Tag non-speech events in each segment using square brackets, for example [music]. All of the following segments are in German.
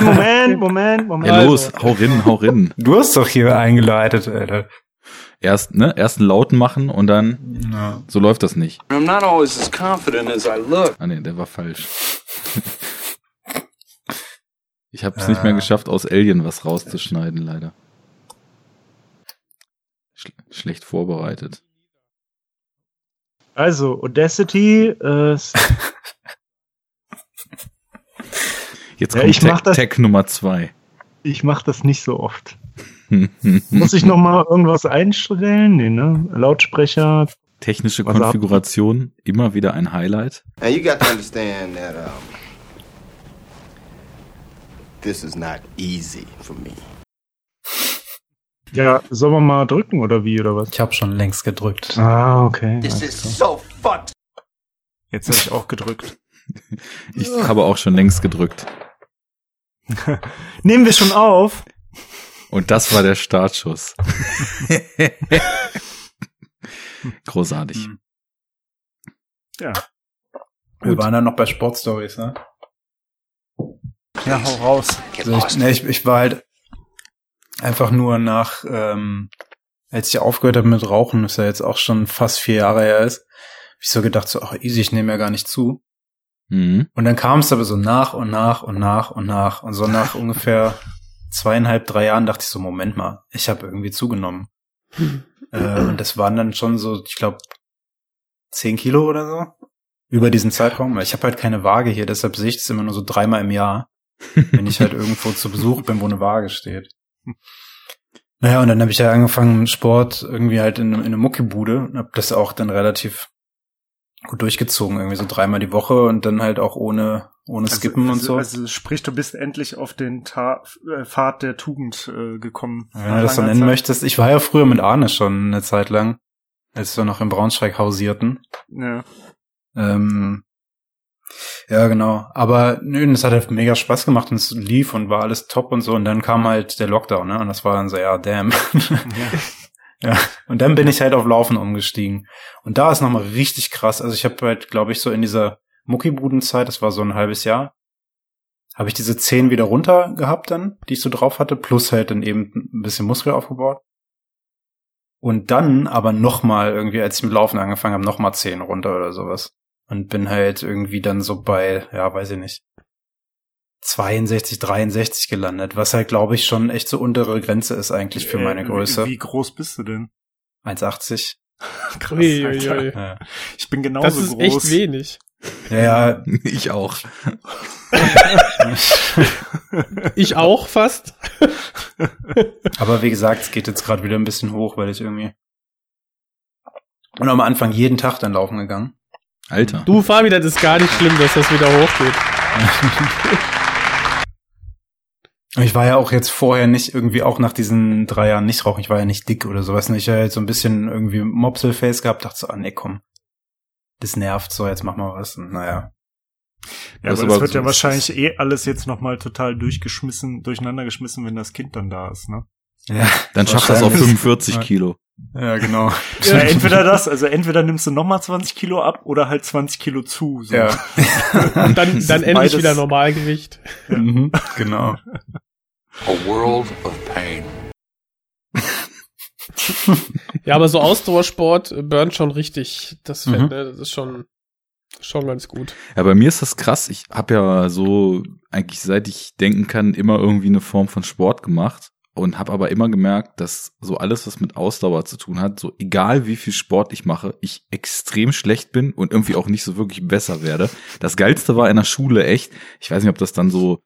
Okay, [laughs] Moment, Moment, Moment. Ja, los, hau rin, hau rin. Du hast doch hier eingeleitet, Alter. Erst, ne, erst einen Lauten machen und dann, Ja. so läuft das nicht. I'm not always as confident as I look. Ah nee, der war falsch. [laughs] Ich habe es nicht mehr Ah. geschafft, aus Alien was rauszuschneiden, leider. Sch schlecht vorbereitet. Also, Audacity, äh, Jetzt Ja, kommt ich mach Tech, das- Tech Nummer zwei. ich mache das nicht so oft. [laughs] Muss ich noch mal irgendwas einstellen? Nee, ne? Lautsprecher. Technische Was ab? Konfiguration, immer wieder ein Highlight. And you got to understand that um, this is not easy for me. Ja, sollen wir mal drücken oder wie oder was? Ich habe schon längst gedrückt. Ah, okay. This is so fucked. Jetzt habe ich auch gedrückt. [laughs] Ich habe auch schon längst gedrückt. [laughs] Nehmen wir schon auf? Und das war der Startschuss. [laughs] Großartig. Hm. Ja. Wir waren dann noch bei Sportstories, ne? Ja, hau raus. Also ich, ne, ich, ich war halt einfach nur nach, ähm, als ich aufgehört habe mit Rauchen, das ja jetzt auch schon fast vier Jahre her ist, hab ich so gedacht, so, ach easy, ich nehme ja gar nicht zu. Mhm. Und dann kam es aber so nach und nach und nach und nach. Und so nach [laughs] ungefähr zweieinhalb, drei Jahren dachte ich so, Moment mal, ich habe irgendwie zugenommen. [laughs] äh, und das waren dann schon so, ich glaube, zehn Kilo oder so über diesen Zeitraum. Weil Ich habe halt keine Waage hier, deshalb sehe ich das immer nur so dreimal im Jahr, wenn ich halt [laughs] irgendwo zu Besuch bin, wo eine Waage steht. Naja, und dann habe ich ja angefangen Sport irgendwie halt in, in eine Muckibude und habe das auch dann relativ gut durchgezogen, irgendwie so dreimal die Woche und dann halt auch ohne, ohne Skippen also, und so. Also sprich, du bist endlich auf den Ta äh, Pfad der Tugend äh, gekommen. Wenn du das so nennen Zeit. möchtest. Ich war ja früher mit Arne schon eine Zeit lang, als wir noch in Braunschweig hausierten. Ja. Ähm, ja, genau. Aber nö, das hat halt mega Spaß gemacht und es lief und war alles top und so. Und dann kam halt der Lockdown, ne? Und das war dann so, ja, damn. ja. [laughs] Und dann bin ich halt auf Laufen umgestiegen. Und da ist nochmal richtig krass. Also ich habe halt, glaube ich, so in dieser Muckibudenzeit, das war so ein halbes Jahr, habe ich diese zehn wieder runter gehabt dann, die ich so drauf hatte, plus halt dann eben ein bisschen Muskel aufgebaut. Und dann aber nochmal irgendwie, als ich mit Laufen angefangen habe, nochmal zehn runter oder sowas. Und bin halt irgendwie dann so bei, ja, weiß ich nicht, 62, 63 gelandet, was halt, glaube ich, schon echt so untere Grenze ist eigentlich für meine Äh, Größe. Wie, wie groß bist du denn? 1,80. [laughs] Krass, Ui, ui, ui. Ja. Ich bin genauso Das ist groß. echt wenig. ja, ja, [laughs] Ich auch. [laughs] Ich auch fast. aber wie gesagt, es geht jetzt gerade wieder ein bisschen hoch, weil ich irgendwie und am Anfang jeden Tag dann laufen gegangen. Alter. Du, Fabi, das ist gar nicht schlimm, dass das wieder hochgeht. Ich war ja auch jetzt vorher nicht irgendwie auch nach diesen drei Jahren nicht rauchen. Ich war ja nicht dick oder sowas. Ich habe halt so ein bisschen irgendwie Mopselface gehabt. Dachte so, ah nee, komm. Das nervt so, jetzt mach mal was. Und naja. Ja, Das aber das aber wird ja so- wahrscheinlich eh alles jetzt nochmal total durchgeschmissen, durcheinander geschmissen, wenn das Kind dann da ist, ne? Ja, Dann schafft das auf Wahrscheinlich. 45 Ja. Kilo. Ja genau. [laughs] Ja, entweder das, also entweder nimmst du nochmal 20 Kilo ab oder halt 20 Kilo zu. So. Ja. Und [laughs] dann, dann endlich beides- wieder Normalgewicht. mhm, genau. A world of pain. Ja, aber so Ausdauersport burnt schon richtig das Fett, Mhm. Das ist schon, schon ganz gut. Ja, bei mir ist das krass. Ich habe ja so eigentlich seit ich denken kann immer irgendwie eine Form von Sport gemacht und habe aber immer gemerkt, dass so alles, was mit Ausdauer zu tun hat, so egal wie viel Sport ich mache, ich extrem schlecht bin und irgendwie auch nicht so wirklich besser werde. Das geilste war in der Schule echt. Ich weiß nicht, ob das dann so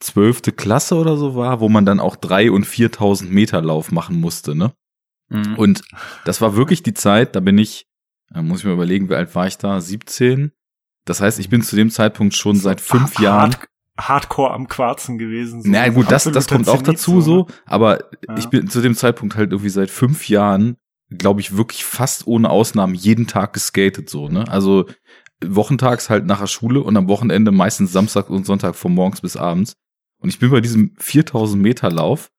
zwölfte Klasse oder so war, wo man dann auch drei und 4.000 Meter Lauf machen musste, ne? Mhm. Und das war wirklich die Zeit, da bin ich, äh, muss ich mir überlegen, wie alt war ich da? 17? Das heißt, ich bin zu dem Zeitpunkt schon seit fünf Jahren. Hardcore am Quarzen gewesen. so Na gut, das, das kommt auch dazu so, ne? aber Ja. ich bin zu dem Zeitpunkt halt irgendwie seit fünf Jahren, glaube ich, wirklich fast ohne Ausnahmen jeden Tag geskatet so, ne? Also wochentags halt nach der Schule und am Wochenende meistens Samstag und Sonntag von morgens bis abends. Und ich bin bei diesem 4000 Meter Lauf,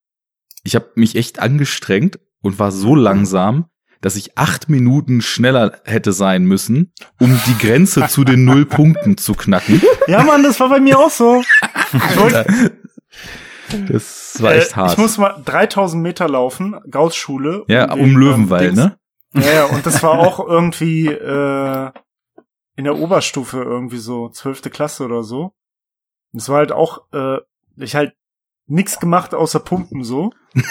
ich habe mich echt angestrengt und war so langsam, dass ich acht Minuten schneller hätte sein müssen, um die Grenze zu den [laughs] Nullpunkten zu knacken. Ja, Mann, das war bei mir auch so. Das war echt Äh, hart. Ich muss mal 3000 Meter laufen, Gauss-Schule. ja, den, um ähm, Löwenwall, Dings. ne? Ja, ja, und das war auch irgendwie äh, in der Oberstufe irgendwie so, zwölfte Klasse oder so. Und es war halt auch, äh, ich halt nix gemacht außer Pumpen so. Ne?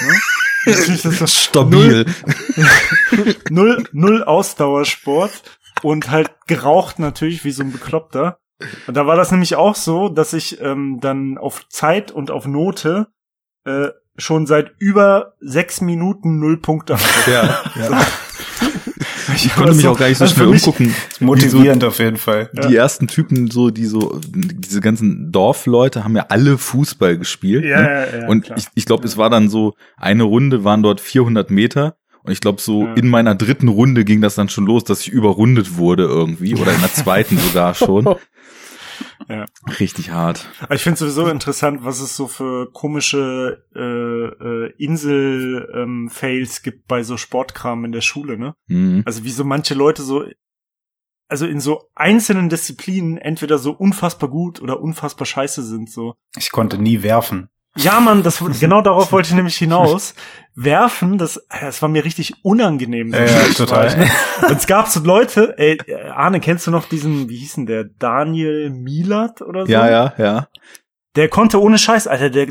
[laughs] Stabil. null, null Ausdauersport und halt geraucht natürlich wie so ein Bekloppter. Und da war das nämlich auch so, dass ich ähm, dann auf Zeit und auf Note äh, schon seit über sechs Minuten null Punkte hatte. Ja, ja. Ich konnte mich auch gar nicht so also schnell umgucken. Motivierend auf jeden Fall. Die ersten Typen, so, die so, diese ganzen Dorfleute haben ja alle Fußball gespielt. Ja, ne? ja, ja, und klar. ich, ich glaube, es war dann so, eine Runde waren dort 400 Meter. Und ich glaube, so Ja. in meiner dritten Runde ging das dann schon los, dass ich überrundet wurde irgendwie. Oder in der zweiten sogar schon. [laughs] Ja. Richtig hart. Aber ich finde sowieso interessant, was es so für komische äh, äh, Insel-Fails gibt bei so Sportkram in der Schule, ne? Mhm. Also wie so manche Leute so, also in so einzelnen Disziplinen entweder so unfassbar gut oder unfassbar scheiße sind, so. Ich konnte nie werfen. Ja, Mann, das, [laughs] genau darauf wollte ich nämlich hinaus. Werfen, das, das war mir richtig unangenehm. Ja, ja, total. Und es gab so Leute, ey, Arne, kennst du noch diesen, wie hieß denn der, Daniel Milat oder so? Ja, ja, ja. Der konnte ohne Scheiß, Alter, der,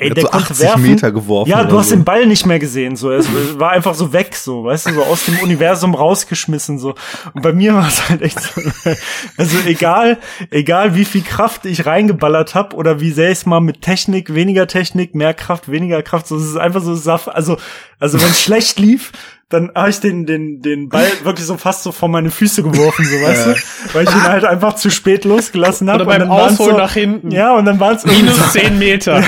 ey, Der der hat so konnte 80 werfen. Meter geworfen. ja, du hast so. den Ball nicht mehr gesehen, so. Es war einfach so weg, so, weißt du, so aus dem Universum rausgeschmissen, so. Und bei mir war es halt echt so, also egal, egal wie viel Kraft ich reingeballert hab oder wie sehr ich mal mit Technik, weniger Technik, mehr Kraft, weniger Kraft, so, es ist einfach so Saft, also, also wenn es schlecht lief, dann habe ich den, den, den Ball [laughs] wirklich so fast so vor meine Füße geworfen, so, weißt du, weil ich ihn halt einfach zu spät losgelassen habe. Oder beim Ausholen nach hinten. Ja, und dann waren es Minus 10 [laughs] Meter.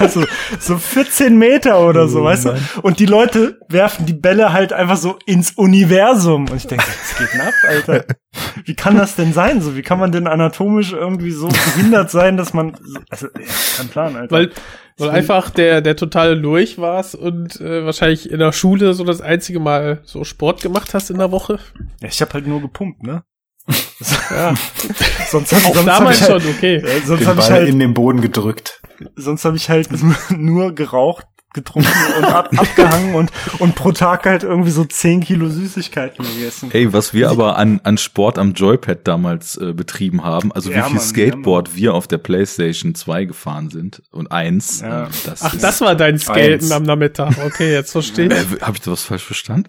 also so 14 Meter oder so, Oh weißt Mann. du? Und die Leute werfen die Bälle halt einfach so ins Universum. Und ich denke, was geht denn ab, Alter? Wie kann das denn sein? So, wie kann man denn anatomisch irgendwie so behindert sein, dass man, also, ja, kein Plan, Alter. Weil, weil einfach der, der totale Lurch warst und äh, wahrscheinlich in der Schule so das einzige Mal so Sport gemacht hast in der Woche. ja, ich habe halt nur gepumpt, ne? Ja, [laughs] Sonst hab, auch sonst hab damals ich halt, schon, okay. äh, sonst Den habe ich Ball halt, in den Boden gedrückt. sonst habe ich halt [laughs] nur geraucht, getrunken und ab, [laughs] abgehangen und, und pro Tag halt irgendwie so 10 Kilo Süßigkeiten gegessen. Ey, was wir aber an, an Sport am Joypad damals äh, betrieben haben, also Ja, wie viel Mann, Skateboard wir auf der PlayStation 2 gefahren sind und eins, Ja. äh, das Ach, ist, das war dein Skaten Eins. am Nachmittag. Okay, jetzt verstehe ich. äh, habe ich da was falsch verstanden?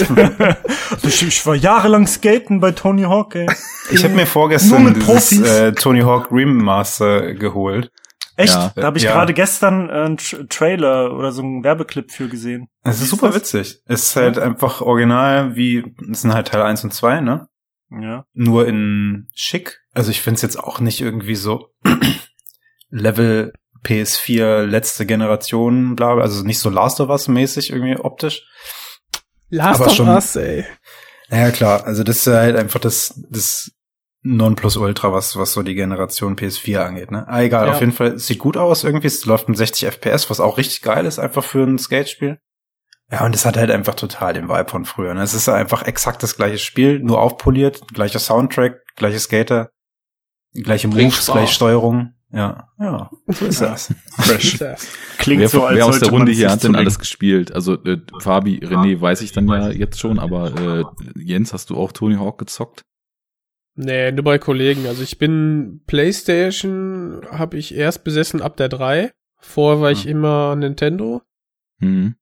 [laughs] Also ich, ich war jahrelang skaten bei Tony Hawk, ey. Ich habe mir vorgestern mit dieses äh, Tony Hawk Remaster geholt. Echt? Ja. da habe ich Ja. gerade gestern äh, einen Tra Trailer oder so einen Werbeclip für gesehen. Es ist super das? witzig. Es ist halt einfach original wie, es sind halt Teil 1 und 2, ne? Ja. Nur in schick. Also ich find's jetzt auch nicht irgendwie so [clears throat] Level PS4 letzte Generation, bla, bla, also nicht so Last of Us mäßig irgendwie optisch. Last Aber of schon- Us, ey. Naja, klar, also das ist halt einfach das, das Nonplusultra, was, was so die Generation PS4 angeht, ne? Ah, egal, Ja. auf jeden Fall, es sieht gut aus irgendwie, es läuft mit 60 FPS, was auch richtig geil ist, einfach für ein Skatespiel. Ja, und es hat halt einfach total den Vibe von früher, ne? Es ist einfach exakt das gleiche Spiel, nur aufpoliert, gleicher Soundtrack, gleiche Skater, gleiche Moves, gleiche Steuerung. Ja, ja, so ist das. [laughs] Fresh. Klingt wer so, als wer aus der Runde hier hat denn alles gespielt? Also äh, Fabi, René weiß ich dann ja jetzt schon, aber äh, Jens, hast du auch Tony Hawk gezockt? Nee, nur bei Kollegen. Also ich bin PlayStation, habe ich erst besessen ab der 3. Vorher war ich Hm. immer Nintendo. Mhm.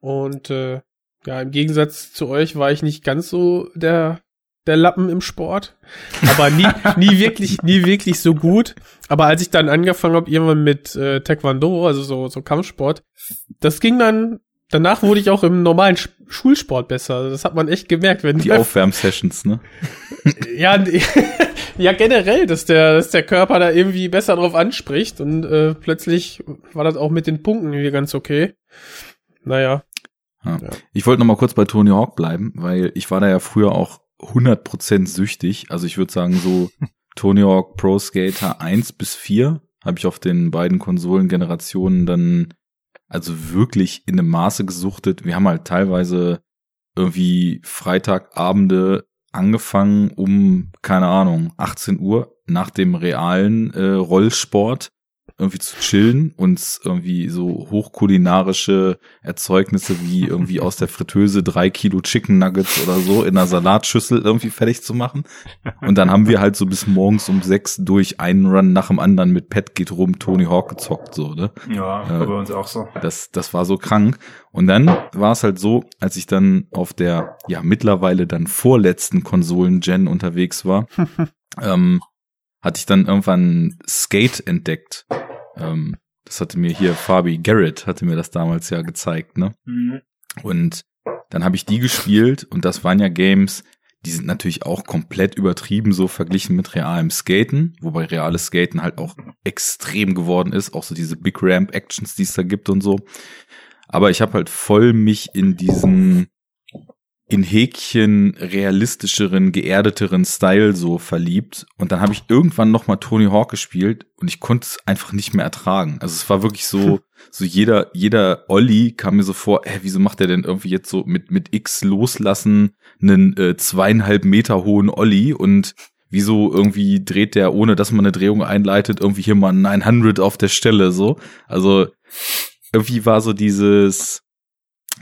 Und äh, ja, im Gegensatz zu euch war ich nicht ganz so der der Lappen im Sport, aber nie [laughs] nie wirklich nie wirklich so gut. Aber als ich dann angefangen habe irgendwann mit äh, Taekwondo, also so so Kampfsport, das ging dann. Danach wurde ich auch im normalen Sch Schulsport besser. Das hat man echt gemerkt, wenn Die Aufwärmsessions, ne? [laughs] ja, [laughs] ja, generell, dass der, dass der Körper da irgendwie besser drauf anspricht und äh, plötzlich war das auch mit den Punkten irgendwie ganz okay. Naja. Ja. Ja. Ich wollte noch mal kurz bei Tony Hawk bleiben, weil ich war da ja früher auch 100% süchtig. Also ich würde sagen so [laughs] Tony Hawk Pro Skater 1 bis 4 habe ich auf den beiden Konsolengenerationen dann also wirklich in einem Maße gesuchtet. Wir haben halt teilweise irgendwie Freitagabende angefangen um, keine Ahnung, 18 Uhr nach dem realen äh, Rollsport irgendwie zu chillen, uns irgendwie so hochkulinarische Erzeugnisse wie irgendwie aus der Fritteuse drei Kilo Chicken Nuggets oder so in einer Salatschüssel irgendwie fertig zu machen. Und dann haben wir halt so bis morgens um sechs durch einen Run nach dem anderen mit Pet geht rum, Tony Hawk gezockt, so, ne? Ja, Äh, bei uns auch so. Das, das war so krank. Und dann war es halt so, als ich dann auf der, ja, mittlerweile dann vorletzten Konsolen-Gen unterwegs war, [laughs] ähm, hatte ich dann irgendwann Skate entdeckt. Ähm, das hatte mir hier Fabi Garrett, hatte mir das damals ja gezeigt, ne? Mhm. Und dann habe ich die gespielt und das waren ja Games, die sind natürlich auch komplett übertrieben so verglichen mit realem Skaten, wobei reales Skaten halt auch extrem geworden ist, auch so diese Big Ramp Actions, die es da gibt und so. Aber ich habe halt voll mich in diesen in Häkchen realistischeren, geerdeteren Style so verliebt. Und dann habe ich irgendwann noch mal Tony Hawk gespielt und ich konnte es einfach nicht mehr ertragen. Also es war wirklich so, so jeder, jeder Olli kam mir so vor, hä, wieso macht er denn irgendwie jetzt so mit, mit X loslassen einen äh, zweieinhalb Meter hohen Olli und wieso irgendwie dreht der, ohne dass man eine Drehung einleitet, irgendwie hier mal ein 900 auf der Stelle so. Also irgendwie war so dieses,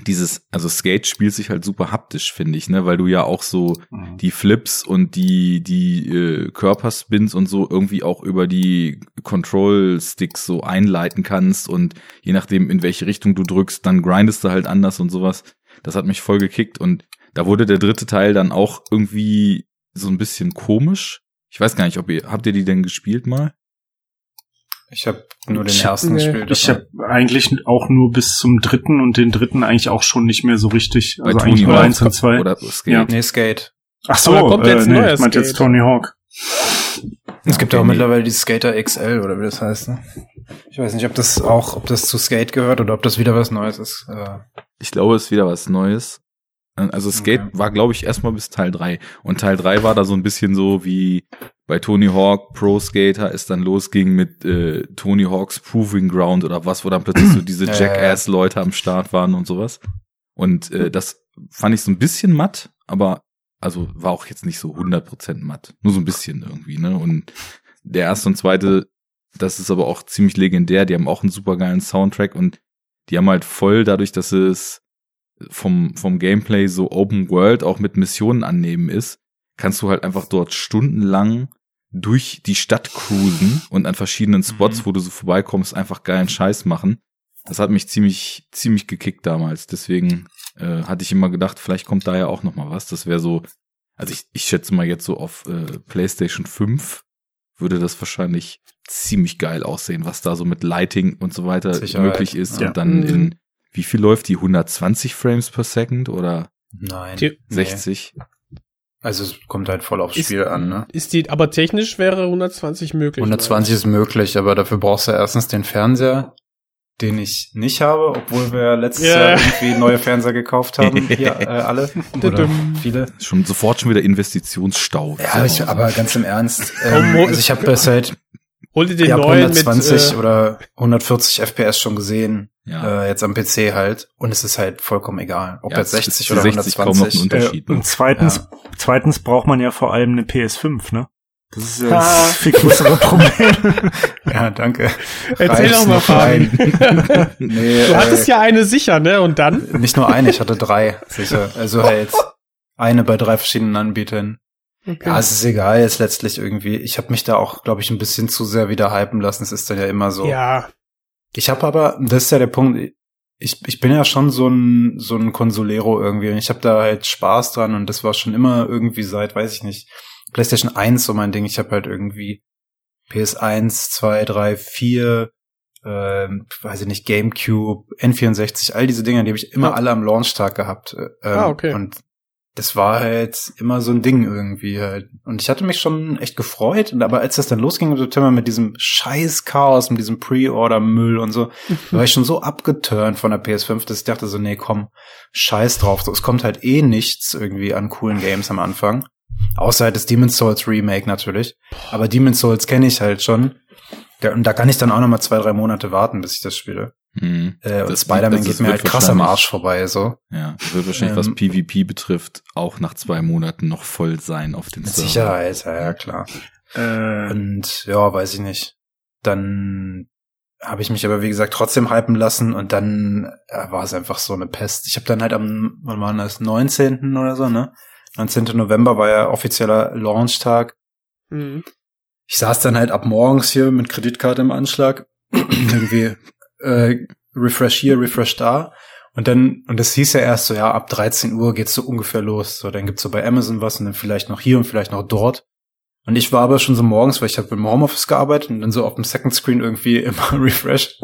dieses, also Skate spielt sich halt super haptisch, finde ich, ne, weil du ja auch so Mhm. die Flips und die, die äh, Körperspins und so irgendwie auch über die Control-Sticks so einleiten kannst und je nachdem, in welche Richtung du drückst, dann grindest du halt anders und sowas. Das hat mich voll gekickt und da wurde der dritte Teil dann auch irgendwie so ein bisschen komisch. Ich weiß gar nicht, ob ihr, habt ihr die denn gespielt mal? Ich habe nur den Ich ersten gespielt. Ich habe eigentlich auch nur bis zum dritten und den dritten eigentlich auch schon nicht mehr so richtig. Also eigentlich nur eins und zwei. Oder Skate? Ja. Nee, Skate. Ach so, Aber kommt jetzt äh, nee, neuer ich meinte jetzt. Tony Hawk. Es gibt okay, ja auch mittlerweile die Skater XL oder wie das heißt. Ne? Ich weiß nicht, ob das auch, ob das zu Skate gehört oder ob das wieder was Neues ist. Äh, Ich glaube, es ist wieder was Neues. Also Skate Okay. war, glaube ich, erstmal bis Teil 3. Und Teil 3 war da so ein bisschen so wie bei Tony Hawk Pro Skater es dann losging mit äh, Tony Hawks Proving Ground oder was, wo dann plötzlich so diese [clears throat] Ja, ja, ja. Jackass-Leute am Start waren und sowas. Und äh, das fand ich so ein bisschen matt, aber also war auch jetzt nicht so 100% matt. Nur so ein bisschen irgendwie, ne? Und der erste und zweite, das ist aber auch ziemlich legendär. Die haben auch einen super geilen Soundtrack und die haben halt voll dadurch, dass es vom, vom Gameplay so Open World auch mit Missionen annehmen ist, kannst du halt einfach dort stundenlang durch die Stadt cruisen und an verschiedenen Spots, Mhm. wo du so vorbeikommst, einfach geilen Scheiß machen. Das hat mich ziemlich, ziemlich gekickt damals. Deswegen äh, hatte ich immer gedacht, vielleicht kommt da ja auch noch mal was. Das wäre so, also ich, ich schätze mal jetzt so auf äh, PlayStation 5 würde das wahrscheinlich ziemlich geil aussehen, was da so mit Lighting und so weiter Sicherheit, möglich ist. ja. Und dann Mhm. in, wie viel läuft die? 120 Frames per Second oder nein. Die- Nee. 60? Also es kommt halt voll aufs Ist- Spiel an, ne? Ist die, aber technisch wäre 120 möglich. 120 ist möglich, aber dafür brauchst du erstens den Fernseher, den ich nicht habe, obwohl wir letztes Ja. Jahr irgendwie neue Fernseher gekauft haben, [laughs] hier äh, alle oder [laughs] viele. Schon sofort schon wieder Investitionsstau. Ja, ich, aber ganz im Ernst. Ähm, also ich habe das halt Hol dir den ich hab neuen 120 mit, äh, oder 140 FPS schon gesehen, ja. äh, jetzt am PC halt. Und es ist halt vollkommen egal, ob Ja, jetzt es ist 60 für oder 60 kaum noch ein 120. Unterschied. Äh, ne? und zweitens, zweitens braucht man ja vor allem eine PS5, ne? Das ist ja Ah. das viel größere [laughs] Problem. Ja, danke. Erzähl doch mal, Fabi. [laughs] nee, Du hattest äh, ja eine sicher, ne? Und dann? nicht nur eine, ich hatte drei, sicher. Also halt eine bei drei verschiedenen Anbietern. Okay. Ja, es ist egal jetzt letztlich irgendwie. Ich habe mich da auch, glaube ich, ein bisschen zu sehr wieder hypen lassen. Es ist dann ja immer so. ja. Ich habe aber, das ist ja der Punkt, ich, ich bin ja schon so ein, so ein Consolero irgendwie. Und ich habe da halt Spaß dran und das war schon immer irgendwie seit, weiß ich nicht, PlayStation 1 so mein Ding. Ich habe halt irgendwie PS1, 2, 3, 4, ähm, weiß ich nicht, GameCube, N64, all diese Dinge, die habe ich immer Ja. alle am Launchtag gehabt. äh, Ähm, Ah, okay. Und das war halt immer so ein Ding irgendwie halt. Und ich hatte mich schon echt gefreut. Aber als das dann losging im September mit diesem scheiß Chaos, mit diesem Pre-Order-Müll und so, [laughs] war ich schon so abgeturnt von der PS5, dass ich dachte so, nee, komm, scheiß drauf. So, es kommt halt eh nichts irgendwie an coolen Games am Anfang. Außer halt das Demon's Souls Remake natürlich. Aber Demon's Souls kenne ich halt schon. Ja, und da kann ich dann auch noch mal zwei, drei Monate warten, bis ich das spiele. Mhm. Äh, und Spider-Man geht mir halt krass am Arsch vorbei, so. Ja, das wird wahrscheinlich, was Ähm, PvP betrifft, auch nach zwei Monaten noch voll sein auf den Mit Servern. Sicherheit, ja, ja, klar. äh, Und ja, weiß ich nicht. Dann habe ich mich aber, wie gesagt, trotzdem hypen lassen und dann äh, war es einfach so eine Pest. Ich habe dann halt am, wann war das, 19. oder so, ne? 19. November war ja offizieller Launchtag. Mhm. Ich saß dann halt ab morgens hier mit Kreditkarte im Anschlag. [clears throat] irgendwie äh, Refresh hier, Refresh da. Und dann, und das hieß ja erst so, ja, ab 13 Uhr geht's so ungefähr los. So, dann gibt's so bei Amazon was und dann vielleicht noch hier und vielleicht noch dort. Und ich war aber schon so morgens, weil ich habe im Homeoffice gearbeitet und dann so auf dem Second Screen irgendwie [laughs] immer refreshed.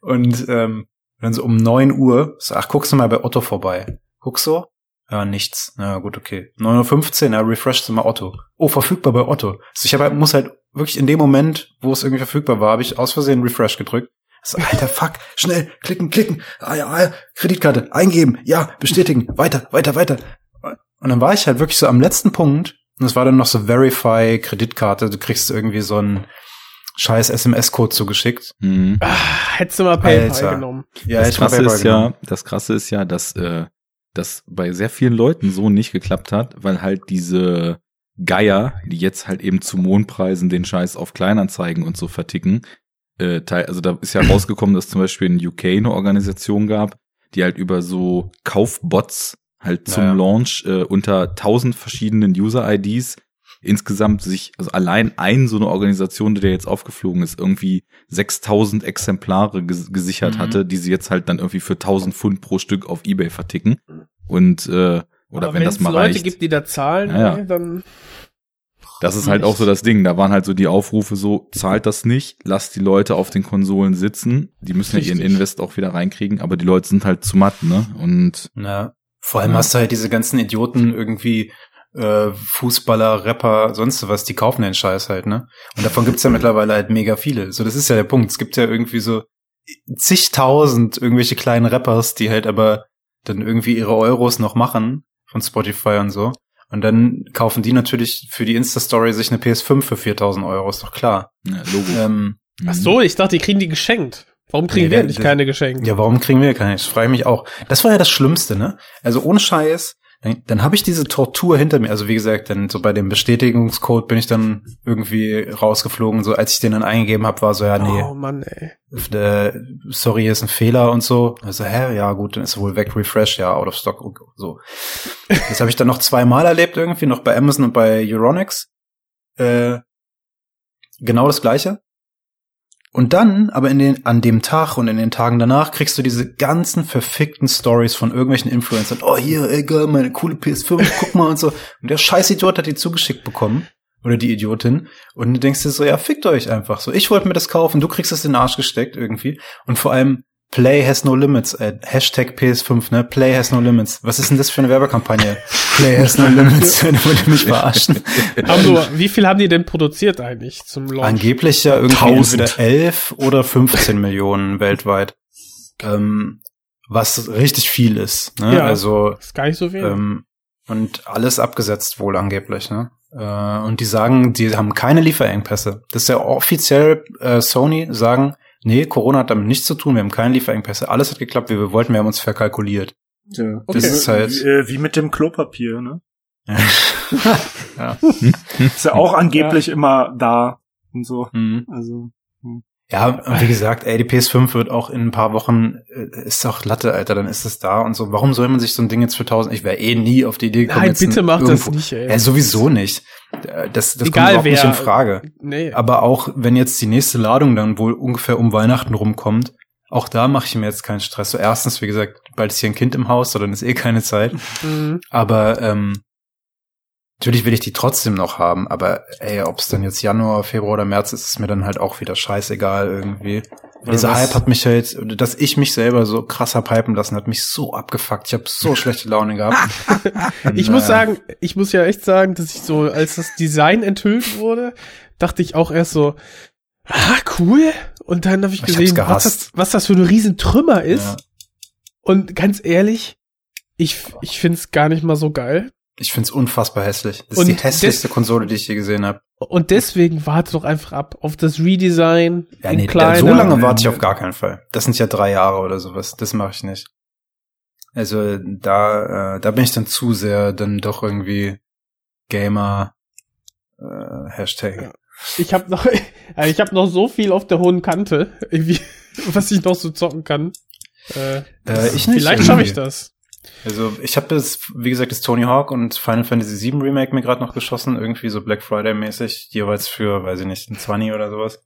Und ähm, dann so um neun Uhr, so, ach, guckst du mal bei Otto vorbei. Guckst du? Ja, nichts. Ja, gut, okay. 9.15 Uhr, ja, refreshed du mal Otto. Oh, verfügbar bei Otto. Also ich hab, halt- muss halt wirklich in dem Moment, wo es irgendwie verfügbar war, habe ich aus Versehen Refresh gedrückt. So, alter Fuck, schnell, klicken, klicken, ah ja, ah, ja, Kreditkarte, eingeben, ja, bestätigen, weiter, weiter, weiter. Und dann war ich halt wirklich so am letzten Punkt und es war dann noch so Verify Kreditkarte, du kriegst irgendwie so einen scheiß SMS-Code zugeschickt. Mhm. Ah, hättest du mal PayPal Alter. genommen. Ja, das hätte ich mal krasse PayPal ist ja, genommen. das krasse ist ja, dass äh, das bei sehr vielen Leuten so nicht geklappt hat, weil halt diese Geier, die jetzt halt eben zu Mondpreisen den Scheiß auf Kleinanzeigen und so verticken, äh, also da ist ja [clears throat] rausgekommen, dass zum Beispiel in UK eine Organisation gab, die halt über so Kaufbots halt zum Naja. Launch äh, unter tausend verschiedenen User-IDs insgesamt sich, also allein ein so eine Organisation, die da jetzt aufgeflogen ist, irgendwie 6000 Exemplare ges gesichert Mhm. hatte, die sie jetzt halt dann irgendwie für 1000 Pfund pro Stück auf Ebay verticken. Und, äh, oder Aber wenn das mal Leute reicht. gibt, die da zahlen, Ja, ja. ey, dann Das ist halt auch so das Ding. Da waren halt so die Aufrufe so, zahlt das nicht, lasst die Leute auf den Konsolen sitzen. Die müssen ja ihren Richtig. Invest auch wieder reinkriegen, aber die Leute sind halt zu matt, ne? Und Ja. Vor allem Ja. hast du halt diese ganzen Idioten irgendwie äh, Fußballer, Rapper, sonst was, die kaufen den Scheiß halt, ne? Und davon gibt's ja mittlerweile halt mega viele. So, das ist ja der Punkt. Es gibt ja irgendwie so zigtausend irgendwelche kleinen Rappers, die halt aber dann irgendwie ihre Euros noch machen von Spotify und so. Und dann kaufen die natürlich für die Insta-Story sich eine PS5 für 4000 Euro, ist doch klar. ja, Logo. Ähm, Ach so, ich dachte, die kriegen die geschenkt. Warum kriegen Nee, wir der- nicht der- keine geschenkt? Ja, warum kriegen wir keine? Das frage ich mich auch. Das war ja das Schlimmste, ne? Also ohne Scheiß, dann, dann habe ich diese Tortur hinter mir. Also wie gesagt, dann so bei dem Bestätigungscode bin ich dann irgendwie rausgeflogen. So als ich den dann eingegeben habe, war so ja nee, Oh Mann, ey. äh, sorry, hier ist ein Fehler und so. Also hä, ja gut, dann ist er wohl weg, refresh, ja out of stock, so. Das habe ich dann noch zweimal erlebt irgendwie, noch bei Amazon und bei Euronics. Äh, genau das gleiche. Und dann, aber in den, an dem Tag und in den Tagen danach kriegst du diese ganzen verfickten Stories von irgendwelchen Influencern. Oh, hier, ey, geil, meine coole PS5, guck mal und so. Und der scheiß Idiot hat die zugeschickt bekommen. Oder die Idiotin. Und du denkst dir so, ja, fickt euch einfach so. Ich wollte mir das kaufen, du kriegst es in den Arsch gesteckt irgendwie. Und vor allem, Play has no limits. Äh, Hashtag PS5, ne? Play has no limits. Was ist denn das für eine Werbekampagne? [laughs] Play has no limits. Du wollt mich verarschen. [laughs] Nur, wie viel haben die denn produziert eigentlich zum Launch? Angeblich ja irgendwie 1000. entweder 11 oder 15 Millionen weltweit. Ähm, was richtig viel ist. Ne? Ja. Also ist gar nicht so viel. ähm, und alles abgesetzt wohl angeblich. Ne? Äh, und die sagen, die haben keine Lieferengpässe. Das ist ja offiziell äh, Sony sagen, nee, Corona hat damit nichts zu tun, wir haben keine Lieferengpässe. Alles hat geklappt, wie wir wollten, wir haben uns verkalkuliert. Ja. Okay. Das ist halt Wie, äh, wie mit dem Klopapier, ne? ja. [laughs] Ist ja auch angeblich immer da und so. Mhm. Also. Ja, wie gesagt, ey, die PS5 wird auch in ein paar Wochen, äh, ist doch Latte, Alter, dann ist es da und so. Warum soll man sich so ein Ding jetzt für 1000, ich wäre eh nie auf die Idee gekommen. Nein, bitte mach das irgendwo- nicht, ey. Ja, sowieso nicht. Äh, Das, das Egal kommt überhaupt nicht wer- in Frage. nee. Aber auch, wenn jetzt die nächste Ladung dann wohl ungefähr um Weihnachten rumkommt, auch da mache ich mir jetzt keinen Stress. So erstens, wie gesagt, bald ist hier ein Kind im Haus, so dann ist eh keine Zeit. Mhm. Aber ähm, natürlich will ich die trotzdem noch haben. Aber ey, ob es dann jetzt Januar, Februar oder März ist, ist mir dann halt auch wieder scheißegal irgendwie. Dieser was- Hype hat mich halt, dass ich mich selber so krass hab hypen lassen, hat mich so abgefuckt. Ich habe so [laughs] schlechte Laune gehabt. [laughs] Ich muss sagen, ich muss ja echt sagen, dass ich so, als das Design enthüllt wurde, dachte ich auch erst so, ah, cool. Und dann habe ich gesehen, was das, was das für ein Riesentrümmer ist. Ja. Und ganz ehrlich, ich, ich find's gar nicht mal so geil. Ich find's unfassbar hässlich. Das Und ist die hässlichste Konsole, die ich je gesehen habe. Und deswegen warte doch einfach ab auf das Redesign. Ja, nee, kleiner. so lange warte ich auf gar keinen Fall. Das sind ja drei Jahre oder sowas. Das mache ich nicht. Also da, äh, da bin ich dann zu sehr dann doch irgendwie Gamer äh, Hashtag. Ich habe noch, [laughs] äh, ich habe noch so viel auf der hohen Kante, [laughs] irgendwie, was ich noch so zocken kann. Äh, Äh, ich nicht. vielleicht schaffe ich das. Also ich habe das, wie gesagt, das Tony Hawk und Final Fantasy VII Remake mir gerade noch geschossen, irgendwie so Black Friday mäßig, jeweils für, weiß ich nicht, ein 20 oder sowas.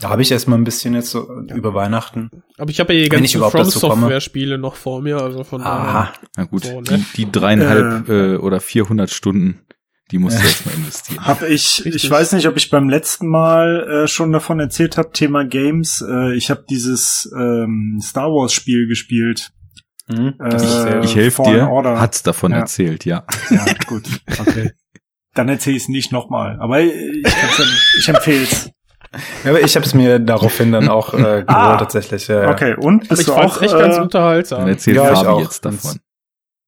Da habe ich erstmal ein bisschen jetzt so über Weihnachten. Aber ich habe ja die ganzen überhaupt From. Software Spiele noch vor mir, also von daher. Aha. Na gut, So, ne? die, die dreieinhalb äh, oder 400 Stunden, die musst du erstmal investieren. Hab ich, Richtig. ich weiß nicht, ob ich beim letzten Mal äh, schon davon erzählt habe, Thema Games. Äh, ich habe dieses ähm, Star Wars Spiel gespielt. Mhm. Äh, ich helfe dir, Order. hat's davon Ja. erzählt, ja. Ja, gut, okay. Dann erzähle ich es nicht nochmal. Aber ich, ich empfehle es. Ja, aber ich habe es mir daraufhin dann auch äh, [laughs] geholt Ah. tatsächlich. Ja, ja. Okay, und bist ich du auch echt ganz äh, unterhaltsam. Dann erzählt Ja, ich Fabi auch. jetzt davon.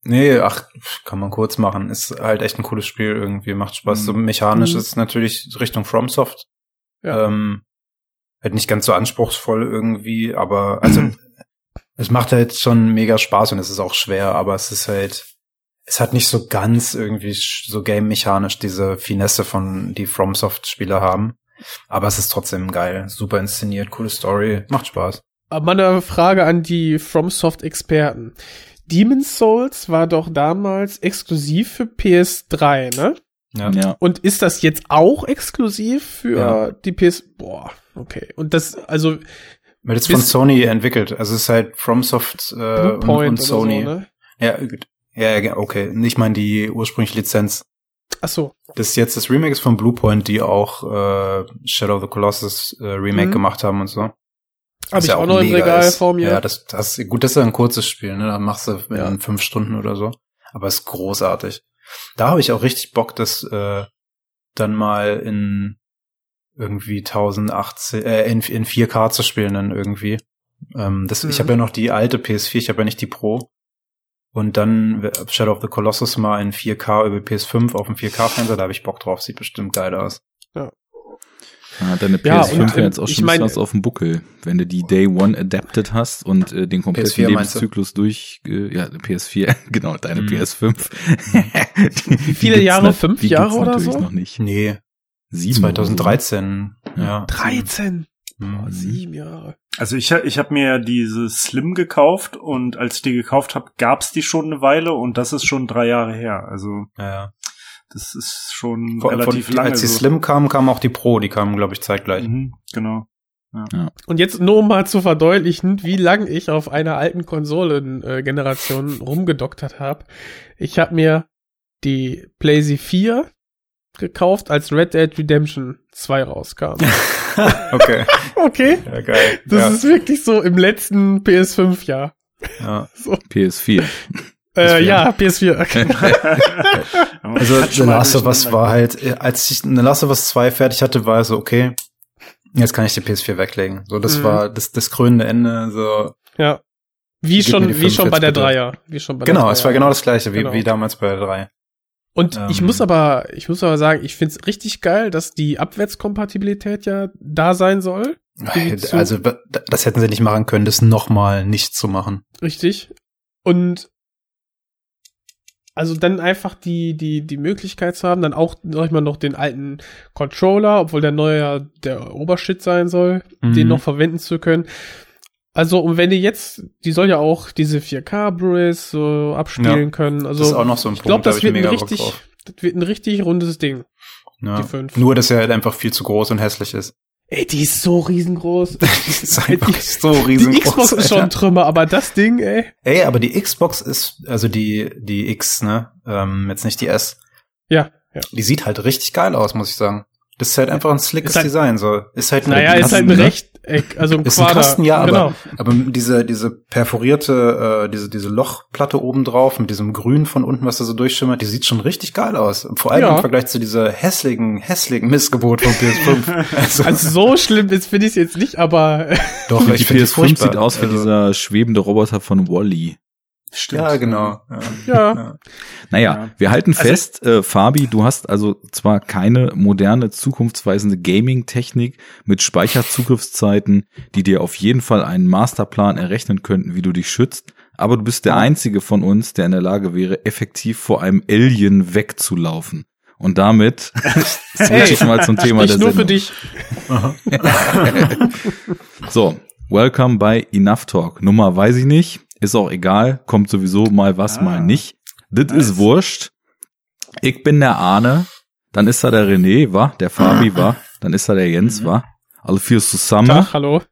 Nee, ach, kann man kurz machen. Ist halt echt ein cooles Spiel irgendwie, macht Spaß. So mechanisch Mhm. ist es natürlich Richtung FromSoft. Ja. Ähm, halt nicht ganz so anspruchsvoll irgendwie, aber also [clears throat] es macht halt schon mega Spaß und es ist auch schwer, aber es ist halt, es hat nicht so ganz irgendwie so game-mechanisch diese Finesse von die FromSoft-Spieler haben. Aber es ist trotzdem geil. Super inszeniert, coole Story, macht Spaß. Aber mal eine Frage an die FromSoft-Experten. Demon's Souls war doch damals exklusiv für PS3, ne? Ja. Ja. Und ist das jetzt auch exklusiv für Ja. die PS? Boah, okay. Und das, also Weil das von Sony entwickelt. Also es ist halt FromSoft äh, und, und Sony. so, ne? Ja, gut. ja, okay. Nicht mal die ursprüngliche Lizenz. Ach so. Das ist jetzt das Remake ist von Bluepoint, die auch äh, Shadow of the Colossus äh, Remake Mhm. gemacht haben und so. Habe Was ich ja auch noch im Regal vor mir. Ja, das, das gut, das ist ja ein kurzes Spiel, ne? Da machst du in Ja. fünf Stunden oder so. Aber ist großartig. Da habe ich auch richtig Bock, das äh, dann mal in irgendwie 1080, äh, in, in 4K zu spielen dann irgendwie. Ähm, das, Ich Mhm. habe ja noch die alte PS4, ich habe ja nicht die Pro. Und dann Shadow of the Colossus mal in 4K über PS5 auf dem 4K-Fernseher, da habe ich Bock drauf, sieht bestimmt geil aus. Ja, deine Ja, PS5 und, ja jetzt auch ich schon ein bisschen auf dem Buckel. Wenn du die Day One adapted hast und äh, den kompletten PS4 meinst du? Lebenszyklus durch, äh, ja, PS4, [laughs] genau, deine Mhm. PS5. Wie [laughs] viele Jahre? Fünf Jahre oder so? noch nicht. Nee, Sieben. 2013. Ja. Ja. 13. Mhm. Oh, sieben Jahre. Also ich, ich habe mir diese Slim gekauft und als ich die gekauft habe, gab's die schon eine Weile und das ist schon drei Jahre her. Also Ja, ja. das ist schon Von, relativ von, lange. als die so. Slim kam, kam auch die Pro, die kamen, glaube ich, zeitgleich. Mhm, genau. Und jetzt nur um mal zu verdeutlichen, wie lang ich auf einer alten Konsolengeneration rumgedoktert habe. Ich habe mir die PlayStation 4 gekauft, als Red Dead Redemption 2 rauskam. [laughs] okay. [laughs] Okay. Ja, geil. Das ja, ist wirklich so im letzten PS5-Jahr. ja. [laughs] PS4. Äh, PS4. ja, PS4. Also Hat The Last of Us war halt, äh, als ich The Last of Us 2 fertig hatte, war so, okay, jetzt kann ich die PS4 weglegen. So, das Mhm. war das, das krönende Ende, so. ja. Wie Gib schon, wie schon bei 45 der. Dreier. Wie schon bei der Genau, es war Dreier. genau das gleiche, wie, Genau. wie damals bei der 3. Und ich Ähm. muss aber, ich muss aber sagen, ich find's richtig geil, dass die Abwärtskompatibilität ja da sein soll. Also, da- das hätten sie nicht machen können, das nochmal nicht zu machen. Richtig. Und also dann einfach die, die, die Möglichkeit zu haben, dann auch, sag ich mal, noch den alten Controller, obwohl der neue ja der Obershit sein soll, den Mhm. noch verwenden zu können. Also, und wenn die jetzt, die soll ja auch diese 4K Blu-rays so abspielen Ja, können. Also, das ist auch noch so ein ich glaube, Punkt, da das wird ein richtig, das wird ein richtig rundes Ding. Ja. Die fünf. Nur, dass er halt einfach viel zu groß und hässlich ist. Ey, die ist so riesengroß. [laughs] Das ist einfach die, so die riesengroß. Xbox ist schon ein Alter. Trümmer, aber das Ding, ey. Ey, aber die Xbox ist, also die, die X, ne, ähm, jetzt nicht die S, Ja, ja. die sieht halt richtig geil aus, muss ich sagen. Das ist halt einfach ein slickes halt- Design, so. Ist halt Naja, ist halt ein ne? Rechteck, also ein Ist ein Quader. Kasten, ja, aber, genau. aber diese, diese perforierte, äh, diese, diese Lochplatte oben drauf mit diesem Grün von unten, was da so durchschimmert, die sieht schon richtig geil aus. Vor allem Ja. im Vergleich zu dieser hässlichen, hässlichen Missgebot von PS5. [laughs] Also, Also so schlimm ist finde ich es jetzt nicht, aber doch, die ich finde die PS5 furchtbar. sieht aus wie Also, dieser schwebende Roboter von Wally. Stimmt. Ja, genau. Ja. ja. Ja. Naja, Ja. wir halten Also- fest, äh, Fabi, du hast also zwar keine moderne, zukunftsweisende Gaming-Technik mit Speicherzugriffszeiten, die dir auf jeden Fall einen Masterplan errechnen könnten, wie du dich schützt, aber du bist der einzige von uns, der in der Lage wäre, effektiv vor einem Alien wegzulaufen. Und damit [laughs] switche ich mal zum Thema der nur für Sendung. dich. [laughs] So, welcome bei Enough Talk. Nummer weiß ich nicht, ist auch egal, kommt sowieso mal was, Ah, mal nicht. Das nice. ist wurscht. Ich bin der Arne, dann ist da der René, wa? Der Fabi, wa? Dann ist da der Jens, wa? Alle vier zusammen. Tag, hallo.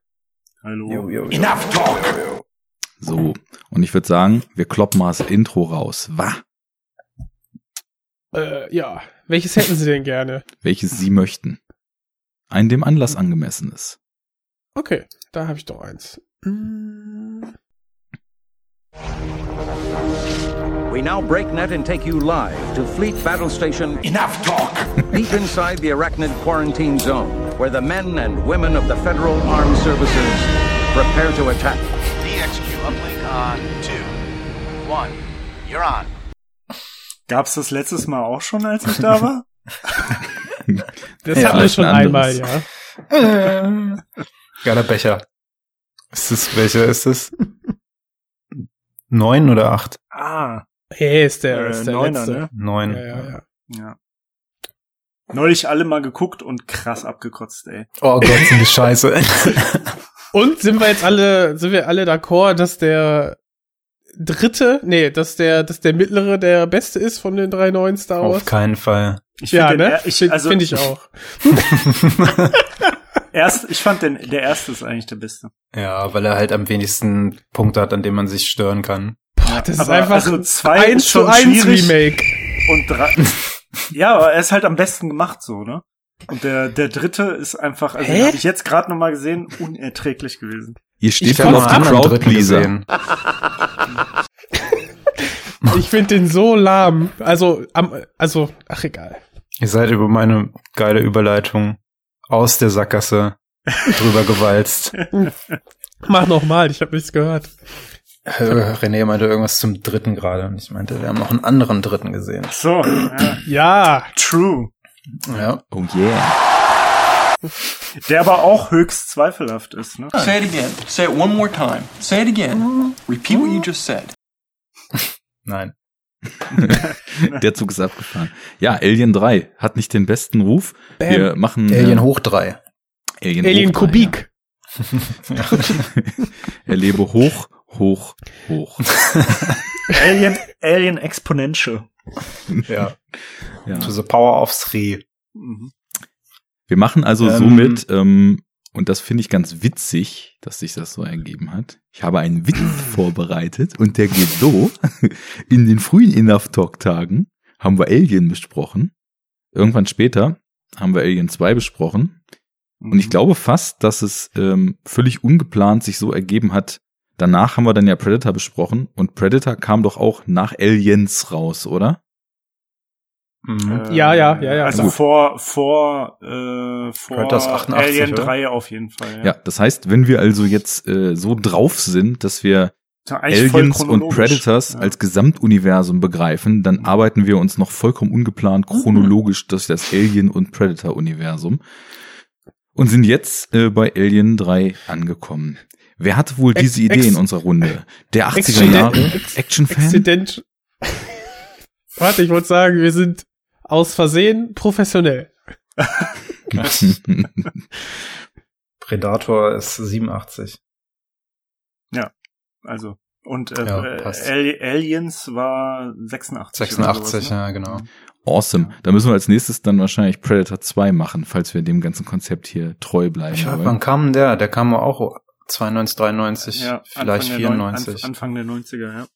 Hallo. Enough talk. So, und ich würde sagen, wir kloppen mal das Intro raus, wa? Äh, ja, welches hätten Sie denn gerne? Welches Sie möchten. Ein dem Anlass angemessenes. Okay, da habe ich doch eins. We now break net and take you live to Fleet Battle Station Enough talk. [laughs] deep inside the Arachnid Quarantine Zone, where the men and women of the Federal Armed Services prepare to attack. DXQ uplink on two. One. You're on. Gab's das letztes Mal auch schon, als ich da war? [laughs] Das Ja, hatten wir schon ein einmal, ja. Äh. Geiler Becher. Ist das, welcher ist das? Neun oder acht? Ah, Hey, ist der, äh, ist der Neuner, letzte. ne? Neun. Ja, ja, ja. Ja. Neulich alle mal geguckt und krass abgekotzt, ey. Oh Gott, sind die scheiße. [laughs] Und sind wir jetzt alle, sind wir alle d'accord, dass der dritte, nee, dass der, dass der mittlere der beste ist von den drei neuen Star Auf Wars? keinen Fall. Ich ja, den ne? er- ich, Finde also, find ich [laughs] auch. [laughs] Erst, ich fand den, der erste ist eigentlich der beste. Ja, weil er halt am wenigsten Punkte hat, an dem man sich stören kann. Boah, das ist aber einfach also zwei eins ist zu eins. Remake. Und drei, [laughs] ja, aber er ist halt am besten gemacht so, ne? Und der, der dritte ist einfach, also habe ich jetzt gerade noch mal gesehen, unerträglich gewesen. Ihr steht auf Mal die Crowdpleaser. Ich finde den so lahm. Also, am, also, ach egal. Ihr seid über meine geile Überleitung aus der Sackgasse drüber [laughs] gewalzt. Mach noch mal, ich habe nichts gehört. Äh, René meinte irgendwas zum dritten gerade und ich meinte, wir haben noch einen anderen dritten gesehen. Ach so, ja, Ja, true. Ja. Oh yeah. Der aber auch höchst zweifelhaft ist, ne? Say it again. Say it one more time. Say it again. Repeat what you just said. [laughs] Nein. [laughs] Der Zug ist abgefahren. Ja, Alien 3 hat nicht den besten Ruf. Bam. Wir machen Alien äh, hoch drei. Alien, Alien hoch Kubik. Ja. [laughs] er lebe hoch, hoch, hoch. [laughs] Alien, Alien Exponential. Ja. Ja. To the power of three. Mhm. Wir machen also Ähm. somit, ähm, und das finde ich ganz witzig, dass sich das so ergeben hat. Ich habe einen Witz vorbereitet und der geht so. [laughs] In den frühen Enough Talk Tagen haben wir Alien besprochen. Irgendwann später haben wir Alien 2 besprochen. Und ich glaube fast, dass es ähm, völlig ungeplant sich so ergeben hat. Danach haben wir dann ja Predator besprochen und Predator kam doch auch nach Aliens raus, oder? Mhm. Äh, Ja, ja, ja, ja, Also gut. vor, vor, äh, vor Predators 88, Alien oder? 3 auf jeden Fall. Ja, das heißt, wenn wir also jetzt äh, so drauf sind, dass wir Ja, Aliens und. Predators Ja. als Gesamtuniversum begreifen, dann arbeiten wir uns noch vollkommen ungeplant chronologisch durch das Alien- und Predator-Universum und sind jetzt äh, bei Alien 3 angekommen. Wer hatte wohl Ex- diese Idee ex- in unserer Runde? Der 80er Exzident- Jahre Action-Fan? [laughs] Warte, ich wollte sagen, wir sind aus Versehen professionell. [laughs] Predator ist 87. Also, und äh, Ja, äh, Aliens war 86. oder 86, sowas, ne? ja, genau. awesome. Da müssen wir als nächstes dann wahrscheinlich Predator 2 machen, falls wir dem ganzen Konzept hier treu bleiben Ich wann kam der? Der kam auch 92, 93, Ja, vielleicht Anfang der neun- 94. Anf- Anfang der 90er, ja.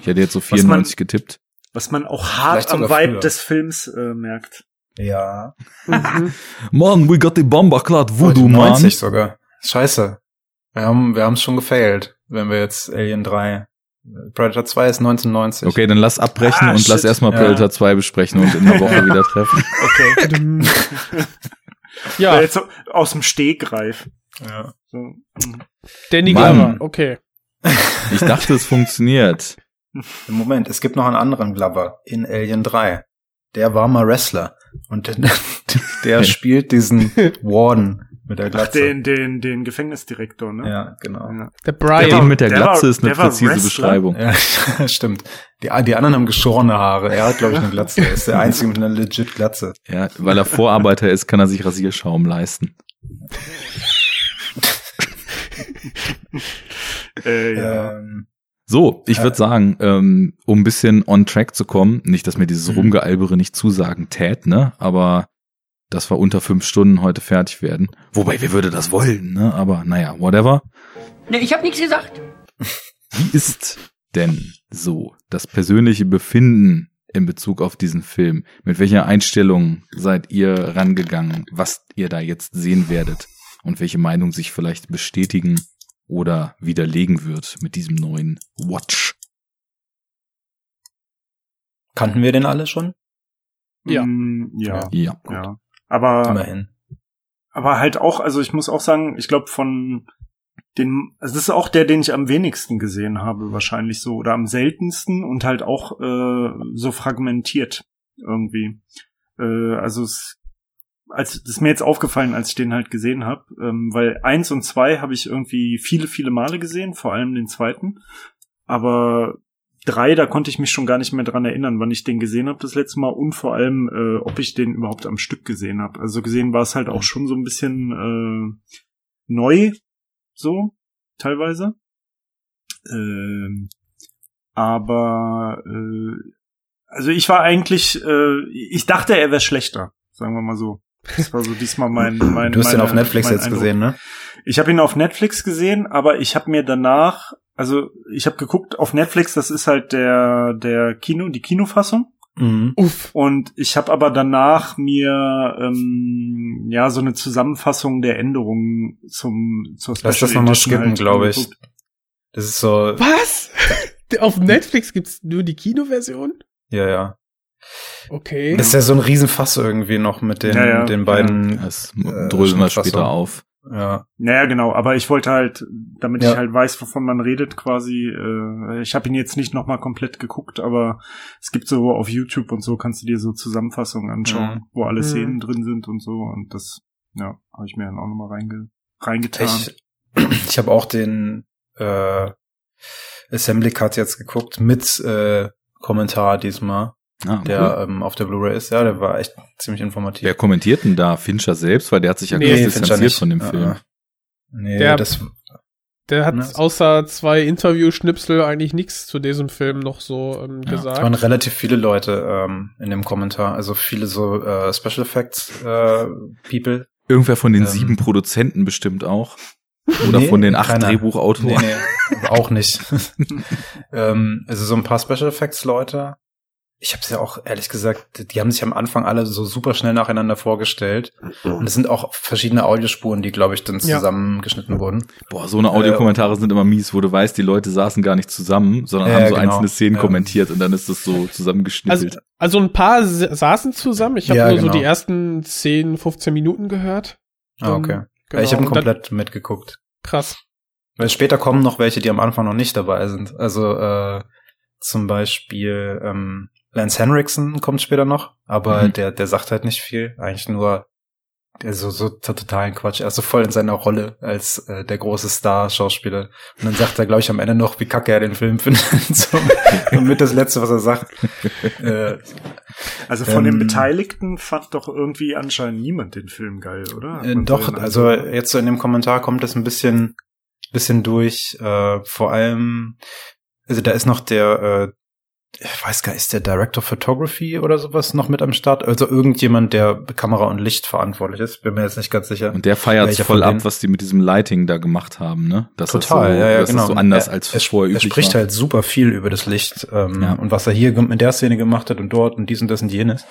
Ich hätte jetzt so Was man- 94 getippt. Was man auch hart am Vibe früher. des Films äh, merkt. ja. [laughs] Man, we got the bomber clad voodoo, man. 90 sogar. Scheiße. Wir haben, wir haben es schon gefailt, wenn wir jetzt Alien 3. Predator 2 ist 1990. Okay, dann lass abbrechen Ah, und lass shit. erstmal Ja. Predator 2 besprechen und in der Woche [laughs] wieder treffen. Okay. [laughs] Ja, Jetzt aus dem Stegreif. Ja. So. mhm. Danny Mann. Glover, okay. Ich dachte, es funktioniert. [laughs] Moment, es gibt noch einen anderen Glover in Alien 3. Der war mal Wrestler. Und der, [laughs] der spielt diesen Warden mit der Ach, Glatze. den, den, den Gefängnisdirektor, ne? ja, genau. Ja. Der Der Brian. mit der der Glatze war- ist eine war präzise Wrestler? Beschreibung. Ja, [laughs] stimmt. Die, die anderen haben geschorene Haare. Er hat, glaube ich, eine Glatze. Er ist der Einzige mit einer legit Glatze. Ja, weil er Vorarbeiter ist, kann er sich Rasierschaum leisten. Äh, ja. Ähm, So, ich würde sagen, ähm, um ein bisschen on track zu kommen, nicht, dass mir dieses Mhm. Rumgealbere nicht zusagen tät, ne, aber dass wir unter fünf Stunden heute fertig werden. Wobei, wer würde das wollen, ne, aber naja, whatever. Ne, ich hab nichts gesagt. [laughs] Wie ist denn so das persönliche Befinden in Bezug auf diesen Film? Mit welcher Einstellung seid ihr rangegangen, was ihr da jetzt sehen werdet? Und welche Meinung sich vielleicht bestätigen oder widerlegen wird mit diesem neuen Watch? kannten wir den alle schon? Ja. Mm, ja. Ja. ja. Aber, Immerhin. aber halt auch, also ich muss auch sagen, ich glaube von den, also das ist auch der, den ich am wenigsten gesehen habe, wahrscheinlich so, oder am seltensten und halt auch äh, so fragmentiert irgendwie. Äh, also es, als das ist mir jetzt aufgefallen, als ich den halt gesehen habe, ähm, weil eins und zwei habe ich irgendwie viele, viele Male gesehen, vor allem den zweiten. Aber drei, da konnte ich mich schon gar nicht mehr dran erinnern, wann ich den gesehen habe das letzte Mal und vor allem, äh, ob ich den überhaupt am Stück gesehen habe. Also gesehen war es halt auch schon so ein bisschen äh, neu, so teilweise. Ähm, aber äh, also ich war eigentlich, äh, ich dachte, er wäre schlechter, sagen wir mal so. Das war so diesmal mein, mein Du hast den meine- auf Netflix jetzt Eindruck. gesehen, ne? Ich habe ihn auf Netflix gesehen, aber ich habe mir danach, also ich habe geguckt auf Netflix, das ist halt der der Kino, die Kinofassung. Mhm. Uff. Und ich habe aber danach mir ähm, ja so eine Zusammenfassung der Änderungen zum zur Lass das nochmal skippen, halt glaube ich. Das ist so, Was? [laughs] Auf Netflix gibt's nur die Kinoversion? ja, ja. Okay. Das ist ja so ein Riesenfass irgendwie noch mit den, Ja, ja, den beiden. Das Äh, dröseln wir später auf. Ja. Naja, genau, aber ich wollte halt, damit Ja. ich halt weiß, wovon man redet, quasi, äh, ich habe ihn jetzt nicht nochmal komplett geguckt, aber es gibt so auf YouTube und so kannst du dir so Zusammenfassungen anschauen, Mhm. wo alle Mhm. Szenen drin sind und so und das, ja, habe ich mir dann auch nochmal reinge reingetan. Ich, ich habe auch den äh, Assembly Cut jetzt geguckt mit äh, Kommentar diesmal, Ah, cool. der ähm, auf der Blu-ray ist. Ja, der war echt ziemlich informativ. Wer kommentiert denn da? Fincher selbst? Weil der hat sich ja Nee, ganz Fincher distanziert nicht. von dem Ja, Film. ja. Nee, Der- das Der hat Ne? außer zwei Interview-Schnipsel eigentlich nichts zu diesem Film noch so ähm, Ja, Es waren gesagt. relativ viele Leute ähm, in dem Kommentar, also viele so äh, Special Effects äh, People. Irgendwer von den Ähm. sieben Produzenten bestimmt auch. Oder Nee, von den acht keiner. Drehbuchautoren. Nee, nee, auch nicht. [laughs] ähm, also so ein paar Special Effects Leute. Ich habe es ja auch ehrlich gesagt, die haben sich am Anfang alle so super schnell nacheinander vorgestellt. Und es sind auch verschiedene Audiospuren, die, glaube ich, dann Ja. zusammengeschnitten wurden. Boah, so eine Audiokommentare sind immer mies, wo du weißt, die Leute saßen gar nicht zusammen, sondern Ja, haben so genau. einzelne Szenen Ja. kommentiert und dann ist das so [laughs] Also, zusammengeschnippelt. also ein paar sa- saßen zusammen. Ich habe Ja, nur so genau. die ersten 10, 15 Minuten gehört. Ah, Ähm, okay. Genau. Ich habe Und dann- komplett mitgeguckt. Krass. Weil später kommen noch welche, die am Anfang noch nicht dabei sind. Also äh, zum Beispiel ähm, Lance Henriksen kommt später noch, aber Mhm. der der sagt halt nicht viel, eigentlich nur der so so totalen Quatsch. Er ist so voll in seiner Rolle als äh, der große Star-Schauspieler. Und dann sagt er, glaube ich, am Ende noch, wie kacke er den Film [laughs] findet. so, und mit das Letzte, was er sagt. [laughs] äh, Also von den Ähm, Beteiligten fand doch irgendwie anscheinend niemand den Film geil, oder? Äh, doch, den also jetzt so in dem Kommentar kommt es ein bisschen, bisschen durch. Äh, vor allem, also da ist noch der, äh, ich weiß gar nicht, ist der Director of Photography oder sowas noch mit am Start? Also irgendjemand, der Kamera und Licht verantwortlich ist. Bin mir jetzt nicht ganz sicher. Und der feiert Welcher voll ab, was die mit diesem Lighting da gemacht haben, ne? Dass Total, das so, ja, ja, genau. so anders er, als er, vorher Er üblich spricht war. halt super viel über das Licht ähm, Ja. und was er hier in der Szene gemacht hat und dort und dies und das und jenes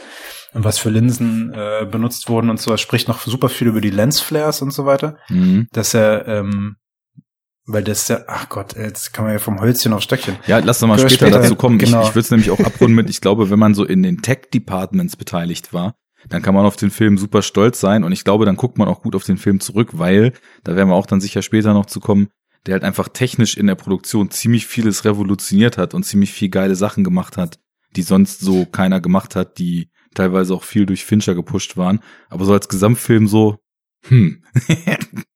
und was für Linsen äh, benutzt wurden und so. Er spricht noch super viel über die Lensflares und so weiter. Mhm. dass er, ähm, weil das ja, ach Gott, jetzt kann man ja vom Hölzchen auf Stöckchen. Ja, lass doch mal später, später- dazu kommen. genau. Ich, ich würde es nämlich auch abrunden mit, ich glaube, wenn man so in den Tech-Departments beteiligt war, dann kann man auf den Film super stolz sein und ich glaube, dann guckt man auch gut auf den Film zurück, weil, da werden wir auch dann sicher später noch zu kommen, der halt einfach technisch in der Produktion ziemlich vieles revolutioniert hat und ziemlich viel geile Sachen gemacht hat, die sonst so keiner gemacht hat, die teilweise auch viel durch Fincher gepusht waren. Aber so als Gesamtfilm so, hm. [laughs]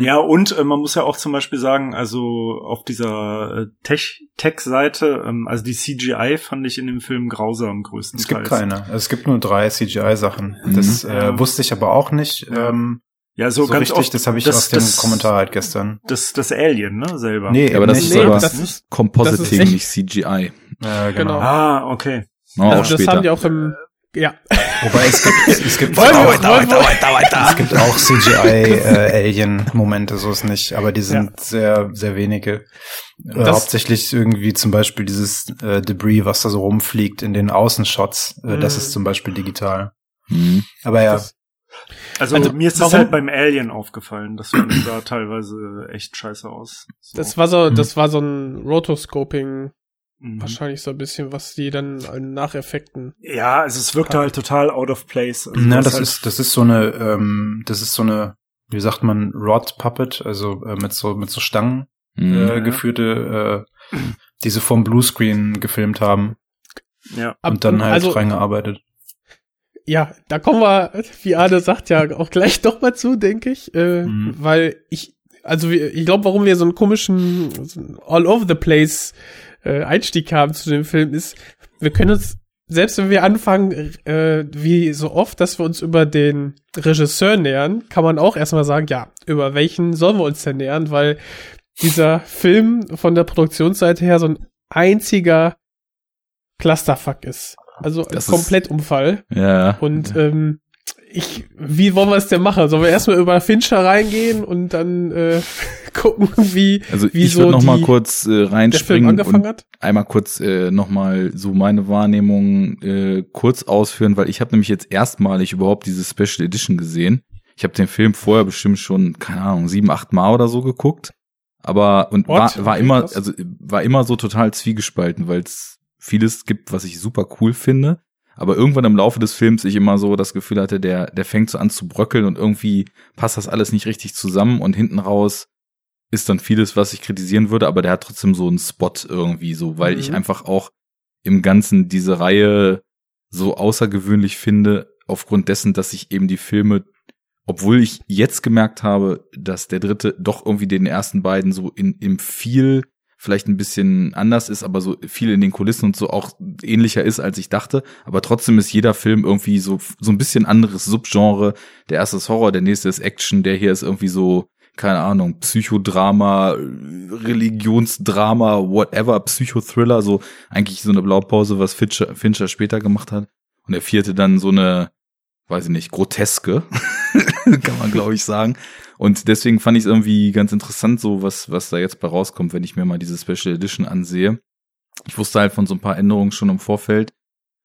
Ja, und äh, man muss ja auch zum Beispiel sagen, also auf dieser äh, Tech- Tech-Seite, ähm, also die CGI fand ich in dem Film grausam größtenteils. Es gibt keine. Es gibt nur drei CGI-Sachen. Das Mhm. äh, Ja. wusste ich aber auch nicht. Ja. Ähm, Ja, so, so ganz richtig, oft, das habe ich das- aus dem das- Kommentar halt gestern. Das, das Alien, ne, selber. Nee, aber das nicht ist Nee, aber das ist- Compositing, das ist nicht CGI. Äh, genau. Genau. Ah, okay. Auch Also das später. haben die auch im, ja. Wobei es gibt, es gibt [laughs] Wollen wir- auch, wollen wir- es gibt auch CGI-Alien-Momente, [laughs] so ist nicht, aber die sind sehr, sehr wenige. Äh, Das- hauptsächlich irgendwie zum Beispiel dieses äh, Debris, was da so rumfliegt in den Außenshots, äh, das Mhm. ist zum Beispiel digital. Mhm. Aber ja, Das- Also, Also, mir ist das halt beim Alien aufgefallen. Das sah teilweise echt scheiße aus. So. Das war so, Mhm. das war so ein Rotoscoping, Mhm. wahrscheinlich so ein bisschen, was die dann an Nacheffekten. Ja, also es wirkte halt total out of place. Also na, das halt, ist, das ist so eine, ähm, das ist so eine, wie sagt man, Rod Puppet, also äh, mit so, mit so Stangen Mhm. äh, geführte, äh, die sie vom Bluescreen gefilmt haben ja. Ab- und dann halt also, reingearbeitet. Ja, da kommen wir, wie Arne sagt, ja auch gleich [laughs] doch mal zu, denke ich, äh, Mhm. weil ich, also wir, ich glaube, warum wir so einen komischen, so einen äh, Einstieg haben zu dem Film ist, wir können uns, selbst wenn wir anfangen, äh, wie so oft, dass wir uns über den Regisseur nähern, kann man auch erstmal sagen, ja, über welchen sollen wir uns denn nähern, weil dieser Film von der Produktionsseite her so ein einziger Clusterfuck ist. Also ein Das ist- Komplettumfall. Ja. Und ähm, ich, wie wollen wir es denn machen? Sollen wir erstmal über Fincher reingehen und dann äh, [laughs] gucken, wie, Also wie ich so würde noch mal kurz äh, reinspringen und hat? einmal kurz äh, noch mal so meine Wahrnehmung äh, kurz ausführen, weil ich habe nämlich jetzt erstmalig überhaupt diese Special Edition gesehen. Ich habe den Film vorher bestimmt schon keine Ahnung sieben, acht Mal oder so geguckt, aber und What? war war immer also war immer so total zwiegespalten, weil es vieles gibt, was ich super cool finde. Aber irgendwann im Laufe des Films ich immer so das Gefühl hatte, der, der fängt so an zu bröckeln und irgendwie passt das alles nicht richtig zusammen und hinten raus ist dann vieles, was ich kritisieren würde, aber der hat trotzdem so einen Spot irgendwie so, weil ich Mhm. einfach auch im Ganzen diese Reihe so außergewöhnlich finde, aufgrund dessen, dass ich eben die Filme, obwohl ich jetzt gemerkt habe, dass der dritte doch irgendwie den ersten beiden so in, im viel vielleicht ein bisschen anders ist, aber so viel in den Kulissen und so auch ähnlicher ist, als ich dachte. Aber trotzdem ist jeder Film irgendwie so, so ein bisschen anderes Subgenre. Der erste ist Horror, der nächste ist Action, der hier ist irgendwie so, keine Ahnung, Psychodrama, Religionsdrama, whatever, Psychothriller, so eigentlich so eine Blaupause, was Fincher, Fincher später gemacht hat. Und der vierte dann so eine, weiß ich nicht, groteske, [laughs] kann man glaube ich sagen. Und deswegen fand ich es irgendwie ganz interessant, so was, was da jetzt bei rauskommt, wenn ich mir mal diese Special Edition ansehe. Ich wusste halt von so ein paar Änderungen schon im Vorfeld.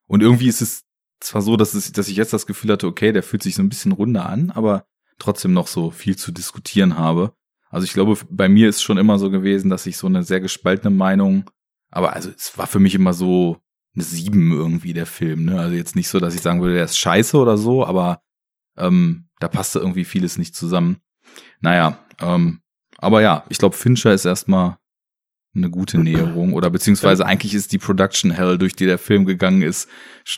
Und irgendwie ist es zwar so, dass, es, dass ich jetzt das Gefühl hatte, okay, der fühlt sich so ein bisschen runder an, aber trotzdem noch so viel zu diskutieren habe. Also ich glaube, bei mir ist schon immer so gewesen, dass ich so eine sehr gespaltene Meinung, aber also es war für mich immer so eine Sieben irgendwie der Film, ne? Also jetzt nicht so, dass ich sagen würde, der ist scheiße oder so, aber ähm, da passte irgendwie vieles nicht zusammen. Naja, ähm, aber ja, ich glaube, Fincher ist erstmal eine gute Näherung oder beziehungsweise eigentlich ist die Production Hell, durch die der Film gegangen ist,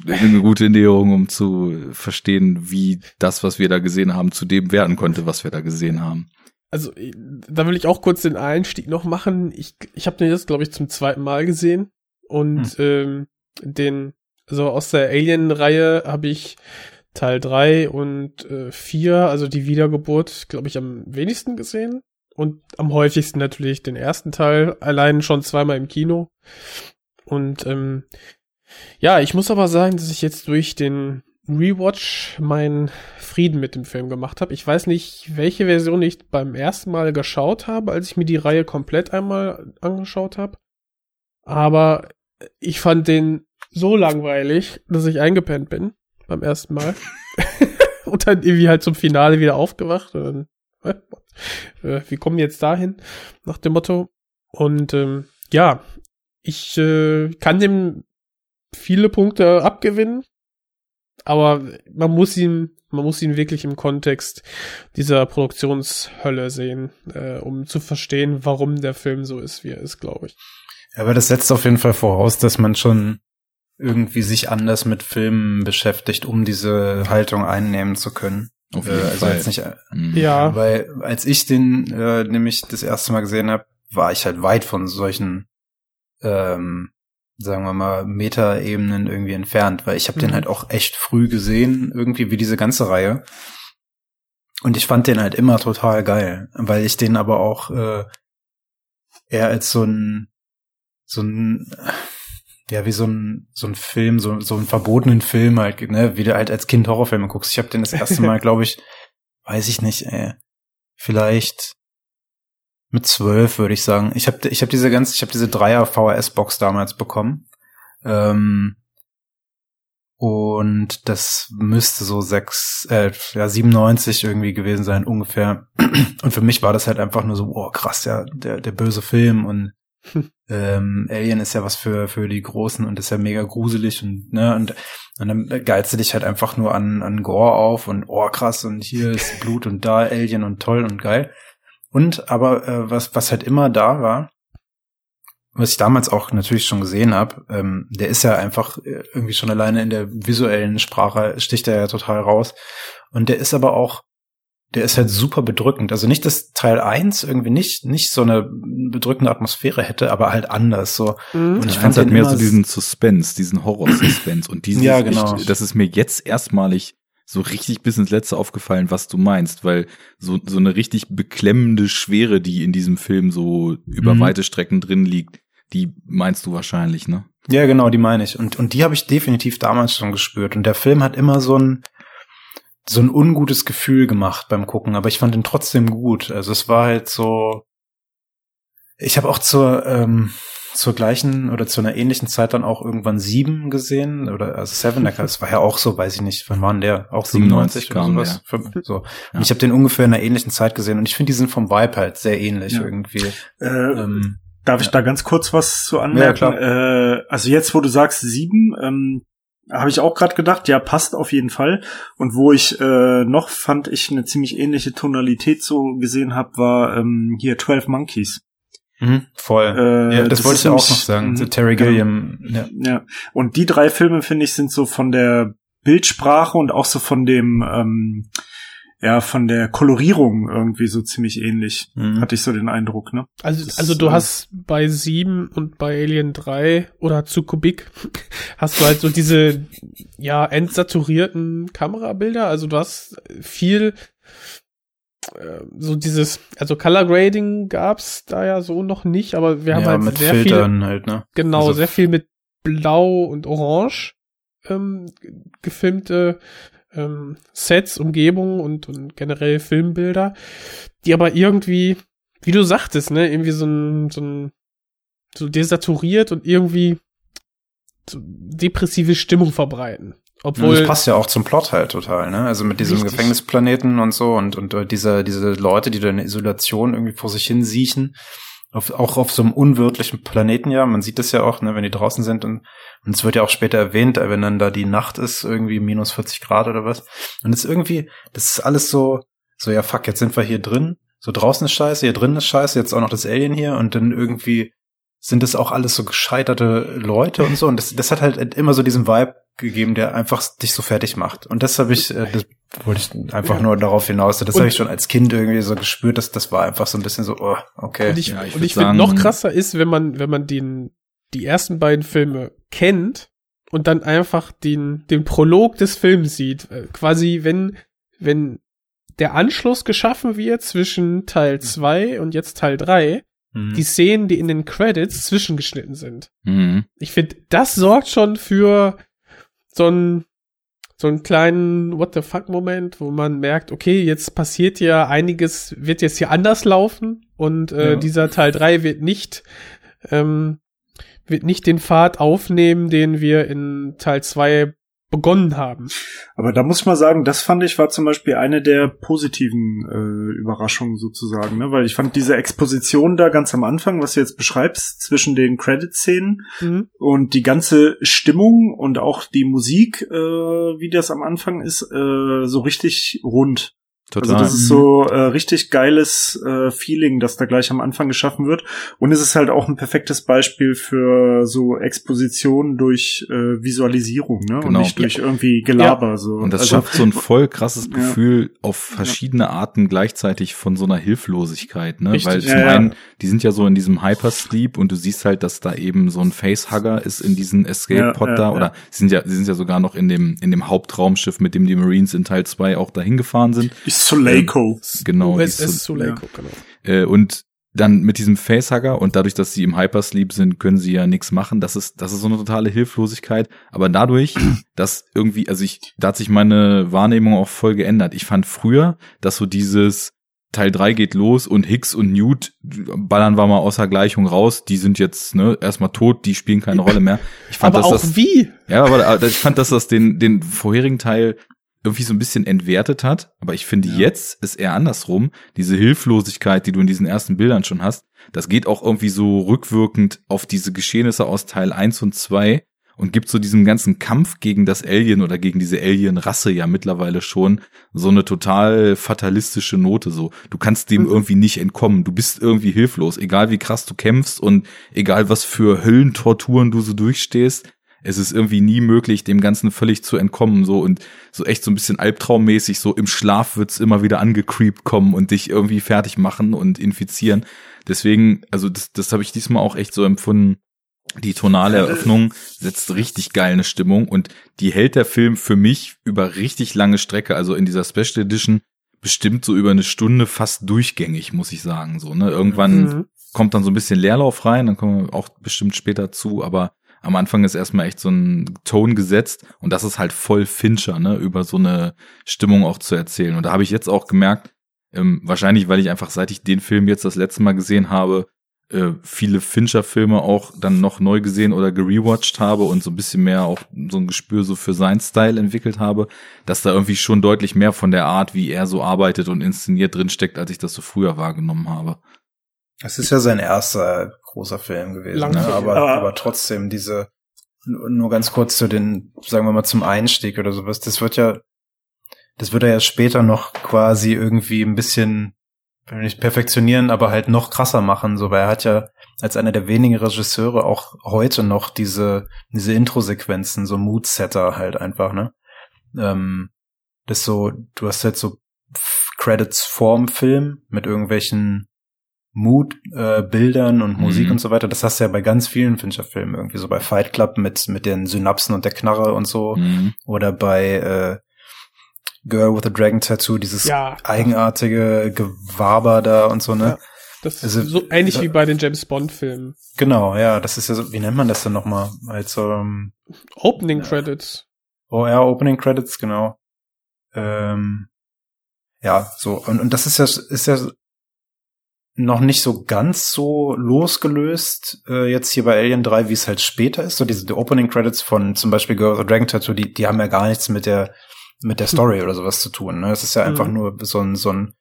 eine gute Näherung, um zu verstehen, wie das, was wir da gesehen haben, zu dem werden konnte, was wir da gesehen haben. Also, äh, da will ich auch kurz den Einstieg noch machen. Ich, ich habe den jetzt, glaube ich, zum zweiten Mal gesehen. Und ähm, den, also aus der Alien-Reihe habe ich Teil drei und äh, vier, also die Wiedergeburt, glaube ich, am wenigsten gesehen. Und am häufigsten natürlich den ersten Teil, allein schon zweimal im Kino. Und ähm, ja, ich muss aber sagen, dass ich jetzt durch den Rewatch meinen Frieden mit dem Film gemacht habe. Ich weiß nicht, welche Version ich beim ersten Mal geschaut habe, als ich mir die Reihe komplett einmal angeschaut habe. Aber ich fand den so langweilig, dass ich eingepennt bin beim ersten Mal. [laughs] und dann irgendwie halt zum Finale wieder aufgewacht. Und dann, äh, wir kommen jetzt dahin, nach dem Motto. Und ähm, ja, ich äh, kann dem viele Punkte abgewinnen, aber man muss ihn, man muss ihn wirklich im Kontext dieser Produktionshölle sehen, äh, um zu verstehen, warum der Film so ist, wie er ist, glaube ich. Aber das setzt auf jeden Fall voraus, dass man schon irgendwie sich anders mit Filmen beschäftigt, um diese Haltung einnehmen zu können. Auf Äh, jeden also Fall. jetzt nicht, äh. Ja. weil als ich den äh, nämlich das erste Mal gesehen habe, war ich halt weit von solchen, ähm, sagen wir mal, Metaebenen irgendwie entfernt, weil ich habe den Mhm. halt auch echt früh gesehen, irgendwie wie diese ganze Reihe. Und ich fand den halt immer total geil, weil ich den aber auch äh, eher als so ein so ein ja, wie so ein, so ein Film, so, so einen verbotenen Film halt, ne, wie du halt als Kind Horrorfilme guckst. Ich habe den das erste Mal, [laughs] glaube ich, weiß ich nicht, ey, vielleicht mit zwölf, würde ich sagen. Ich habe ich hab diese ganze, ich habe diese Dreier VHS-Box damals bekommen. Ähm, und das müsste so sechs, äh, ja, 97 irgendwie gewesen sein, ungefähr. [clears throat] Und für mich war das halt einfach nur so, oh krass, ja, der, der böse Film und [laughs] ähm, Alien ist ja was für, für die Großen und ist ja mega gruselig und, ne, und, und dann geilst du dich halt einfach nur an, an Gore auf und, oh krass, und hier ist [laughs] Blut und da Alien und toll und geil. Und aber äh, was, was halt immer da war, was ich damals auch natürlich schon gesehen habe, ähm, der ist ja einfach äh, irgendwie schon alleine in der visuellen Sprache sticht er ja total raus. Und der ist aber auch, der ist halt super bedrückend. Also nicht, dass Teil 1 irgendwie nicht, nicht so eine bedrückende Atmosphäre hätte, aber halt anders. So. Mhm. Und ich Ich fand halt mehr so diesen Suspense, diesen Horror-Suspense. Und dieses, Ja, genau. ich, das ist mir jetzt erstmalig so richtig bis ins Letzte aufgefallen, was du meinst, weil so, so eine richtig beklemmende Schwere, die in diesem Film so über Mhm. weite Strecken drin liegt, die meinst du wahrscheinlich, ne? Ja, genau, die meine ich. Und, und die habe ich definitiv damals schon gespürt. Und der Film hat immer so ein, so ein ungutes Gefühl gemacht beim Gucken, aber ich fand ihn trotzdem gut. Also es war halt so. Ich habe auch zur, ähm, zur gleichen oder zu einer ähnlichen Zeit dann auch irgendwann sieben gesehen oder also Seven, das [laughs] war ja auch so, weiß ich nicht, wann war denn der? Auch 97 oder kam sowas? Fünf- So. Ja. Und ich habe den ungefähr in einer ähnlichen Zeit gesehen und ich finde, die sind vom Vibe halt sehr ähnlich Ja. irgendwie. Äh, Ähm, Darf ich Ja. da ganz kurz was zu anmerken? Ja, äh, also jetzt, wo du sagst sieben, ähm, habe ich auch gerade gedacht, ja, passt auf jeden Fall. Und wo ich äh, noch fand, ich eine ziemlich ähnliche Tonalität so gesehen habe, war ähm, hier 12 Monkeys. mhm, voll. Äh, ja, das, das wollte ich auch noch sagen. So Terry genau. Gilliam. Ja. Ja, und die drei Filme, finde ich, sind so von der Bildsprache und auch so von dem, ähm, ja, von der Kolorierung irgendwie so ziemlich ähnlich. Mhm. Hatte ich so den Eindruck, ne? Also, Das, also du äh, hast bei 7 und bei Alien 3 oder zu Kubik [laughs] hast du halt so diese ja entsaturierten Kamerabilder. Also du hast viel äh, so dieses, also Color Grading gab's da ja so noch nicht, aber wir haben ja, halt mit sehr Filtern halt, ne? viel, genau, Also- sehr viel mit Blau und Orange ähm, gefilmte ähm, Sets, Umgebungen und, und generell Filmbilder, die aber irgendwie, wie du sagtest, ne, irgendwie so ein, so ein, so desaturiert und irgendwie so depressive Stimmung verbreiten. Und Obwohl, das passt ja auch zum Plot halt total, ne? Also mit diesem Richtig. Gefängnisplaneten und so und, und äh, diese, diese Leute, die da in Isolation irgendwie vor sich hin siechen. Auf, auch auf so einem unwirtlichen Planeten ja. Man sieht das ja auch, ne, wenn die draußen sind und, und es wird ja auch später erwähnt, äh, wenn dann da die Nacht ist, irgendwie minus 40 Grad oder was. Und es ist irgendwie, das ist alles so, so, ja fuck, jetzt sind wir hier drin. So draußen ist scheiße, hier drin ist scheiße, jetzt auch noch das Alien hier und dann irgendwie sind das auch alles so gescheiterte Leute und so. Und das, das hat halt immer so diesen Vibe gegeben, der einfach dich so fertig macht. Und das habe ich, äh, das wollte ich einfach Ja. nur darauf hinaus. Das habe ich schon als Kind irgendwie so gespürt, dass das war einfach so ein bisschen so, oh, okay. und ich, Ja, ich und ich finde noch krasser ist, wenn man, wenn man den, die ersten beiden Filme kennt und dann einfach den, den Prolog des Films sieht. Äh, Quasi, wenn, wenn der Anschluss geschaffen wird zwischen Teil 2 und jetzt Teil 3, Mhm. die Szenen, die in den Credits zwischengeschnitten sind. Mhm. Ich finde, das sorgt schon für so einen so einen kleinen What the fuck Moment, wo man merkt, okay, jetzt passiert ja einiges, wird jetzt hier anders laufen und äh, Ja. dieser Teil 3 wird nicht ähm, wird nicht den Pfad aufnehmen, den wir in Teil 2 begonnen haben. Aber da muss ich mal sagen, das fand ich war zum Beispiel eine der positiven äh, Überraschungen sozusagen, ne? weil ich fand diese Exposition da ganz am Anfang, was du jetzt beschreibst, zwischen den Credit-Szenen Mhm. und die ganze Stimmung und auch die Musik, äh, wie das am Anfang ist, äh, so richtig rund. Total. Also das ist so äh, richtig geiles äh, Feeling, das da gleich am Anfang geschaffen wird. Und es ist halt auch ein perfektes Beispiel für so Exposition durch äh, Visualisierung, ne? Genau. Und nicht durch irgendwie Gelaber. So. Und das also, schafft so ein voll krasses Ja. Gefühl auf verschiedene Arten gleichzeitig von so einer Hilflosigkeit, ne? Richtig. Weil zum Ja, ja. einen, die sind ja so in diesem Hypersleep und du siehst halt, dass da eben so ein Facehugger ist in diesen Escape-Pod Ja, ja, da ja. oder sie sind ja, sie sind ja sogar noch in dem, in dem Hauptraumschiff, mit dem die Marines in Teil 2 auch dahin gefahren sind. ist Suleiko. Genau. die USS Sul- Suleiko, genau. äh, und dann mit diesem Facehugger und dadurch, dass sie im Hypersleep sind, können sie ja nichts machen. Das ist, das ist so eine totale Hilflosigkeit. Aber dadurch, [clears throat] dass irgendwie, also ich, da hat sich meine Wahrnehmung auch voll geändert. Ich fand früher, dass so dieses Teil 3 geht los und Hicks und Newt ballern wir mal außer Gleichung raus. Die sind jetzt ne, erstmal tot, die spielen keine Rolle mehr. Ich fand, Aber dass auch das, wie? ja, aber aber ich fand, dass das den, den vorherigen Teil irgendwie so ein bisschen entwertet hat. Aber ich finde, jetzt ist eher andersrum. Diese Hilflosigkeit, die du in diesen ersten Bildern schon hast, das geht auch irgendwie so rückwirkend auf diese Geschehnisse aus Teil 1 und 2 und gibt so diesem ganzen Kampf gegen das Alien oder gegen diese Alien-Rasse ja mittlerweile schon so eine total fatalistische Note so. Du kannst dem irgendwie nicht entkommen. Du bist irgendwie hilflos, egal wie krass du kämpfst und egal was für Höllentorturen du so durchstehst. Es ist irgendwie nie möglich, dem Ganzen völlig zu entkommen, so und so echt so ein bisschen albtraummäßig, so im Schlaf wird's immer wieder angecreept kommen und dich irgendwie fertig machen und infizieren. Deswegen, also das, das habe ich diesmal auch echt so empfunden. Die tonale Eröffnung setzt richtig geil eine Stimmung und die hält der Film für mich über richtig lange Strecke, also in dieser Special Edition bestimmt so über eine Stunde fast durchgängig, muss ich sagen, so, ne? Irgendwann Mhm. kommt dann so ein bisschen Leerlauf rein, dann kommen wir auch bestimmt später zu, aber am Anfang ist erstmal echt so ein Ton gesetzt und das ist halt voll Fincher, ne, über so eine Stimmung auch zu erzählen. Und da habe ich jetzt auch gemerkt, ähm, wahrscheinlich, weil ich einfach, seit ich den Film jetzt das letzte Mal gesehen habe, äh, viele Fincher-Filme auch dann noch neu gesehen oder gerewatcht habe und so ein bisschen mehr auch so ein Gespür so für seinen Style entwickelt habe, dass da irgendwie schon deutlich mehr von der Art, wie er so arbeitet und inszeniert drinsteckt, als ich das so früher wahrgenommen habe. Es ist ja sein erster großer Film gewesen, ne? Aber, Aber- aber trotzdem diese, nur ganz kurz zu den, sagen wir mal zum Einstieg oder sowas, das wird ja, das wird er ja später noch quasi irgendwie ein bisschen, will nicht perfektionieren, aber halt noch krasser machen, so, weil er hat ja als einer der wenigen Regisseure auch heute noch diese, diese Intro-Sequenzen, so Mood-Setter halt einfach, ne? Ähm, das so, du hast halt so Credits vorm Film mit irgendwelchen Mood-Bildern und Musik Mhm. und so weiter. Das hast du ja bei ganz vielen Fincher-Filmen irgendwie, so bei Fight Club mit, mit den Synapsen und der Knarre und so. Mhm. Oder bei äh, Girl with a Dragon Tattoo, dieses Ja. eigenartige Gewaber da und so, ne? Ja. Das ist Also, so ähnlich äh, wie bei den James Bond Filmen. Genau, ja, das ist ja so, wie nennt man das denn nochmal? Als ähm, Opening Credits. OR Opening Credits, genau. Ähm, ja, so, und, und das ist ja, ist ja noch nicht so ganz so losgelöst, äh, jetzt hier bei Alien 3, wie es halt später ist. So diese die Opening Credits von zum Beispiel Girl with a Dragon Tattoo, die, die haben ja gar nichts mit der, mit der Story oder sowas zu tun. Ne? Es ist ja einfach Mhm. nur so ein, so ein,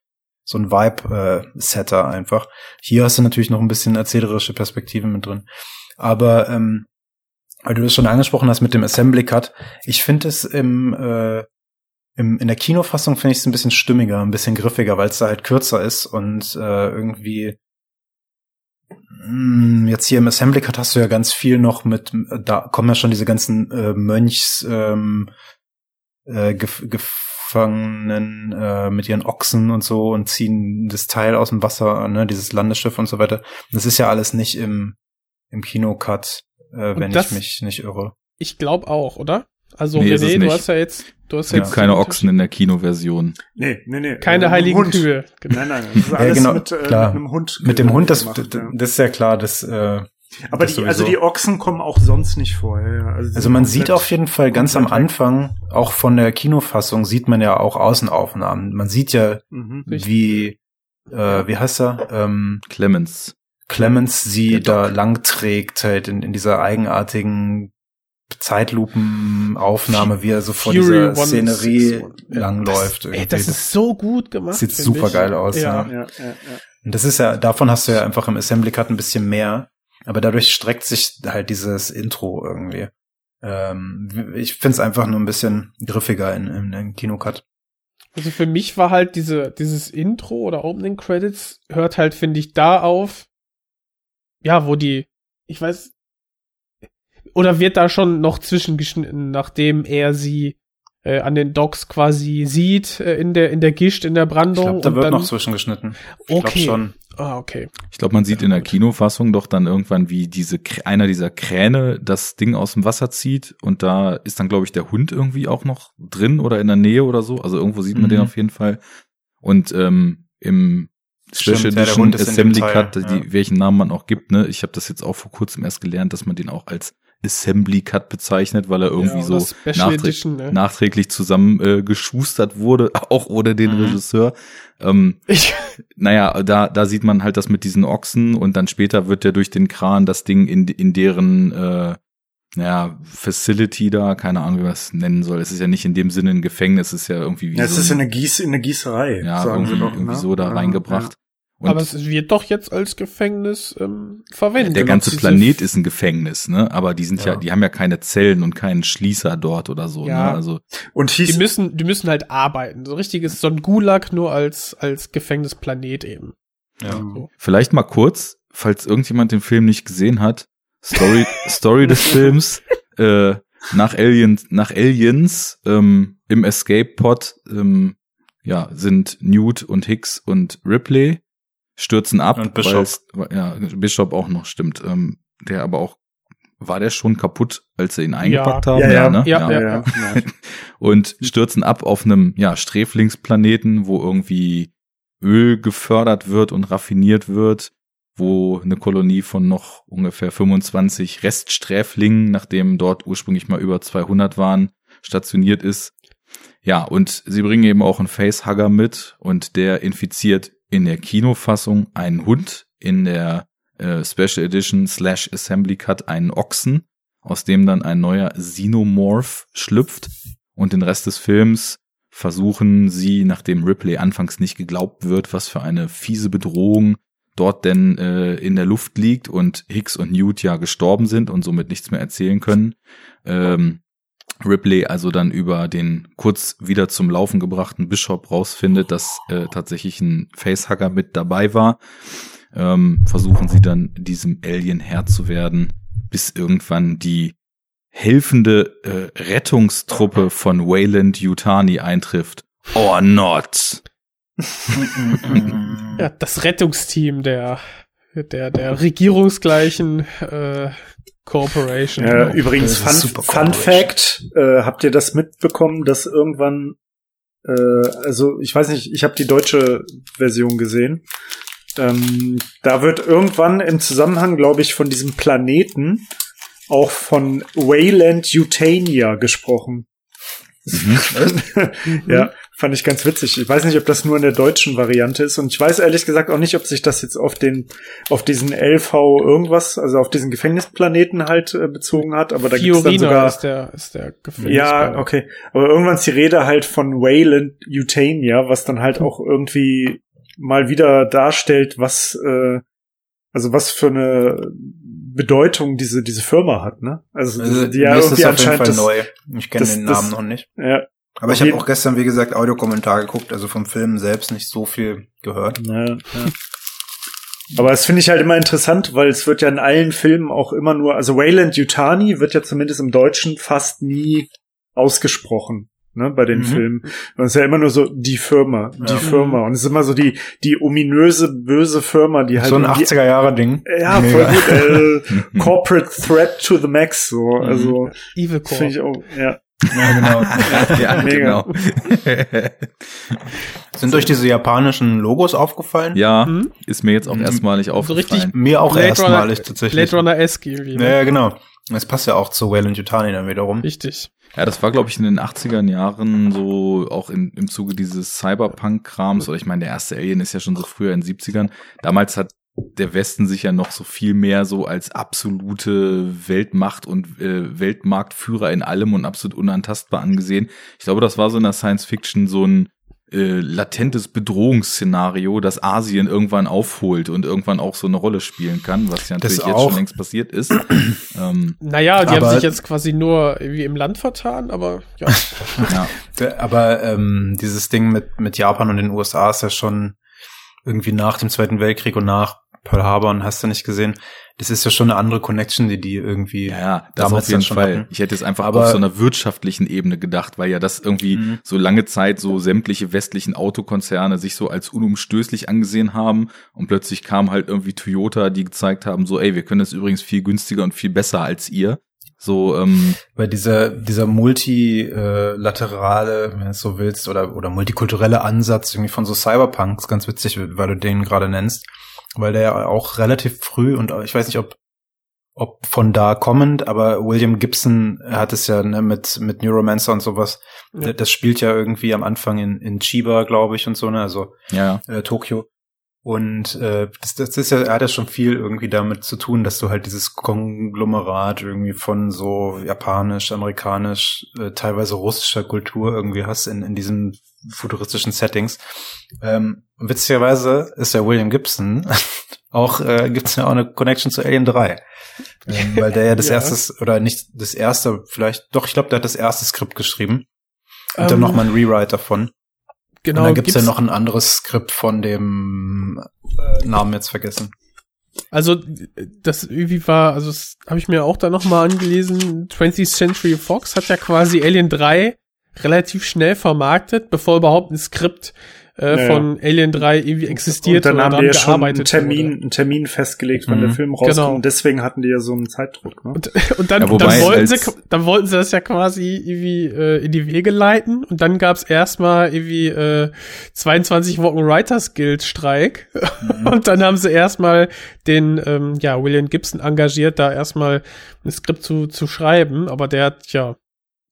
so ein Vibe-Setter einfach. Hier hast du natürlich noch ein bisschen erzählerische Perspektiven mit drin. Aber ähm, weil du das schon angesprochen hast mit dem Assembly Cut, ich finde es im, äh, im in der Kinofassung finde ich es ein bisschen stimmiger, ein bisschen griffiger, weil es da halt kürzer ist und äh, irgendwie mh, jetzt hier im Assembly Cut hast du ja ganz viel noch mit, da kommen ja schon diese ganzen äh, Mönchs ähm, äh, gef Gefangenen äh, mit ihren Ochsen und so und ziehen das Teil aus dem Wasser, ne, dieses Landesschiff und so weiter. Das ist ja alles nicht im im Kinocut, äh, wenn das- ich mich nicht irre. Ich glaube auch, oder? Also Nee, René, du hast ja jetzt, du hast Es gibt keine Ochsen in der Kinoversion. Nee, nee, nee. keine äh, heiligen Hund. Kühe. Nein, nein, das ist [laughs] Ja, alles genau, mit, äh, klar. mit einem Hund. Mit dem Hund, das, gemacht, ja. das ist ja klar, das, äh, Aber das die, also die Ochsen kommen auch sonst nicht vor. Ja, ja. Also, Also man sieht auf jeden Fall ganz am. Anfang, auch von der Kinofassung, sieht man ja auch Außenaufnahmen. Man sieht ja, Mhm. Wie, äh, wie heißt er, ähm, Clemens. Clemens sie da lang trägt, halt in, in dieser eigenartigen Zeitlupenaufnahme, wie er so vor Fury dieser 161. Szenerie langläuft. Ey, irgendwie. das ist so gut gemacht. Sieht super geil aus, Ja. ja. Ja, ja, ja. Und das ist ja, davon hast du ja einfach im Assembly Cut ein bisschen mehr, aber dadurch streckt sich halt dieses Intro irgendwie. Ähm, ich find's einfach nur ein bisschen griffiger in, in, in Kinocut. Also für mich war halt diese, dieses Intro oder Opening Credits hört halt, finde ich, da auf, ja, wo die, ich weiß, oder wird da schon noch zwischengeschnitten, nachdem er sie äh, an den Docks quasi sieht, äh, in der, in der Gischt, in der Ich Brandung. glaube, da wird dann, noch zwischengeschnitten. Ich glaube Okay. schon. Ah, okay. Ich glaube, man sieht in der Kinofassung doch dann irgendwann, wie diese einer dieser Kräne das Ding aus dem Wasser zieht und da ist dann, glaube ich, der Hund irgendwie auch noch drin oder in der Nähe oder so. Also irgendwo sieht man Mhm. den auf jeden Fall. Und ähm, im Special Stimmt, ja, der Edition Hund ist in dem Assembly Teil, Cut, ja. die, welchen Namen man auch gibt, ne? Ich habe das jetzt auch vor kurzem erst gelernt, dass man den auch als Assembly Cut bezeichnet, weil er irgendwie Ja, so nachträ Edition, ne? nachträglich zusammen äh, wurde, [laughs] auch ohne den Mhm. Regisseur. Ähm, Ich, [laughs] naja, da, da sieht man halt das mit diesen Ochsen und dann später wird ja durch den Kran das Ding in, in deren, äh, naja, Facility da, keine Ahnung, wie man es nennen soll. Es ist ja nicht in dem Sinne ein Gefängnis, es ist ja irgendwie wie Ja, es so ist ein, in eine, Gieß, in eine Gießerei, ja, sagen irgendwie, sie doch. irgendwie ne? so da Ja, reingebracht. Und aber es wird doch jetzt als Gefängnis ähm, verwendet. der ganze Planet ist ein Gefängnis, ne? Aber die sind ja. Ja. die haben ja keine Zellen und keinen Schließer dort oder so, Ja. ne? Also. Und Die hieß, müssen, die müssen halt arbeiten. So richtig ist so ein Gulag nur als, als Gefängnisplanet eben. Ja. So. Vielleicht mal kurz, falls irgendjemand den Film nicht gesehen hat, Story, [laughs] Story des Films, äh, nach Aliens, nach Aliens, ähm, im Escape Pod, ähm, ja, sind Newt und Hicks und Ripley stürzen ab. Und Bishop. weil's- Ja, Bishop auch noch, stimmt. Ähm, der aber auch, war der schon kaputt, als sie ihn eingepackt haben? Ja, ja. ne? Ja, ja, ja. ja, genau. [laughs] und stürzen ab auf einem ja, Sträflingsplaneten, wo irgendwie Öl gefördert wird und raffiniert wird, wo eine Kolonie von noch ungefähr 25 Reststräflingen, nachdem dort ursprünglich mal über 200 waren, stationiert ist. Ja, und sie bringen eben auch einen Facehugger mit und der infiziert in der Kinofassung einen Hund, in der äh, Special Edition slash Assembly Cut einen Ochsen, aus dem dann ein neuer Xenomorph schlüpft und den Rest des Films versuchen sie, nachdem Ripley anfangs nicht geglaubt wird, was für eine fiese Bedrohung dort denn äh, in der Luft liegt und Hicks und Newt ja gestorben sind und somit nichts mehr erzählen können. Ähm, Ripley also dann über den kurz wieder zum Laufen gebrachten Bishop rausfindet, dass äh, tatsächlich ein Facehacker mit dabei war. Ähm, versuchen sie dann diesem Alien Herr zu werden, bis irgendwann die helfende äh, Rettungstruppe von Wayland Yutani eintrifft. Or not. [laughs] Ja, das Rettungsteam der, der, der regierungsgleichen äh, Corporation. Ja, Genau. übrigens, Fun, Fun. Fact, äh, habt ihr das mitbekommen, dass irgendwann, äh, also ich weiß nicht, ich habe die deutsche Version gesehen. Ähm, da wird irgendwann im Zusammenhang, glaube ich, von diesem Planeten auch von Wayland Utania gesprochen. [laughs] ja, fand ich ganz witzig. Ich weiß nicht, ob das nur in der deutschen Variante ist und ich weiß ehrlich gesagt auch nicht, ob sich das jetzt auf den, auf diesen LV irgendwas, also auf diesen Gefängnisplaneten halt äh, bezogen hat, aber da gibt's dann Fiorina sogar ist der, ist der Gefängnis. ja, okay. Aber irgendwann ist die Rede halt von Wayland Utania, was dann halt auch irgendwie mal wieder darstellt, was, äh, also was für eine Bedeutung diese, diese Firma hat, ne? Also, Also, die ja das irgendwie auf jeden anscheinend Fall das, neu. Ich kenne das- den das- Namen noch nicht. ja, Aber ich habe auch gestern, wie gesagt, Audiokommentar geguckt, also vom Film selbst nicht so viel gehört. Ja, ja. Aber das finde ich halt immer interessant, weil es wird ja in allen Filmen auch immer nur, also Wayland Yutani wird ja zumindest im Deutschen fast nie ausgesprochen, ne, bei den Mhm. Filmen. Und es ist ja immer nur so die Firma, die Ja. Firma. Und es ist immer so die, die ominöse, böse Firma, die halt so ein irgendwie- 80er-Jahre-Ding. ja, voll gut, äh, [laughs] Corporate Threat to the Max, so, Mhm. also, Evil finde ich auch, ja. Ja, genau. [laughs] ja, genau. [laughs] Sind euch diese japanischen Logos aufgefallen? ja, Mhm. ist mir jetzt auch Mhm. erstmalig So aufgefallen. richtig Mir auch Blade erstmalig Runner- tatsächlich. Blade Runner-esque irgendwie. Ne? Ja, genau. Das passt ja auch zu Wayland Yutani dann wiederum. Richtig. Ja, das war, glaube ich, in den 80er Jahren so auch in, im Zuge dieses Cyberpunk-Krams. Oder ich meine, der erste Alien ist ja schon so früher in den 70ern. Damals hat der Westen sich ja noch so viel mehr so als absolute Weltmacht und äh, Weltmarktführer in allem und absolut unantastbar angesehen. Ich glaube, das war so in der Science Fiction so ein äh, latentes Bedrohungsszenario, das Asien irgendwann aufholt und irgendwann auch so eine Rolle spielen kann, was ja natürlich jetzt schon längst passiert ist. [clears throat] ähm, Naja, die haben sich jetzt quasi nur irgendwie im Land vertan, aber ja. [laughs] ja. Der- Aber ähm, dieses Ding mit, mit Japan und den USA ist ja schon irgendwie nach dem Zweiten Weltkrieg und nach Pearl Harbor und hast du nicht gesehen. Das ist ja schon eine andere Connection, die die irgendwie Ja, ja, das damals auf jeden schon Fall. hatten. Ich hätte es einfach Aber- auf so einer wirtschaftlichen Ebene gedacht, weil ja das irgendwie Mhm. so lange Zeit so sämtliche westlichen Autokonzerne sich so als unumstößlich angesehen haben und plötzlich kam halt irgendwie Toyota, die gezeigt haben, so, ey, wir können es übrigens viel günstiger und viel besser als ihr. So, ähm, Weil dieser, dieser multilaterale, wenn du es so willst, oder, oder multikulturelle Ansatz irgendwie von so Cyberpunk ist ganz witzig, weil du den gerade nennst. Weil der ja auch relativ früh und ich weiß nicht, ob, ob von da kommend, aber William Gibson hat es ja ne, mit, mit Neuromancer und sowas. Ja. Das spielt ja irgendwie am Anfang in, in Chiba, glaube ich, und so, ne, also ja, äh, Tokio. Und äh, das, das ist ja, er hat ja schon viel irgendwie damit zu tun, dass du halt dieses Konglomerat irgendwie von so japanisch, amerikanisch, äh, teilweise russischer Kultur irgendwie hast in, in diesen futuristischen Settings. Ähm, witzigerweise ist ja William Gibson [laughs] auch, äh, gibt's ja auch eine Connection zu Alien 3. Ähm, weil der ja das [laughs] Ja. erste, oder nicht das erste, vielleicht, doch, ich glaube, der hat das erste Skript geschrieben. Und dann Ähm, noch mal ein Rewrite davon. Genau, und dann gibt's ja gibt's- noch ein anderes Skript von dem äh, Namen jetzt vergessen. Also das irgendwie war, also das habe ich mir auch da noch mal angelesen. 20th Century Fox hat ja quasi Alien 3 relativ schnell vermarktet, bevor überhaupt ein Skript äh, Ja, von Alien 3 irgendwie existiert und dann haben die ja schon einen Termin, wurde. einen Termin festgelegt, wann Mhm. der Film rauskommt. Genau. Und deswegen hatten die ja so einen Zeitdruck. Ne? Und, [laughs] und dann, Ja, wobei dann, wollten sie, dann wollten sie das ja quasi irgendwie äh, in die Wege leiten und dann gab's erstmal irgendwie äh, 22 Wochen Writers Guild Streik [laughs] und dann haben sie erstmal den ähm, ja William Gibson engagiert, da erstmal ein Skript zu zu schreiben, aber der hat ja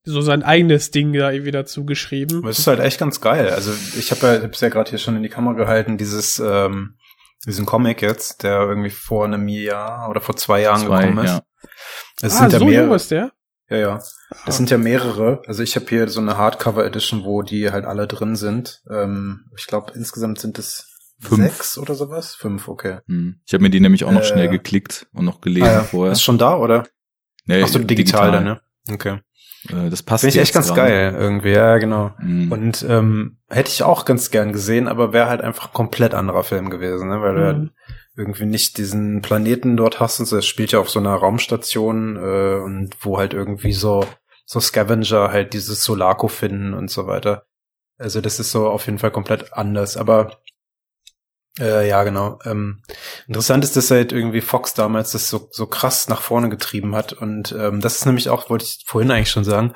so sein eigenes Ding da irgendwie dazu geschrieben. Aber es ist halt echt ganz geil. Also ich habe ja, ich hab's ja gerade hier schon in die Kamera gehalten, dieses ähm, diesen Comic jetzt, der irgendwie vor einem Jahr oder vor zwei Jahren Zwei, gekommen ist. ja. Es ah, sind ja so mehrere. jung ist der? Ja, ja. Das sind ja mehrere. Also ich habe hier so eine Hardcover Edition, wo die halt alle drin sind. Ähm, ich glaube insgesamt sind es Fünf. sechs oder sowas. Fünf, okay. hm. ich habe mir die nämlich auch noch Äh, schnell geklickt und noch gelesen Ah, ja. vorher. Ist schon da, oder? Nee, Ach so, digital, dann, ne? Okay. Äh, das passt Finde ich echt ganz gerade. geil irgendwie, ja, genau. Mhm. Und ähm, hätte ich auch ganz gern gesehen, aber wäre halt einfach ein komplett anderer Film gewesen, ne? weil du halt Mhm. irgendwie nicht diesen Planeten dort hast und so. Es spielt ja auf so einer Raumstation äh, und wo halt irgendwie so so Scavenger halt dieses Solarko finden und so weiter. Also das ist so auf jeden Fall komplett anders. Aber äh, ja, genau. Ähm, interessant ist, dass halt irgendwie Fox damals das so, so krass nach vorne getrieben hat. Und ähm, das ist nämlich auch, wollte ich vorhin eigentlich schon sagen,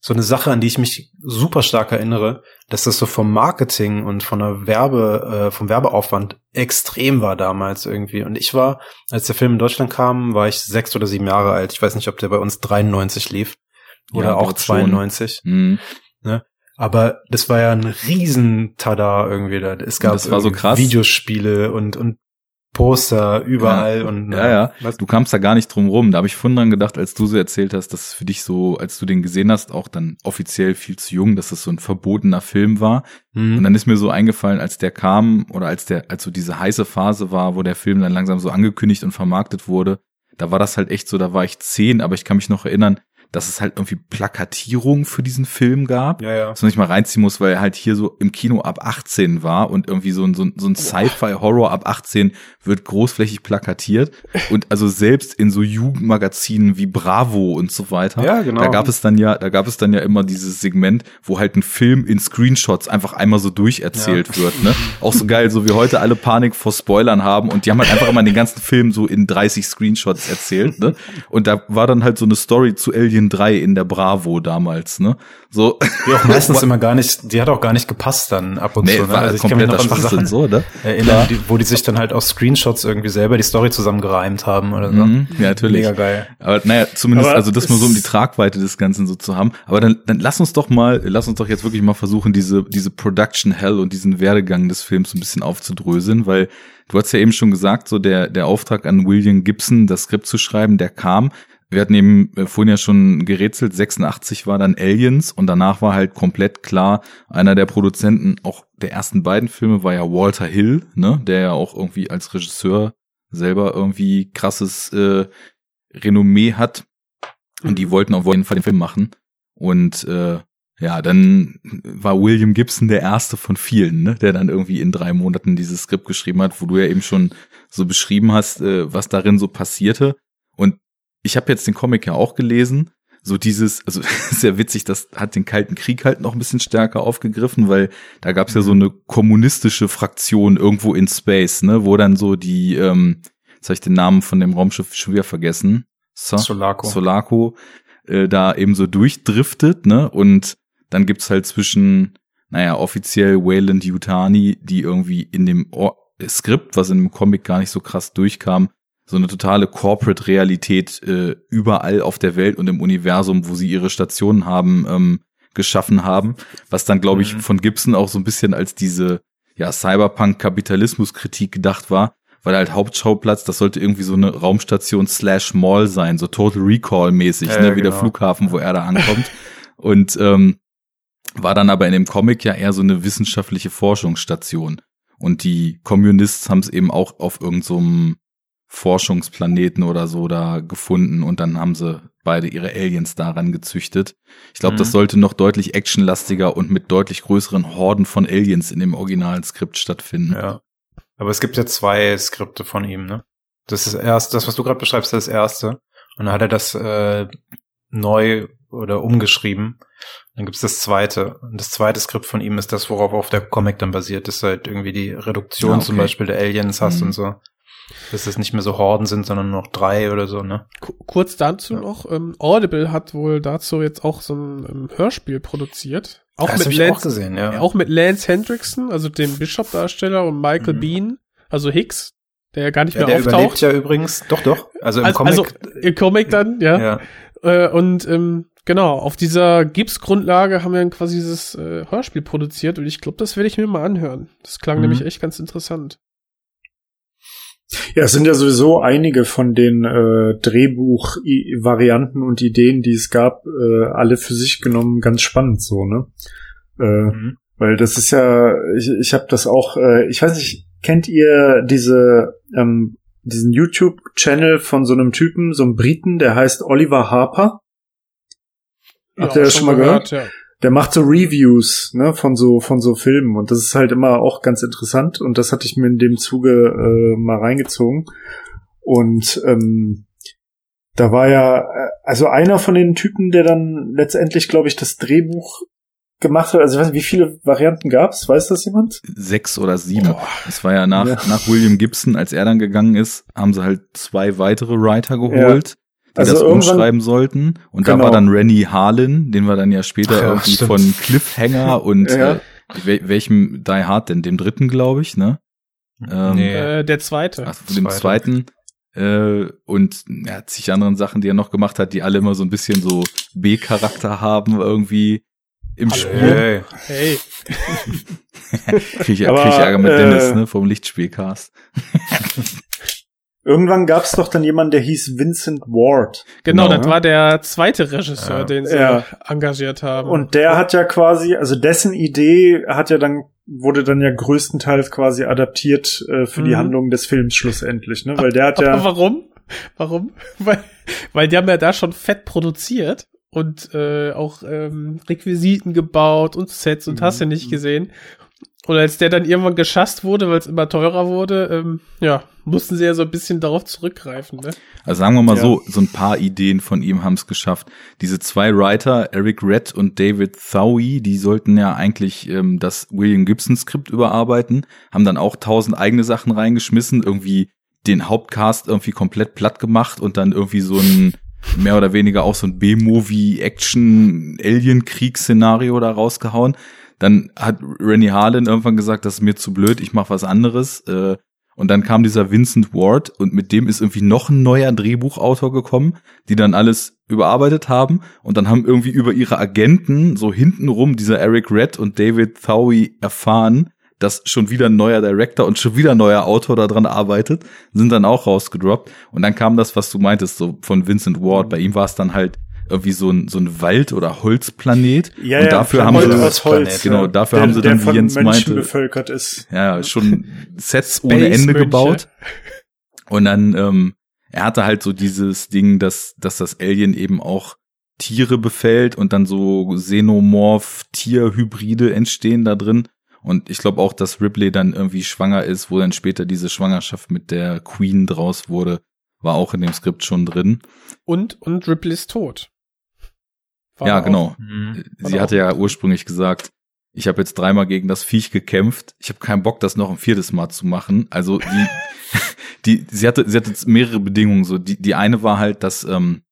so eine Sache, an die ich mich super stark erinnere, dass das so vom Marketing und von der Werbe, äh, vom Werbeaufwand extrem war damals irgendwie. Und ich war, als der Film in Deutschland kam, war ich sechs oder sieben Jahre alt. Ich weiß nicht, ob der bei uns 93 lief oder Ja, auch glaub schon. 92. Mhm. Aber das war ja ein riesen Tada irgendwie da. Es gab das war so krass. Videospiele und, und Poster überall und Ja, ja. Was? Du kamst da gar nicht drum rum. Da habe ich vorhin dran gedacht, als du so erzählt hast, dass es für dich so, als du den gesehen hast, auch dann offiziell viel zu jung, dass es so ein verbotener Film war. Mhm. Und dann ist mir so eingefallen, als der kam oder als der, als so diese heiße Phase war, wo der Film dann langsam so angekündigt und vermarktet wurde, da war das halt echt so, da war ich zehn, aber ich kann mich noch erinnern, dass es halt irgendwie Plakatierung für diesen Film gab. ja, ja. dass man nicht mal reinziehen muss, weil er halt hier so im Kino ab 18 war und irgendwie so ein, so ein, so ein Sci-Fi-Horror ab 18 wird großflächig plakatiert [laughs] und also selbst in so Jugendmagazinen wie Bravo und so weiter. Ja, genau. Da gab es dann ja, da gab es dann ja immer dieses Segment, wo halt ein Film in Screenshots einfach einmal so durcherzählt wird, ne? Auch so geil, so wie heute alle Panik vor Spoilern haben und die haben halt einfach immer den ganzen Film so in 30 Screenshots erzählt, ne? Und da war dann halt so eine Story zu Alien 3 in der Bravo damals, ne? So. Die auch [laughs] meistens immer gar nicht, die hat auch gar nicht gepasst dann ab und Nee, zu. Ne? war Also ich kann mich noch an Sachen so, ne? erinnern, die, wo die sich dann halt aus Screenshots irgendwie selber die Story zusammengereimt haben oder so. Mhm, ja, natürlich. Mega geil. Aber naja, zumindest, Aber also das nur so um die Tragweite des Ganzen so zu haben. Aber dann, dann lass uns doch mal, lass uns doch jetzt wirklich mal versuchen, diese, diese Production Hell und diesen Werdegang des Films so ein bisschen aufzudröseln, weil du hast ja eben schon gesagt, so der, der Auftrag an William Gibson, das Skript zu schreiben, der kam. Wir hatten eben äh, vorhin ja schon gerätselt, 86 war dann Aliens und danach war halt komplett klar, einer der Produzenten auch der ersten beiden Filme war ja Walter Hill, ne, der ja auch irgendwie als Regisseur selber irgendwie krasses äh, Renommee hat und die wollten auf jeden Fall den Film machen und äh, ja, dann war William Gibson der erste von vielen, ne, der dann irgendwie in drei Monaten dieses Skript geschrieben hat, wo du ja eben schon so beschrieben hast, äh, was darin so passierte. Und ich habe jetzt den Comic ja auch gelesen. So dieses, also [laughs] sehr witzig, das hat den Kalten Krieg halt noch ein bisschen stärker aufgegriffen, weil da gab es ja so eine kommunistische Fraktion irgendwo in Space, ne, wo dann so die, ähm, jetzt habe ich den Namen von dem Raumschiff schon wieder vergessen. So, Solaco. Solaco äh, da eben so durchdriftet, ne? Und dann gibt's halt zwischen, naja, offiziell Wayland Yutani, die irgendwie in dem Or Skript, was in dem Comic gar nicht so krass durchkam, so eine totale Corporate-Realität äh, überall auf der Welt und im Universum, wo sie ihre Stationen haben, ähm, geschaffen haben, was dann, glaube ich, Mhm. von Gibson auch so ein bisschen als diese ja, Cyberpunk-Kapitalismus-Kritik gedacht war, weil halt Hauptschauplatz, das sollte irgendwie so eine Raumstation slash Mall sein, so Total Recall-mäßig, Ja, ne, wie der genau. Flughafen, wo er da [laughs] ankommt. und ähm, war dann aber in dem Comic ja eher so eine wissenschaftliche Forschungsstation. Und die Communists haben es eben auch auf irgendeinem so Forschungsplaneten oder so da gefunden und dann haben sie beide ihre Aliens daran gezüchtet. Ich glaube, Mhm. das sollte noch deutlich actionlastiger und mit deutlich größeren Horden von Aliens in dem originalen Skript stattfinden. Ja. Aber es gibt ja zwei Skripte von ihm, ne? Das ist erst, das, was du gerade beschreibst, das erste. Und dann hat er das äh, neu oder umgeschrieben. Dann gibt's das zweite. Und das zweite Skript von ihm ist das, worauf auf der Comic dann basiert. Das ist halt irgendwie die Reduktion Ah, okay. zum Beispiel der Aliens hast Mhm. und so. Dass es nicht mehr so Horden sind, sondern nur noch drei oder so, ne? Ku- Kurz dazu Ja. noch, ähm, Audible hat wohl dazu jetzt auch so ein ähm, Hörspiel produziert. Auch das mit ich auch Lance, gesehen, ja. auch mit Lance Hendrickson, also dem Bishop-Darsteller und Michael Mhm. Bean, also Hicks, der ja gar nicht ja, mehr der überlebt auftaucht. ja übrigens. Doch, doch. Also im also, Comic. also im Comic dann, ja. ja. Äh, und ähm, genau, auf dieser Gips-Grundlage haben wir dann quasi dieses äh, Hörspiel produziert und ich glaube, das werde ich mir mal anhören. Das klang Mhm. nämlich echt ganz interessant. Ja, es sind ja sowieso einige von den äh, Drehbuch-Varianten und Ideen, die es gab, äh, alle für sich genommen ganz spannend so, ne? Äh, Mhm. Weil das ist ja, ich, ich habe das auch, äh, ich weiß nicht, kennt ihr diese, ähm, diesen YouTube-Channel von so einem Typen, so einem Briten, der heißt Oliver Harper? Habt ihr das schon mal gehört? Ja. Der macht so Reviews, ne, von so, von so Filmen. Und das ist halt immer auch ganz interessant. Und das hatte ich mir in dem Zuge äh, mal reingezogen. Und ähm, da war ja, äh, also einer von den Typen, der dann letztendlich, glaube ich, das Drehbuch gemacht hat, also ich weiß nicht, wie viele Varianten gab's, weiß das jemand? Sechs oder sieben. Es war ja nach, Ja. nach William Gibson, als er dann gegangen ist, haben sie halt zwei weitere Writer geholt, die Also das umschreiben sollten. Und da Genau. war dann Rennie Harlan, den wir dann ja später Ach ja, irgendwie stimmt. von Cliffhanger und Ja. äh, wel welchem Die Hard denn? Dem dritten, glaube ich, ne? Ähm, Nee. Äh, der zweite. Ach, dem Zweite. zweiten. Äh, und ja, zig anderen Sachen, die er noch gemacht hat, die alle immer so ein bisschen so B-Charakter haben irgendwie im Spiel. Hey. Hey, [laughs] Krieg ich, Aber, krieg ich Ärger mit äh, Dennis, ne, vom Lichtspielcast. [laughs] Irgendwann gab's doch dann jemanden, der hieß Vincent Ward. genau, Genau. das war der zweite Regisseur, Ja. den sie Ja. engagiert haben. Und der hat ja quasi, also dessen Idee hat ja dann, wurde dann ja größtenteils quasi adaptiert äh, für die Mhm. Handlung des Films schlussendlich, ne? Weil der hat Aber ja. warum? Warum? [laughs] Weil, weil die haben ja da schon fett produziert und äh, auch ähm, Requisiten gebaut und Sets und hast du nicht gesehen. Und als der dann irgendwann geschasst wurde, weil es immer teurer wurde, ähm, ja, mussten sie ja so ein bisschen darauf zurückgreifen. Ne? Also sagen wir mal Ja. so, so ein paar Ideen von ihm haben es geschafft. Diese zwei Writer, Eric Red und David Thowie, die sollten ja eigentlich ähm, das William Gibson Skript überarbeiten, haben dann auch tausend eigene Sachen reingeschmissen, irgendwie den Hauptcast irgendwie komplett platt gemacht und dann irgendwie so ein [laughs] mehr oder weniger auch so ein B-Movie Action Alien Kriegsszenario da rausgehauen. Dann hat Rennie Harlan irgendwann gesagt, das ist mir zu blöd, ich mach was anderes. Äh, und dann kam dieser Vincent Ward und mit dem ist irgendwie noch ein neuer Drehbuchautor gekommen, die dann alles überarbeitet haben und dann haben irgendwie über ihre Agenten so hintenrum dieser Eric Red und David Thowie erfahren, dass schon wieder ein neuer Director und schon wieder ein neuer Autor daran arbeitet, sind dann auch rausgedroppt. Und dann kam das, was du meintest, so von Vincent Ward. Bei ihm war es dann halt irgendwie so ein, so ein Wald- oder Holzplanet. Ja, und ja, dafür haben Holz sie, aus Holz, genau, ja. dafür der, haben sie der dann, wie Jens Menschen meinte, bevölkert ist. ja, schon [laughs] Sets ohne Ende Mönche. gebaut. Und dann, ähm, er hatte halt so dieses Ding, dass, dass das Alien eben auch Tiere befällt und dann so Xenomorph-Tierhybride entstehen da drin. Und ich glaube auch, dass Ripley dann irgendwie schwanger ist, wo dann später diese Schwangerschaft mit der Queen draus wurde, war auch in dem Skript schon drin. Und, und Ripley's tot. War ja, genau. Mhm. Sie hatte ja ursprünglich gesagt, ich habe jetzt dreimal gegen das Viech gekämpft. Ich habe keinen Bock, das noch ein viertes Mal zu machen. Also die, [laughs] die, sie hatte, sie hatte jetzt mehrere Bedingungen. So die, die eine war halt, dass ähm,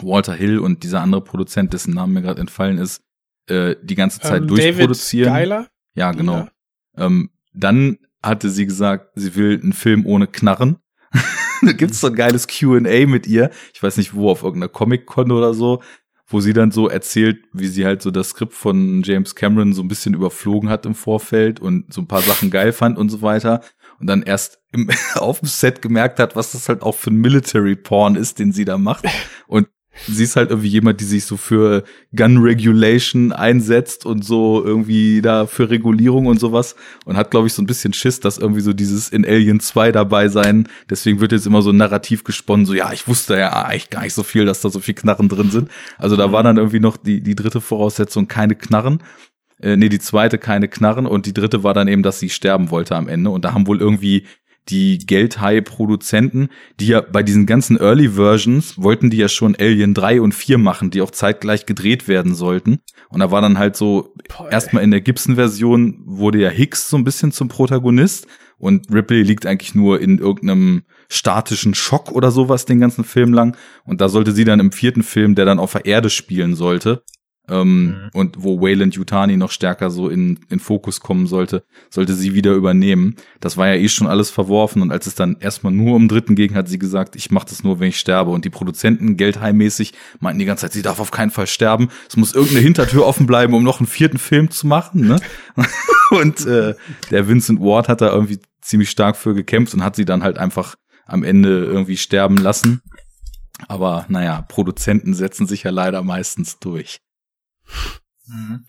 Walter Hill und dieser andere Produzent, dessen Name mir gerade entfallen ist, äh, die ganze Zeit Ähm, durchproduzieren. David Geiler? Ja, genau. Ja. Ähm, dann hatte sie gesagt, sie will einen Film ohne Knarren. [laughs] da gibt's so ein geiles Q&A mit ihr. Ich weiß nicht wo, auf irgendeiner Comic-Con oder so, wo sie dann so erzählt, wie sie halt so das Skript von James Cameron so ein bisschen überflogen hat im Vorfeld und so ein paar Sachen geil fand und so weiter. Und dann erst im, [laughs] auf dem Set gemerkt hat, was das halt auch für ein Military-Porn ist, den sie da macht. Und sie ist halt irgendwie jemand, die sich so für Gun Regulation einsetzt und so irgendwie da für Regulierung und sowas und hat, glaube ich, so ein bisschen Schiss, dass irgendwie so dieses in Alien 2 dabei sein. Deswegen wird jetzt immer so ein Narrativ gesponnen, so ja, ich wusste ja eigentlich gar nicht so viel, dass da so viel Knarren drin sind. Also da war dann irgendwie noch die, die dritte Voraussetzung, keine Knarren. Äh, nee, die zweite keine Knarren und die dritte war dann eben, dass sie sterben wollte am Ende. Und da haben wohl irgendwie die Geldhai-Produzenten, die ja bei diesen ganzen Early Versions wollten die ja schon Alien 3 und 4 machen, die auch zeitgleich gedreht werden sollten. Und da war dann halt so, erstmal in der Gibson-Version wurde ja Hicks so ein bisschen zum Protagonist und Ripley liegt eigentlich nur in irgendeinem statischen Schock oder sowas den ganzen Film lang. Und da sollte sie dann im vierten Film, der dann auf der Erde spielen sollte, ähm, Mhm. und wo Wayland Yutani noch stärker so in, in Fokus kommen sollte, sollte sie wieder übernehmen. Das war ja eh schon alles verworfen und als es dann erstmal nur um dritten ging, hat sie gesagt, ich mache das nur, wenn ich sterbe. Und die Produzenten, geldheimmäßig, meinten die ganze Zeit, sie darf auf keinen Fall sterben. Es muss irgendeine Hintertür offen bleiben, um noch einen vierten Film zu machen. Ne? [laughs] und äh, der Vincent Ward hat da irgendwie ziemlich stark für gekämpft und hat sie dann halt einfach am Ende irgendwie sterben lassen. Aber naja, Produzenten setzen sich ja leider meistens durch. Mhm.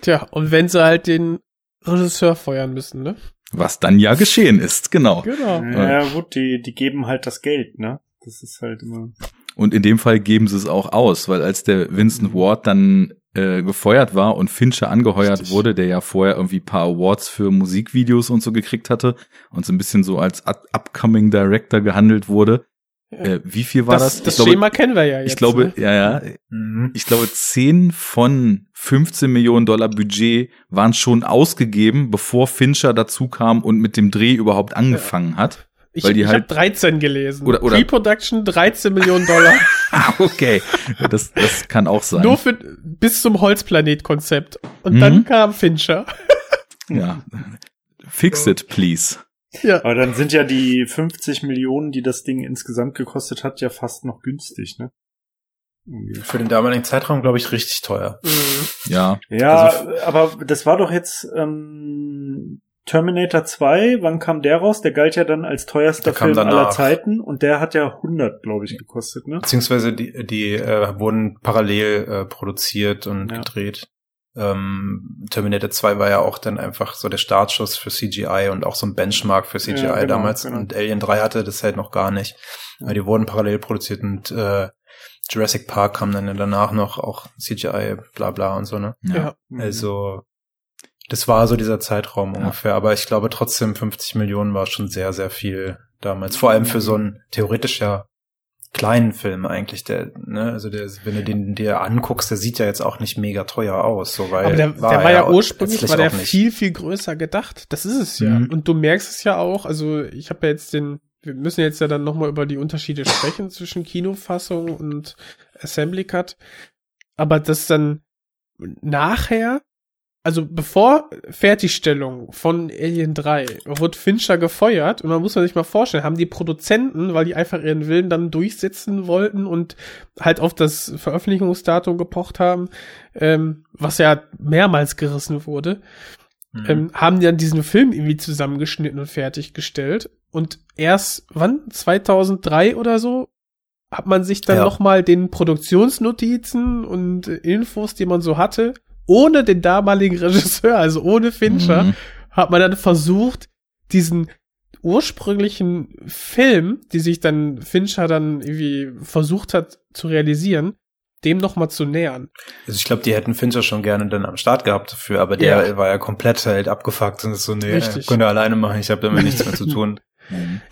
Tja, und wenn sie halt den Regisseur feuern müssen, ne? Was dann ja geschehen ist, genau. Genau. Ja, gut, die, die geben halt das Geld, ne? Das ist halt immer. Und in dem Fall geben sie es auch aus, weil als der Vincent Ward dann äh, gefeuert war und Fincher angeheuert Richtig. wurde, der ja vorher irgendwie paar Awards für Musikvideos und so gekriegt hatte und so ein bisschen so als up upcoming Director gehandelt wurde. Äh, wie viel war das? das das ich glaube, Schema kennen wir ja jetzt. ich glaube, ne? ja, ja, Mhm. ich glaube, 10 von 15 Millionen Dollar Budget waren schon ausgegeben, bevor Fincher dazu kam und mit dem Dreh überhaupt angefangen hat. Ich, weil die ich halt- habe 13 gelesen. Oder- oder- Pre-Production 13 Millionen Dollar. [laughs] Ah, okay. Das, das kann auch sein. Nur für bis zum Holzplanet-Konzept. Und Mhm. dann kam Fincher. ja. Fix it, please. Ja. Aber dann sind ja die 50 Millionen, die das Ding insgesamt gekostet hat, ja fast noch günstig, ne? Für den damaligen Zeitraum, glaube ich, richtig teuer. Mhm. Ja. Ja, Also aber das war doch jetzt ähm, Terminator 2, wann kam der raus? Der galt ja dann als teuerster Film aller danach. Zeiten und der hat ja 100, glaube ich, gekostet, ne? Beziehungsweise die, die äh, wurden parallel äh, produziert und Ja. gedreht. Ähm, Terminator 2 war ja auch dann einfach so der Startschuss für CGI und auch so ein Benchmark für CGI Ja, genau, damals. genau. Und Alien 3 hatte das halt noch gar nicht. Weil die wurden parallel produziert und äh, Jurassic Park kam dann danach noch, auch CGI, bla bla und so, ne? Ja. Mhm. Also, das war so dieser Zeitraum Ja. ungefähr. Aber ich glaube trotzdem 50 Millionen war schon sehr, sehr viel damals. Vor allem für so einen theoretisch ja kleinen Film eigentlich, der, ne, also der, wenn du den dir anguckst, der sieht ja jetzt auch nicht mega teuer aus, so weil Aber der, der war, ja ursprünglich war der viel, viel größer gedacht. Das ist es ja. Mhm. Und du merkst es ja auch, also ich habe ja jetzt den, wir müssen jetzt ja dann nochmal über die Unterschiede sprechen [laughs] zwischen Kinofassung und Assembly Cut. Aber das dann nachher, also bevor Fertigstellung von Alien 3 wird Fincher gefeuert und man muss man sich mal vorstellen, haben die Produzenten, weil die einfach ihren Willen dann durchsetzen wollten und halt auf das Veröffentlichungsdatum gepocht haben, ähm, was ja mehrmals gerissen wurde, Mhm. ähm, haben dann diesen Film irgendwie zusammengeschnitten und fertiggestellt. Und erst, wann? 2003 oder so? Hat man sich dann Ja. noch mal den Produktionsnotizen und Infos, die man so hatte, ohne den damaligen Regisseur, also ohne Fincher, Mhm. hat man dann versucht, diesen ursprünglichen Film, die sich dann Fincher dann irgendwie versucht hat zu realisieren, dem noch mal zu nähern. Also ich glaube, die hätten Fincher schon gerne dann am Start gehabt dafür, aber der Ja. war ja komplett halt abgefuckt und ist so, nee, Richtig. könnt ihr alleine machen, ich habe damit nichts mehr zu [laughs] tun.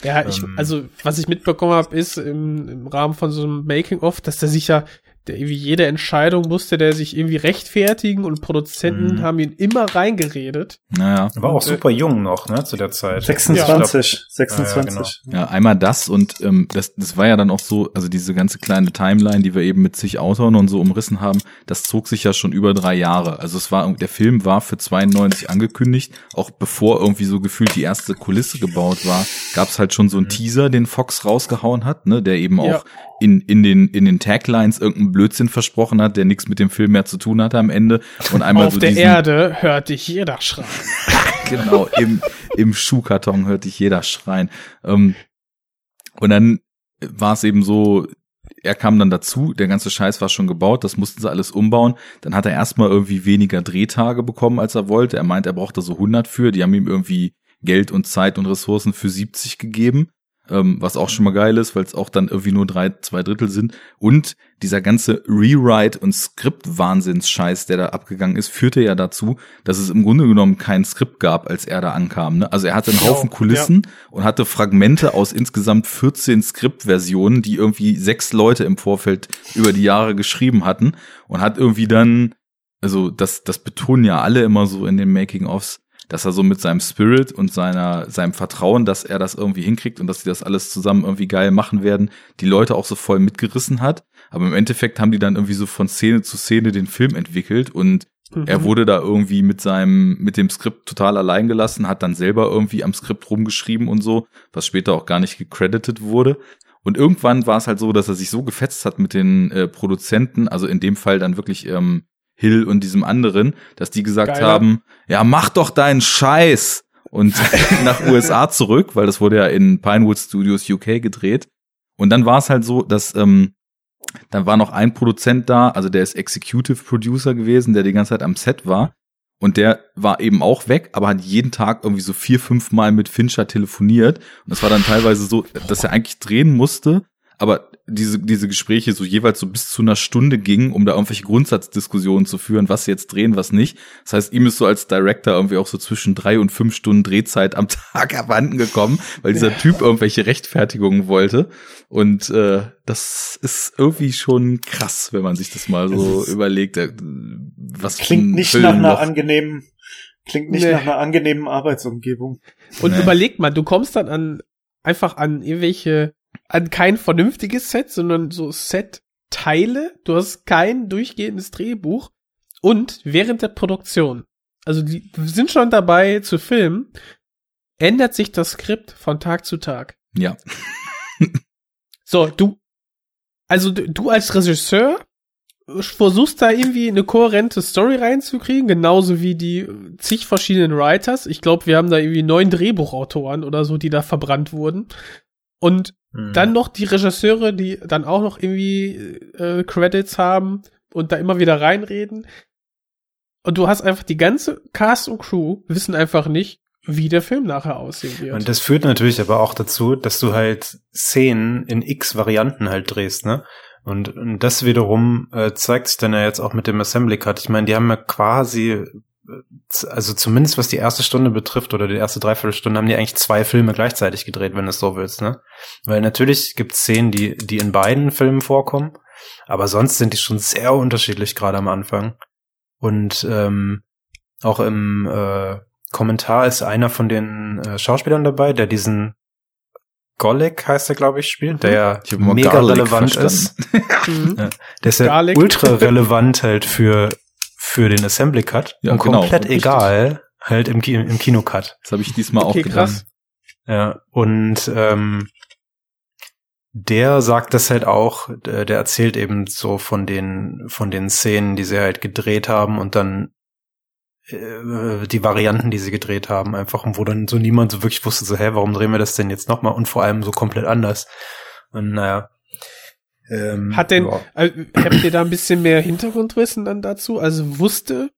Ja, ich, Ähm. also was ich mitbekommen habe, ist im, im Rahmen von so einem Making-of, dass der sich ja, der irgendwie jede Entscheidung musste der sich irgendwie rechtfertigen und Produzenten Mhm. haben ihn immer reingeredet. Naja. Er war auch äh, super jung noch, ne, zu der Zeit. 26, Ja, 26. Ja, einmal das und ähm, das, das war ja dann auch so, also diese ganze kleine Timeline, die wir eben mit zig Autoren und so umrissen haben, das zog sich ja schon über drei Jahre. Also es war, der Film war für 92 angekündigt, auch bevor irgendwie so gefühlt die erste Kulisse gebaut war, gab es halt schon so einen Teaser, den Fox rausgehauen hat, ne, der eben Ja. auch in, in den, in den Taglines irgendeinen Blödsinn versprochen hat, der nichts mit dem Film mehr zu tun hatte am Ende. Und einmal Auf so der Erde hört dich jeder schreien. [laughs] genau, im, im Schuhkarton hörte ich jeder schreien. Ähm, und dann war es eben so, er kam dann dazu, der ganze Scheiß war schon gebaut, das mussten sie alles umbauen. Dann hat er erstmal irgendwie weniger Drehtage bekommen, als er wollte. Er meint, er brauchte so 100 für, die haben ihm irgendwie Geld und Zeit und Ressourcen für 70 gegeben. Ähm, was auch schon mal geil ist, weil es auch dann irgendwie nur drei, zwei Drittel sind. Und dieser ganze Rewrite- und Skript-Wahnsinns-Scheiß, der da abgegangen ist, führte ja dazu, dass es im Grunde genommen kein Skript gab, als er da ankam. Ne? Also er hatte einen Haufen Kulissen und hatte Fragmente aus insgesamt 14 Skriptversionen, die irgendwie sechs Leute im Vorfeld über die Jahre geschrieben hatten und hat irgendwie dann, also das, das betonen ja alle immer so in den Making-ofs, dass er so mit seinem Spirit und seiner, seinem Vertrauen, dass er das irgendwie hinkriegt und dass sie das alles zusammen irgendwie geil machen werden, die Leute auch so voll mitgerissen hat. Aber im Endeffekt haben die dann irgendwie so von Szene zu Szene den Film entwickelt und er Mhm. wurde da irgendwie mit seinem, mit dem Skript total allein gelassen, hat dann selber irgendwie am Skript rumgeschrieben und so, was später auch gar nicht gecredited wurde. Und irgendwann war es halt so, dass er sich so gefetzt hat mit den äh, Produzenten, also in dem Fall dann wirklich ähm, Hill und diesem anderen, dass die gesagt Geiler. haben, ja, mach doch deinen Scheiß und [laughs] nach USA zurück, weil das wurde ja in Pinewood Studios UK gedreht. Und dann war es halt so, dass ähm, dann war noch ein Produzent da, also der ist Executive Producer gewesen, der die ganze Zeit am Set war. Und der war eben auch weg, aber hat jeden Tag irgendwie so vier, fünf Mal mit Fincher telefoniert. Und das war dann teilweise so, dass er eigentlich drehen musste, aber diese, diese Gespräche so jeweils so bis zu einer Stunde gingen, um da irgendwelche Grundsatzdiskussionen zu führen, was sie jetzt drehen, was nicht. Das heißt, ihm ist so als Director irgendwie auch so zwischen drei und fünf Stunden Drehzeit am [laughs] Tag abhanden gekommen, weil dieser Typ irgendwelche Rechtfertigungen wollte. Und äh, das ist irgendwie schon krass, wenn man sich das mal so ist- überlegt. äh, Was Klingt nicht Film nach einer noch- angenehmen, klingt nicht Nee. nach einer angenehmen Arbeitsumgebung. Und Nee. überleg mal, du kommst dann an einfach an irgendwelche, an kein vernünftiges Set, sondern so Set-Teile. Du hast kein durchgehendes Drehbuch. Und während der Produktion, also die sind schon dabei zu filmen, ändert sich das Skript von Tag zu Tag. Ja. [laughs] So, du, also du, als Regisseur versuchst da irgendwie eine kohärente Story reinzukriegen, genauso wie die zig verschiedenen Writers. Ich glaube, wir haben da irgendwie neun Drehbuchautoren oder so, die da verbrannt wurden. Und Mhm. dann noch die Regisseure, die dann auch noch irgendwie äh, Credits haben und da immer wieder reinreden. Und du hast einfach die ganze Cast und Crew wissen einfach nicht, wie der Film nachher aussehen wird. Und das führt natürlich aber auch dazu, dass du halt Szenen in x Varianten halt drehst, ne? Und, und das wiederum äh, zeigt sich dann ja jetzt auch mit dem Assembly Cut. Ich meine, die haben ja quasi, also zumindest was die erste Stunde betrifft oder die erste Dreiviertelstunde, haben die eigentlich zwei Filme gleichzeitig gedreht, wenn du es so willst, ne? Weil natürlich gibt es Szenen, die, die in beiden Filmen vorkommen, aber sonst sind die schon sehr unterschiedlich, gerade am Anfang. Und ähm, auch im äh, Kommentar ist einer von den äh, Schauspielern dabei, der diesen Golek heißt er, glaube ich, spielt, der ja hab immer mega Garlic relevant verstanden. ist. [laughs] Mhm. Ja, der ist ja Garlic. ultra relevant halt für, für den Assembly Cut Ja, und genau, komplett richtig. egal halt im, im Kinocut. Das habe ich diesmal Okay, auch gedacht. krass. Ja, und ähm, der sagt das halt auch, der erzählt eben so von den, von den Szenen, die sie halt gedreht haben und dann äh, die Varianten, die sie gedreht haben, einfach und wo dann so niemand so wirklich wusste, so, hä, warum drehen wir das denn jetzt nochmal und vor allem so komplett anders. Und naja. Ähm, Hat denn, ja. äh, habt ihr da ein bisschen mehr Hintergrundwissen dann dazu? Also wusste,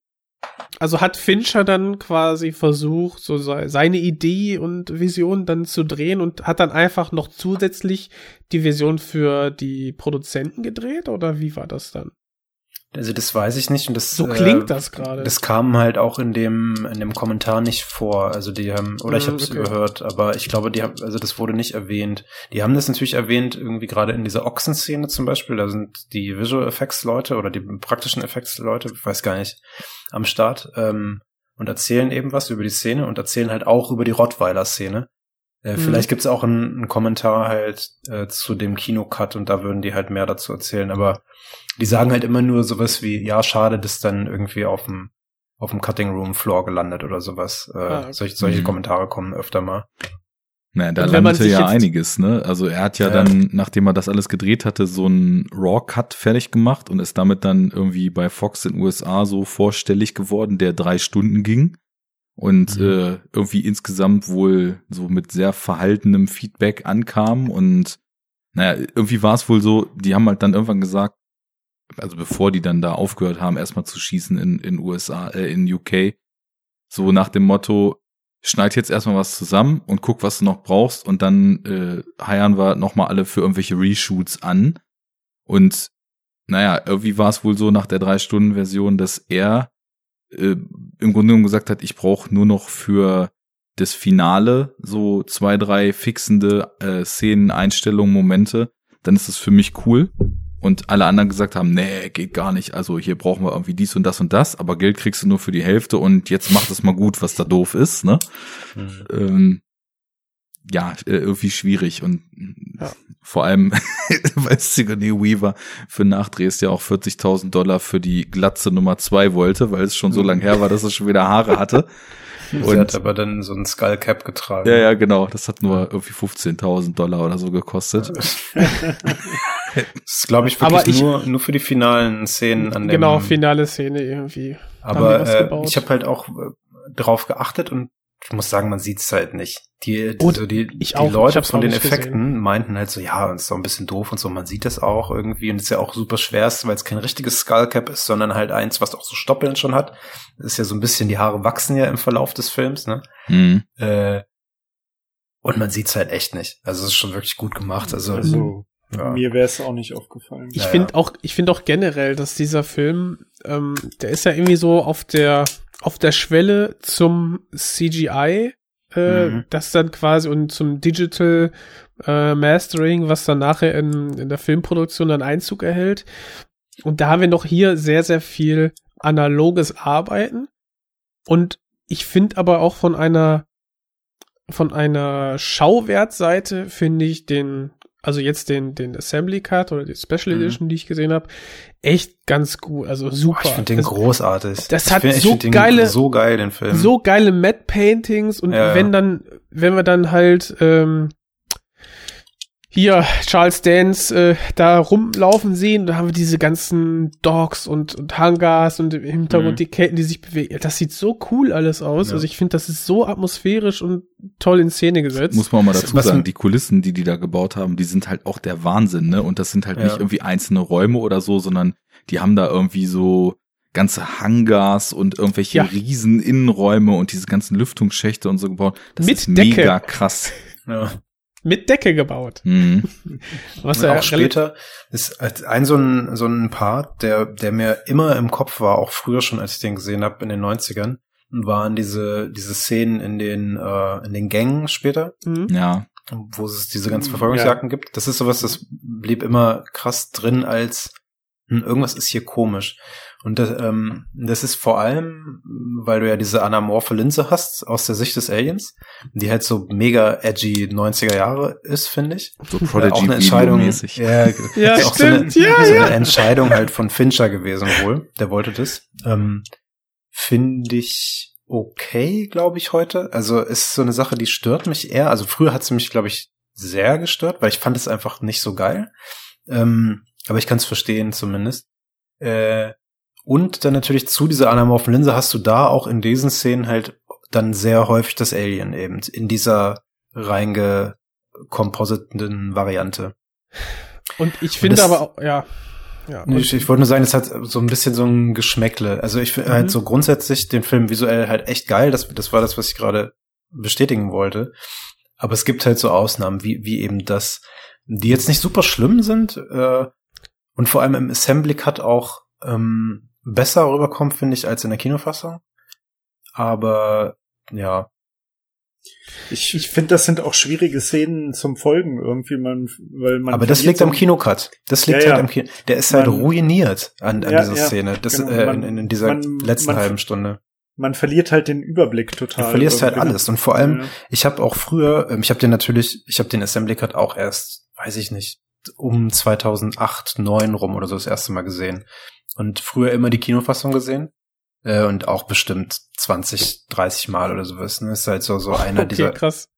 also hat Fincher dann quasi versucht, so sei- seine Idee und Vision dann zu drehen und hat dann einfach noch zusätzlich die Vision für die Produzenten gedreht oder wie war das dann? Also das weiß ich nicht und das So klingt das gerade. Das kam halt auch in dem in dem Kommentar nicht vor. Also die haben oder ich Mm, habe es okay. überhört, aber ich glaube, die haben also das wurde nicht erwähnt. Die haben das natürlich erwähnt irgendwie gerade in dieser Ochsenszene zum Beispiel. Da sind die Visual Effects Leute oder die praktischen Effects Leute, ich weiß gar nicht, am Start ähm, und erzählen eben was über die Szene und erzählen halt auch über die Rottweiler Szene. Äh, Mhm. Vielleicht gibt's auch einen, einen Kommentar halt äh, zu dem Kinocut und da würden die halt mehr dazu erzählen. Aber die sagen halt immer nur sowas wie, ja, schade, das dann irgendwie auf dem auf dem Cutting Room Floor gelandet oder sowas. Äh, Ah, okay. solche, solche Mhm. Kommentare kommen öfter mal. Naja, da landete ja einiges, ne? Also er hat ja, Ja. dann, nachdem er das alles gedreht hatte, so einen Raw-Cut fertig gemacht und ist damit dann irgendwie bei Fox in den USA so vorstellig geworden, der drei Stunden ging und Mhm. äh, irgendwie insgesamt wohl so mit sehr verhaltenem Feedback ankam und naja, irgendwie war es wohl so, die haben halt dann irgendwann gesagt, also bevor die dann da aufgehört haben, erstmal zu schießen in, in USA, äh, in UK, so nach dem Motto, schneid jetzt erstmal was zusammen und guck, was du noch brauchst und dann äh, heiern wir nochmal alle für irgendwelche Reshoots an. Und naja, irgendwie war es wohl so nach der Drei-Stunden-Version, dass er äh, im Grunde genommen gesagt hat, ich brauche nur noch für das Finale so zwei, drei fixende äh, Szenen, Einstellungen, Momente, dann ist es für mich cool. Und alle anderen gesagt haben, nee, geht gar nicht. Also hier brauchen wir irgendwie dies und das und das, aber Geld kriegst du nur für die Hälfte und jetzt mach das mal gut, was da doof ist, ne? Ähm, ja, äh, irgendwie schwierig und Ja. vor allem, [laughs] weil Sigourney Weaver für Nachdrehs ja auch 40.000 Dollar für die Glatze Nummer zwei wollte, weil es schon so lang her war, dass er schon wieder Haare hatte. [laughs] [laughs] Sie Und- hat aber dann so ein Skullcap getragen. Ja, ja, genau. Das hat nur irgendwie 15.000 Dollar oder so gekostet. [laughs] Das ist, glaube ich, Aber wirklich ich- nur, nur für die finalen Szenen an dem. genau, finale Szene irgendwie. Aber äh, ich habe halt auch äh, drauf geachtet und ich muss sagen, man sieht's halt nicht. Die, die, Und so die, ich die auch, Leute von den Effekten gesehen. meinten halt so, ja, ist doch ein bisschen doof und so. Man sieht das auch irgendwie und ist ja auch super schwer, weil es kein richtiges Skullcap ist, sondern halt eins, was auch so Stoppeln schon hat. Das ist ja so ein bisschen, die Haare wachsen ja im Verlauf des Films, ne? Mhm. Äh, und man sieht's halt echt nicht. Also es ist schon wirklich gut gemacht. Also, Also, ja. mir wäre es auch nicht aufgefallen. Ich Ja, finde ja. auch, ich finde auch generell, dass dieser Film, ähm, der ist ja irgendwie so auf der, auf der Schwelle zum CGI, äh, Mhm. das dann quasi und zum Digital äh, Mastering, was dann nachher in, in der Filmproduktion dann Einzug erhält. Und da haben wir noch hier sehr, sehr viel analoges Arbeiten. Und ich finde aber auch von einer, von einer Schauwertseite finde ich den, also jetzt den, den Assembly Cut oder die Special Mhm. Edition, die ich gesehen habe, echt ganz gut, also super. Boah, ich finde den das, großartig. das Ich hat find- so den geile- so geil, den Film. so geile Matte Paintings und Ja, ja. wenn dann, wenn wir dann halt ähm, hier Charles Dance äh, da rumlaufen sehen, da haben wir diese ganzen Dogs und, und Hangars und im Hintergrund Mhm. die Ketten, die sich bewegen. Das sieht so cool alles aus. Ja. Also ich finde, das ist so atmosphärisch und toll in Szene gesetzt. Muss man mal dazu Was- sagen, die Kulissen, die die da gebaut haben, die sind halt auch der Wahnsinn, ne? Und das sind halt Ja. nicht irgendwie einzelne Räume oder so, sondern die haben da irgendwie so ganze Hangars und irgendwelche Ja. riesen Innenräume und diese ganzen Lüftungsschächte und so gebaut. Das Mit ist Decke. mega krass. ja. Mit Decke gebaut. Mhm. [laughs] Was Und ja auch später ist als ein so ein, so ein Part, der, der mir immer im Kopf war, auch früher schon, als ich den gesehen habe in den 90ern, waren diese, diese Szenen in den, äh, in den Gängen später, Mhm. Ja. wo es diese ganzen Verfolgungsjagden gibt. Das ist sowas, das blieb immer krass drin als hm, irgendwas ist hier komisch. Und das, ähm, das ist vor allem, weil du ja diese anamorphe Linse hast aus der Sicht des Aliens, die halt so mega edgy 90er Jahre ist, finde ich. So Äh, auch eine Prodigy Entscheidung. [laughs] Ja, Ja, auch stimmt. So eine, Ja, so ja. eine Entscheidung halt von Fincher gewesen wohl. Der wollte das. Ähm, finde ich okay, glaube ich, heute. Also ist so eine Sache, die stört mich eher. Also früher hat sie mich, glaube ich, sehr gestört, weil ich fand es einfach nicht so geil. Ähm, aber ich kann es verstehen zumindest. Äh, Und dann natürlich zu dieser anamorphen Linse hast du da auch in diesen Szenen halt dann sehr häufig das Alien eben in dieser reingekompositenden Variante. Und ich finde das- aber auch, ja. ja Nee, und- Ich, ich wollte nur sagen, es hat so ein bisschen so ein Geschmäckle. Also ich finde Mhm. halt so grundsätzlich den Film visuell halt echt geil. Das, das war das, was ich gerade bestätigen wollte. Aber es gibt halt so Ausnahmen, wie, wie eben das, die jetzt nicht super schlimm sind äh, und vor allem im Assembly Cut auch ähm, besser rüberkommt, finde ich, als in der Kinofassung. Aber ja, Ich, ich finde, das sind auch schwierige Szenen zum Folgen irgendwie, man, weil man. aber das liegt am Kinocut. Das liegt Ja, halt ja. am Kino. Der ist halt Man- ruiniert an, an Ja, dieser Szene. Das genau. äh, Man- in, in dieser man- letzten halben Stunde. Man verliert halt den Überblick total. Du verlierst halt irgendwie. alles. Und vor allem, Ja. ich habe auch früher, ähm, ich habe den natürlich, ich habe den Assembly Cut auch erst, weiß ich nicht, um 2008, 9 rum oder so das erste Mal gesehen. Und früher immer die Kinofassung gesehen. Äh, und auch bestimmt 20, 30 Mal oder sowas. Ne? Ist halt so, so [laughs] einer okay, dieser. krass.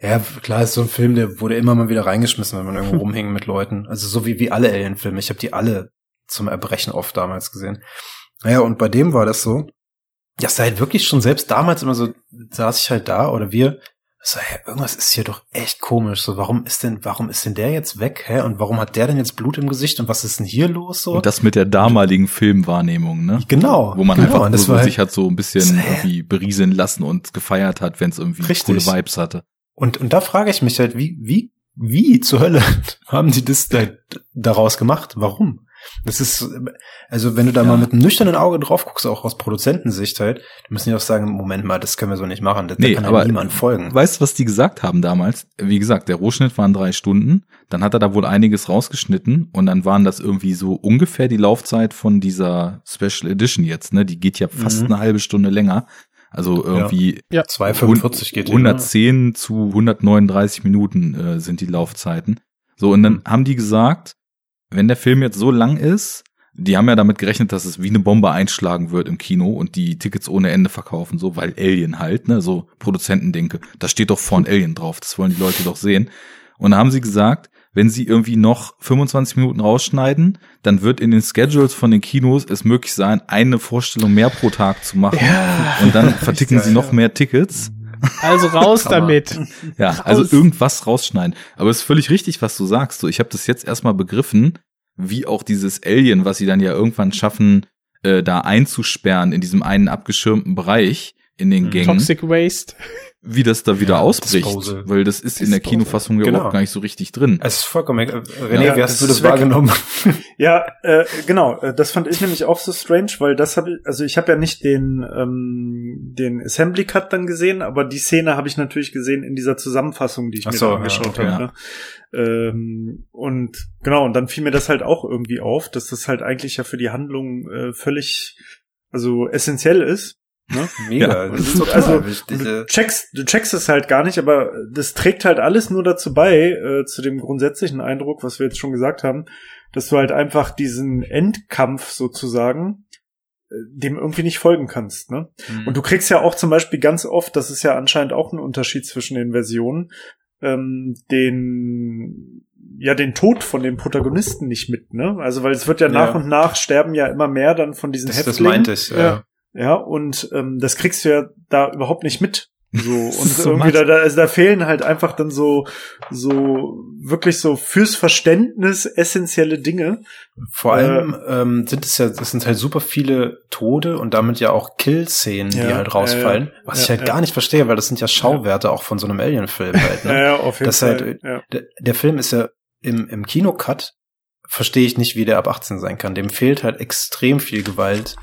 Ja, klar, ist so ein Film, der wurde immer mal wieder reingeschmissen, wenn man irgendwo [laughs] rumhing mit Leuten. Also so wie, wie alle Alien-Filme. Ich habe die alle zum Erbrechen oft damals gesehen. Naja, und bei dem war das so, das war halt wirklich schon selbst damals immer so, saß ich halt da oder wir, so, hä, irgendwas ist hier doch echt komisch. So, warum ist denn, warum ist denn der jetzt weg, hä? Und warum hat der denn jetzt Blut im Gesicht und was ist denn hier los so? Und das mit der damaligen Filmwahrnehmung, ne? Genau, Wo man genau, einfach das so war halt- sich hat so ein bisschen Hä? irgendwie berieseln lassen und gefeiert hat, wenn es irgendwie Richtig. coole Vibes hatte. Und, und da frage ich mich halt, wie, wie, wie zur Hölle [laughs] haben die das da, daraus gemacht? Warum? Das ist, also wenn du da Ja. mal mit einem nüchternen Auge drauf guckst, auch aus Produzentensicht halt, dann müssen die auch sagen, Moment mal, das können wir so nicht machen, das, Nee, da kann aber ja niemand folgen. Weißt du, was die gesagt haben damals? Wie gesagt, der Rohschnitt waren drei Stunden. Dann hat er da wohl einiges rausgeschnitten und dann waren das irgendwie so ungefähr die Laufzeit von dieser Special Edition jetzt, ne? Die geht ja fast Mhm. eine halbe Stunde länger. Also irgendwie 2,45 geht die, ne? 110 zu 139 Minuten äh, sind die Laufzeiten. So, und dann Mhm. haben die gesagt, wenn der Film jetzt so lang ist, die haben ja damit gerechnet, dass es wie eine Bombe einschlagen wird im Kino und die Tickets ohne Ende verkaufen, so, weil Alien halt, ne, so Produzenten denke, da steht doch vorn Alien drauf, das wollen die Leute doch sehen. Und dann haben sie gesagt, wenn sie irgendwie noch 25 Minuten rausschneiden, dann wird in den Schedules von den Kinos es möglich sein, eine Vorstellung mehr pro Tag zu machen. Und dann [laughs] verticken sie noch mehr Tickets. Also raus damit. Ja, Raus. also irgendwas rausschneiden. Aber es ist völlig richtig, was du sagst. So, ich habe das jetzt erstmal begriffen, wie auch dieses Alien, was sie dann ja irgendwann schaffen, äh, da einzusperren in diesem einen abgeschirmten Bereich in den Gängen, Toxic Waste. wie das da wieder Ja, ausbricht. Disposal. Weil das ist in der Disposal. Kinofassung ja Genau. überhaupt gar nicht so richtig drin. Es ist vollkommen, äh, René, Ja, wie hast du das wahrgenommen? [laughs] Ja, äh, genau. äh, Das fand ich nämlich auch so strange, weil das habe ich, also ich habe ja nicht den ähm, den Assembly Cut dann gesehen, aber die Szene habe ich natürlich gesehen in dieser Zusammenfassung, die ich Ach mir so, da ja, angeschaut okay. habe. Ne? Ähm, und genau, und dann fiel mir das halt auch irgendwie auf, dass das halt eigentlich ja für die Handlung äh, völlig, also essentiell ist. Ne? Mega, Ja, das [laughs] ist total also, wichtig. du checkst, du checkst es halt gar nicht, aber das trägt halt alles nur dazu bei, äh, zu dem grundsätzlichen Eindruck, was wir jetzt schon gesagt haben, dass du halt einfach diesen Endkampf sozusagen äh, dem irgendwie nicht folgen kannst. Ne? Mhm. Und du kriegst ja auch zum Beispiel ganz oft, das ist ja anscheinend auch ein Unterschied zwischen den Versionen, ähm, den ja den Tod von den Protagonisten nicht mit, ne? Also weil es wird ja, Ja. nach und nach sterben ja immer mehr dann von diesen das, das Häftlingen. meinte ich, ja. Ja. Ja, und ähm, das kriegst du ja da überhaupt nicht mit. So, [laughs] und so irgendwie da, da, also da fehlen halt einfach dann so, so, wirklich so fürs Verständnis essentielle Dinge. Vor allem ähm, sind es ja, das sind halt super viele Tode und damit ja auch Kill-Szenen, die Ja, halt rausfallen, ja. was ich Ja, halt ja. gar nicht verstehe, weil das sind ja Schauwerte auch von so einem Alien-Film halt. Ne? [laughs] Ja, auf jeden Das Fall. halt, der, der Film ist ja im, im Kinocut, verstehe ich nicht, wie der ab 18 sein kann. Dem fehlt halt extrem viel Gewalt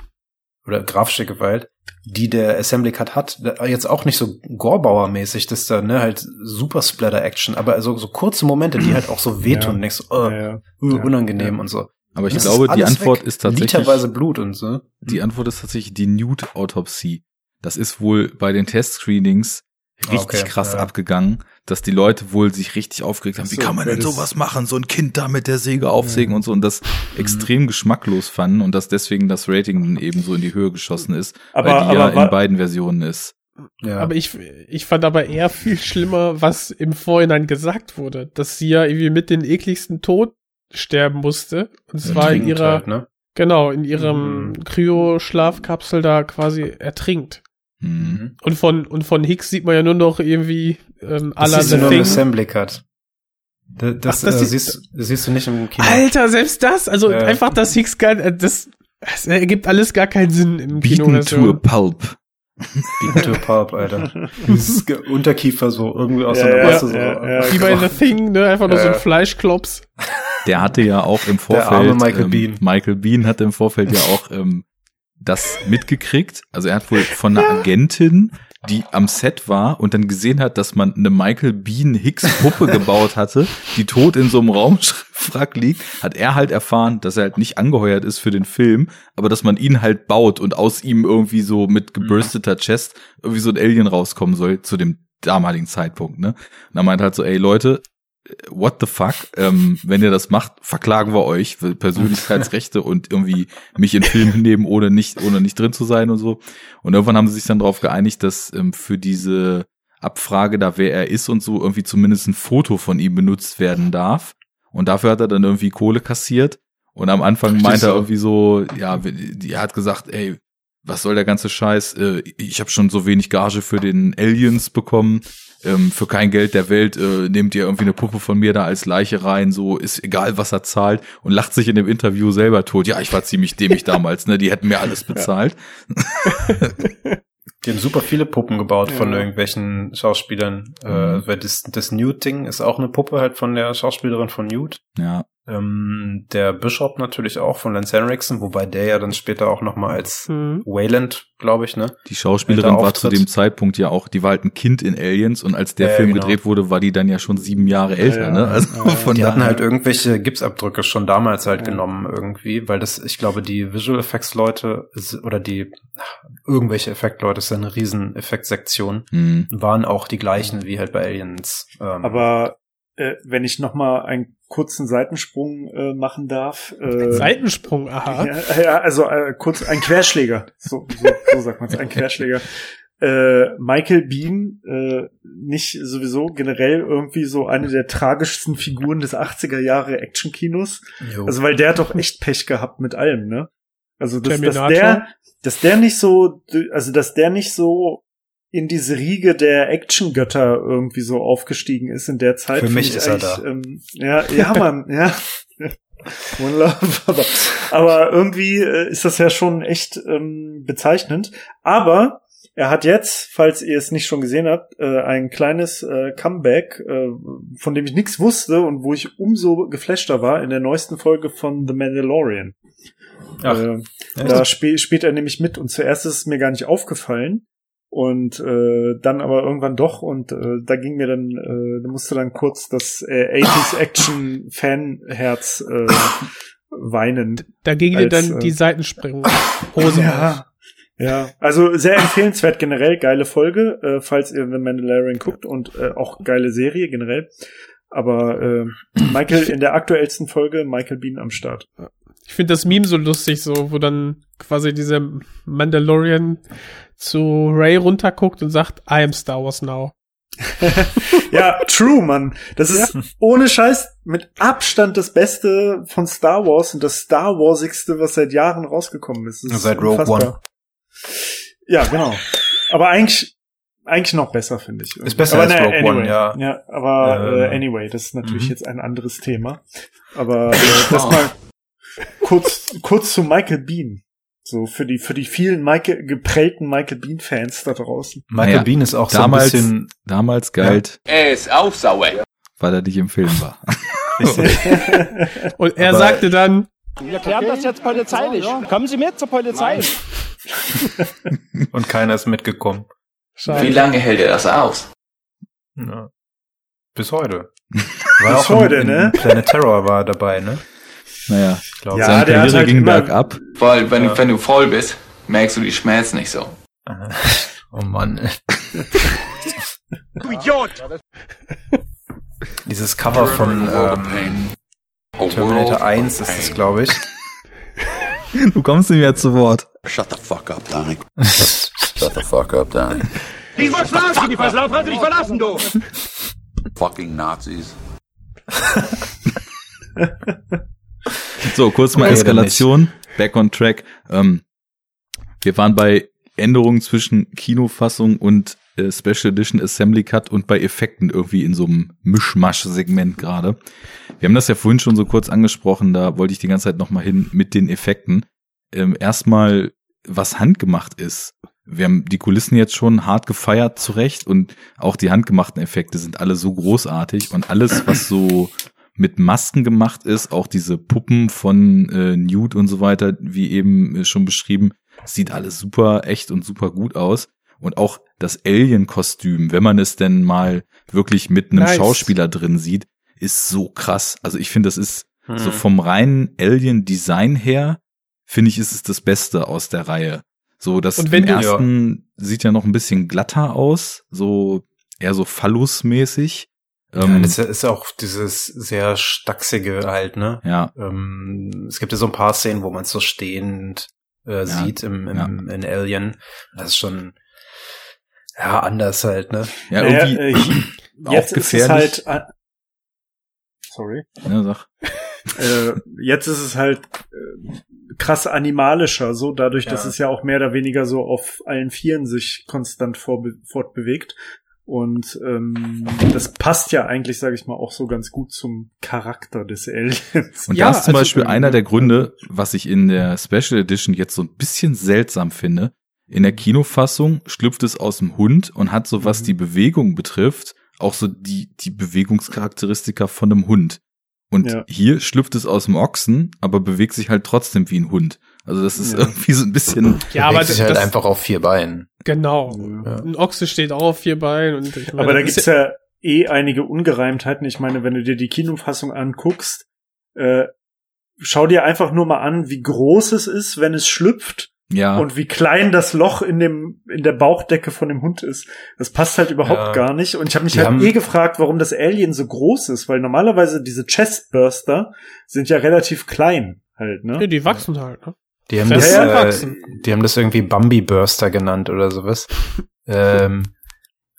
oder grafische Gewalt, die der Assembly Cut hat. Jetzt auch nicht so Gorbauer-mäßig, das da, ne, halt super Splatter-Action, aber so, so kurze Momente, die halt auch so wehtun, Ja. und denkst, oh, Ja, ja. uh, Ja. unangenehm Ja. und so. Aber ich Das glaube, die Antwort weg. ist tatsächlich, Literweise Blut und so. die Antwort ist tatsächlich die Nude-Autopsie. Das ist wohl bei den Testscreenings richtig Okay, krass ja. abgegangen, dass die Leute wohl sich richtig aufgeregt haben. Wie kann man denn sowas machen? So ein Kind da mit der Säge aufsägen und so und das extrem geschmacklos fanden und dass deswegen das Rating dann eben so in die Höhe geschossen ist, Aber- weil die ja aber wa- in beiden Versionen ist. Ja. Aber ich, ich fand aber eher viel schlimmer, was im Vorhinein gesagt wurde, dass sie ja irgendwie mit den ekligsten Tod sterben musste. Und zwar in ihrer, halt, ne? Genau, in ihrem Mhm. Kryo-Schlafkapsel da quasi ertrinkt. Mhm. Und von, und von Hicks sieht man ja nur noch irgendwie ähm, à Das siehst du nur im. Assembly Cut. Da- Das, Ach, das äh, siehst, das siehst du nicht im Kino. Alter, selbst das, also Ja. einfach, dass Hicks gar, äh, das, das ergibt alles gar keinen Sinn im Kino. Beaten to a pulp. Beaten to a Pulp, Alter. [laughs] Dieses Unterkiefer so irgendwie aus Ja, so einer ja, Masse so. ja, ja. Wie bei The Thing, ne, einfach nur so ein. Fleischklops. Der hatte ja auch im Vorfeld. arme Michael ähm, Biehn. Michael Bean hatte im Vorfeld ja auch ähm, das mitgekriegt. Also er hat wohl von einer [laughs] Agentin, die am Set war und dann gesehen hat, dass man eine Michael Bean Hicks Puppe gebaut hatte, die tot in so einem Raumwrack liegt, hat er halt erfahren, dass er halt nicht angeheuert ist für den Film, aber dass man ihn halt baut und aus ihm irgendwie so mit gebürsteter Chest irgendwie so ein Alien rauskommen soll zu dem damaligen Zeitpunkt, ne? Und er meint halt so, ey Leute, what the fuck, ähm, wenn ihr das macht, verklagen wir euch für Persönlichkeitsrechte und irgendwie mich in Filmen nehmen, ohne nicht, ohne nicht drin zu sein und so. Und irgendwann haben sie sich dann darauf geeinigt, dass ähm, für diese Abfrage da, wer er ist und so, irgendwie zumindest ein Foto von ihm benutzt werden darf. Und dafür hat er dann irgendwie Kohle kassiert. Und am Anfang meinte er irgendwie so, ja, er hat gesagt, ey, was soll der ganze Scheiß? Äh, ich habe schon so wenig Gage für den Aliens bekommen. Ähm, für kein Geld der Welt äh, nehmt ihr irgendwie eine Puppe von mir da als Leiche rein, so ist egal, was er zahlt und lacht sich in dem Interview selber tot. Ja, ich war ziemlich dämlich [laughs] damals, ne? Die hätten mir alles bezahlt. [laughs] Die haben super viele Puppen gebaut von Ja. irgendwelchen Schauspielern. Mhm. Äh, das, das Newt-Ding ist auch eine Puppe halt von der Schauspielerin von Newt. Ja, Ähm, der Bishop natürlich auch von Lance Henriksen, wobei der ja dann später auch nochmal als Hm. Wayland, glaube ich, ne? die Schauspielerin war zu dem Zeitpunkt ja auch, die war halt ein Kind in Aliens und als der Ja, Film genau. gedreht wurde, war die dann ja schon sieben Jahre älter, ja. ne? Also Ja, von Die hatten halt irgendwelche Gipsabdrücke schon damals halt genommen irgendwie, weil das, ich glaube, die Visual Effects Leute oder die ach, irgendwelche Effektleute, das ist eine riesen Effektsektion, Mhm. waren auch die gleichen wie halt bei Aliens. Ähm, Aber äh, wenn ich noch mal einen kurzen Seitensprung äh, machen darf. Äh, Seitensprung, aha. [laughs] Ja, ja also äh, kurz ein Querschläger. So, so, so sagt man es, ein [laughs] Querschläger. Äh, Michael Bean, äh, nicht sowieso generell irgendwie so eine der tragischsten Figuren des 80er Jahre Actionkinos. Also weil der hat doch echt Pech gehabt mit allem, ne? Also dass, dass der, dass der nicht so, also dass der nicht so in diese Riege der Actiongötter irgendwie so aufgestiegen ist in der Zeit. Für mich ich ist er da. Ähm, ja, ja, Mann, ja. [laughs] One Love, aber, aber irgendwie äh, ist das ja schon echt ähm, bezeichnend. Aber er hat jetzt, falls ihr es nicht schon gesehen habt, äh, ein kleines äh, Comeback, äh, von dem ich nichts wusste und wo ich umso geflashter war in der neuesten Folge von The Mandalorian. Ach, äh, da sp spielt er nämlich mit und zuerst ist es mir gar nicht aufgefallen und äh, dann aber irgendwann doch und äh, da ging mir dann, äh, da musste dann kurz das äh, 80s [laughs] Action Fanherz äh, weinen. Da ging dir dann äh, die Seitensprung Hose. Ja. Ja, also sehr empfehlenswert generell, geile Folge, äh, falls ihr The Mandalorian guckt und äh, auch geile Serie generell. Aber äh, Michael in der aktuellsten Folge, Michael Bean am Start. Ich finde das Meme so lustig, so, wo dann quasi dieser Mandalorian zu Ray runterguckt und sagt, I am Star Wars now. [laughs] Ja, true, Mann. Das ist ohne Scheiß mit Abstand das Beste von Star Wars und das Star Warsigste, was seit Jahren rausgekommen ist. Das ist Seit Rogue unfassbar. Ja, genau. Aber eigentlich, eigentlich noch besser, finde ich. Ist besser aber als na, Rogue anyway. One, ja. Ja, aber äh, anyway, das ist natürlich mhm. jetzt ein anderes Thema. Aber [laughs] äh, das mal kurz, kurz zu Michael Bean. So für die für die vielen Michael geprellten Michael Bean Fans da draußen. Michael Naja, Bean ist auch damals, so ein bisschen damals galt, Er ist auch sauer. weil er nicht im Film war. [laughs] Und er Aber- sagte dann, Wir klären das jetzt polizeilich. Kommen Sie mit zur Polizei. [laughs] und keiner ist mitgekommen. Wie schade. lange hält er das aus? Ja. Bis heute. [laughs] Bis heute, in, ne? Planet Terror war er dabei, ne? Naja, Ich glaube. Ja, seine Karriere halt ging immer- bergab. Weil wenn, Ja. du, wenn du voll bist, merkst du die Schmerzen nicht so. Oh Mann. Du [laughs] Idiot! Dieses Cover von ähm, Terminator 1 ist es, glaube ich. [laughs] Du kommst nicht mehr zu Wort. Shut the fuck up, Donnie. [laughs] Shut the fuck up, Donnie. Ich wollte schlafen, die Verslauf hat dich verlassen, du! Fucking Nazis. So, kurz mal Eskalation. back on track. Ähm, wir waren bei Änderungen zwischen Kinofassung und äh, Special Edition Assembly Cut und bei Effekten irgendwie in so einem Mischmasch-Segment gerade. Wir haben das ja vorhin schon so kurz angesprochen, da wollte ich die ganze Zeit nochmal hin mit den Effekten. Ähm, erstmal, was handgemacht ist. Wir haben die Kulissen jetzt schon hart gefeiert zurecht und auch die handgemachten Effekte sind alle so großartig und alles, was so mit Masken gemacht ist, auch diese Puppen von äh, Newt und so weiter, wie eben äh, schon beschrieben, sieht alles super echt und super gut aus. Und auch das Alien-Kostüm, wenn man es denn mal wirklich mit einem Nice. Schauspieler drin sieht, ist so krass. Also ich finde, das ist Hm. so vom reinen Alien-Design her, finde ich, ist es das Beste aus der Reihe. So, das im du- ersten sieht ja noch ein bisschen glatter aus, so eher so Phallus-mäßig. Ja, Ähm, das ist auch dieses sehr stachsige halt, ne? ja, Ähm, es gibt ja so ein paar Szenen, wo man es so stehend äh, sieht im, im in Alien. Das ist schon ja anders halt, ne? ja, Naja, irgendwie äh, hi- [clears throat] auch jetzt ist es gefährlich. halt. äh, Sorry. Ja, sag. [laughs] äh, jetzt ist es halt äh, krass animalischer, so dadurch, dass Ja. es ja auch mehr oder weniger so auf allen Vieren sich konstant fortbewegt. Und ähm, das passt ja eigentlich, sage ich mal, auch so ganz gut zum Charakter des Aliens. Und Ja, das ist zum also- Beispiel einer der Gründe, was ich in der Special Edition jetzt so ein bisschen seltsam finde. In der Kinofassung schlüpft es aus dem Hund und hat so, was Mhm. die Bewegung betrifft, auch so die, die Bewegungscharakteristika von einem Hund. Und Ja. hier schlüpft es aus dem Ochsen, aber bewegt sich halt trotzdem wie ein Hund. Also das ist Ja. irgendwie so ein bisschen, Ja, aber sich halt das, einfach auf vier Beinen. genau. Ja. Ein Ochse steht auch auf vier Beinen und ich meine, Aber da gibt's ja eh einige Ungereimtheiten. Ich meine, wenn du dir die Kinofassung anguckst, äh, schau dir einfach nur mal an, wie groß es ist, wenn es schlüpft ja, und wie klein das Loch in dem in der Bauchdecke von dem Hund ist. Das passt halt überhaupt Ja. gar nicht. Und ich habe mich Die halt eh gefragt, warum das Alien so groß ist, weil normalerweise diese Chestburster sind ja relativ klein halt, Ja, ne? die wachsen halt, ne? Die haben, Fest das, äh, die haben das irgendwie Bambi Burster genannt oder sowas. ähm,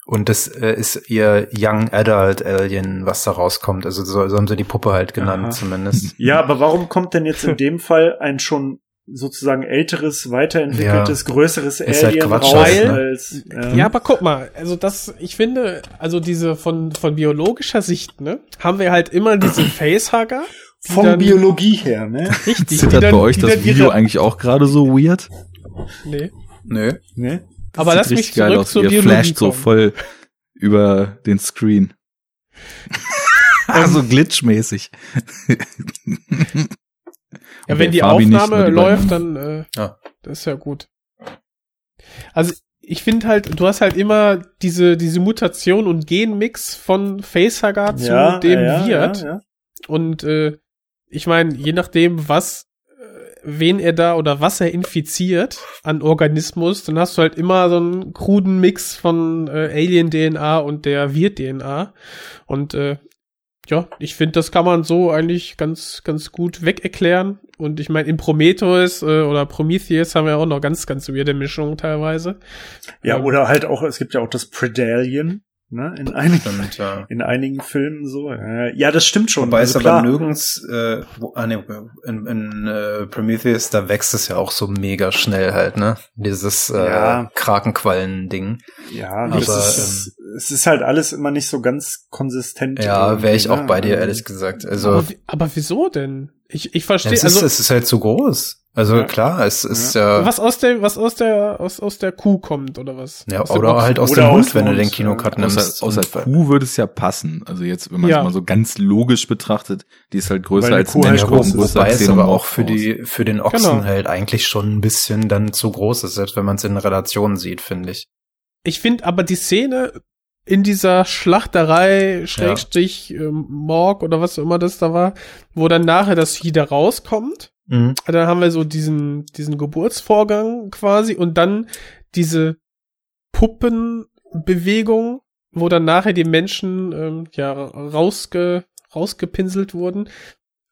und das äh, ist ihr Young Adult Alien, was da rauskommt. Also so, so haben sie die Puppe halt genannt Aha. zumindest. Ja, aber warum kommt denn jetzt in dem Fall ein schon sozusagen älteres, weiterentwickeltes, größeres Ist halt Alien Quatsch raus halt, ne? als ja. Ja, aber guck mal, also das, ich finde, also diese von, von biologischer Sicht, ne, haben wir halt immer diese Facehugger. Von dann- Biologie her, ne? [laughs] Richtig. zittert dann- bei euch das Video ihre- eigentlich auch gerade so weird? Nee. Nö. ne? Aber Sieht lass mich richtig geil zurück aus. zur Ihr Biologie flasht so kommen. voll über den Screen. [laughs] [laughs] also glitchmäßig. Ja, wenn die Fabi nicht, Aufnahme die läuft, dann äh, Ja. das ist ja gut. Also ich finde halt, du hast halt immer diese diese Mutation und Genmix von Facehugger zu Ja, dem ja, Wirt. Ja, ja. Und äh, ich meine, je nachdem, was, äh, wen er da oder was er infiziert an Organismus, dann hast du halt immer so einen kruden Mix von äh, Alien-DNA und der Wirt-DNA. Und äh, ja, ich finde, das kann man so eigentlich ganz, ganz gut wegerklären. Und ich meine, in Prometheus äh, oder Prometheus haben wir auch noch ganz, ganz weirde Mischungen teilweise. ja, Ähm, oder halt auch, es gibt ja auch das Predalien, ne? In einigen, Stimmt, ja. [laughs] in einigen Filmen so. Äh, Ja, das stimmt schon. Wobei also es aber klar. nirgends, äh, wo, ah, nee, in, in äh, Prometheus, da wächst es ja auch so mega schnell halt, ne? Dieses äh, Ja. Krakenquallen-Ding. Ja, Aber, das ist, es ist halt alles immer nicht so ganz konsistent. Ja, wäre ich auch ne? bei dir, Also- ehrlich gesagt. Also, aber, aber wieso denn? Ich, ich ja, verstehe, es, ist, also es ist halt zu groß. Also Ja. klar, es ist ja, was aus der, was aus der, aus, aus der Kuh kommt, oder was? ja Aus oder halt aus dem Hund, wenn du den Kinocut ja. nimmst. Außer, außer Kuh würde es ja passen. Also jetzt, wenn man es Ja. mal so ganz logisch betrachtet, die ist halt größer als Kuh ein halt Mensch, Ja, groß groß, ist. größer wobei es aber auch für die, für den Ochsen Genau. halt eigentlich schon ein bisschen dann zu groß ist, selbst wenn man es in Relation sieht, finde ich. Ich finde aber die Szene in dieser Schlachterei, Schrägstrich, ähm, Morg oder was auch immer das da war, wo dann nachher das Vieh da rauskommt. Mhm. Dann haben wir so diesen, diesen Geburtsvorgang quasi und dann diese Puppenbewegung, wo dann nachher die Menschen ähm, ja rausge, rausgepinselt wurden.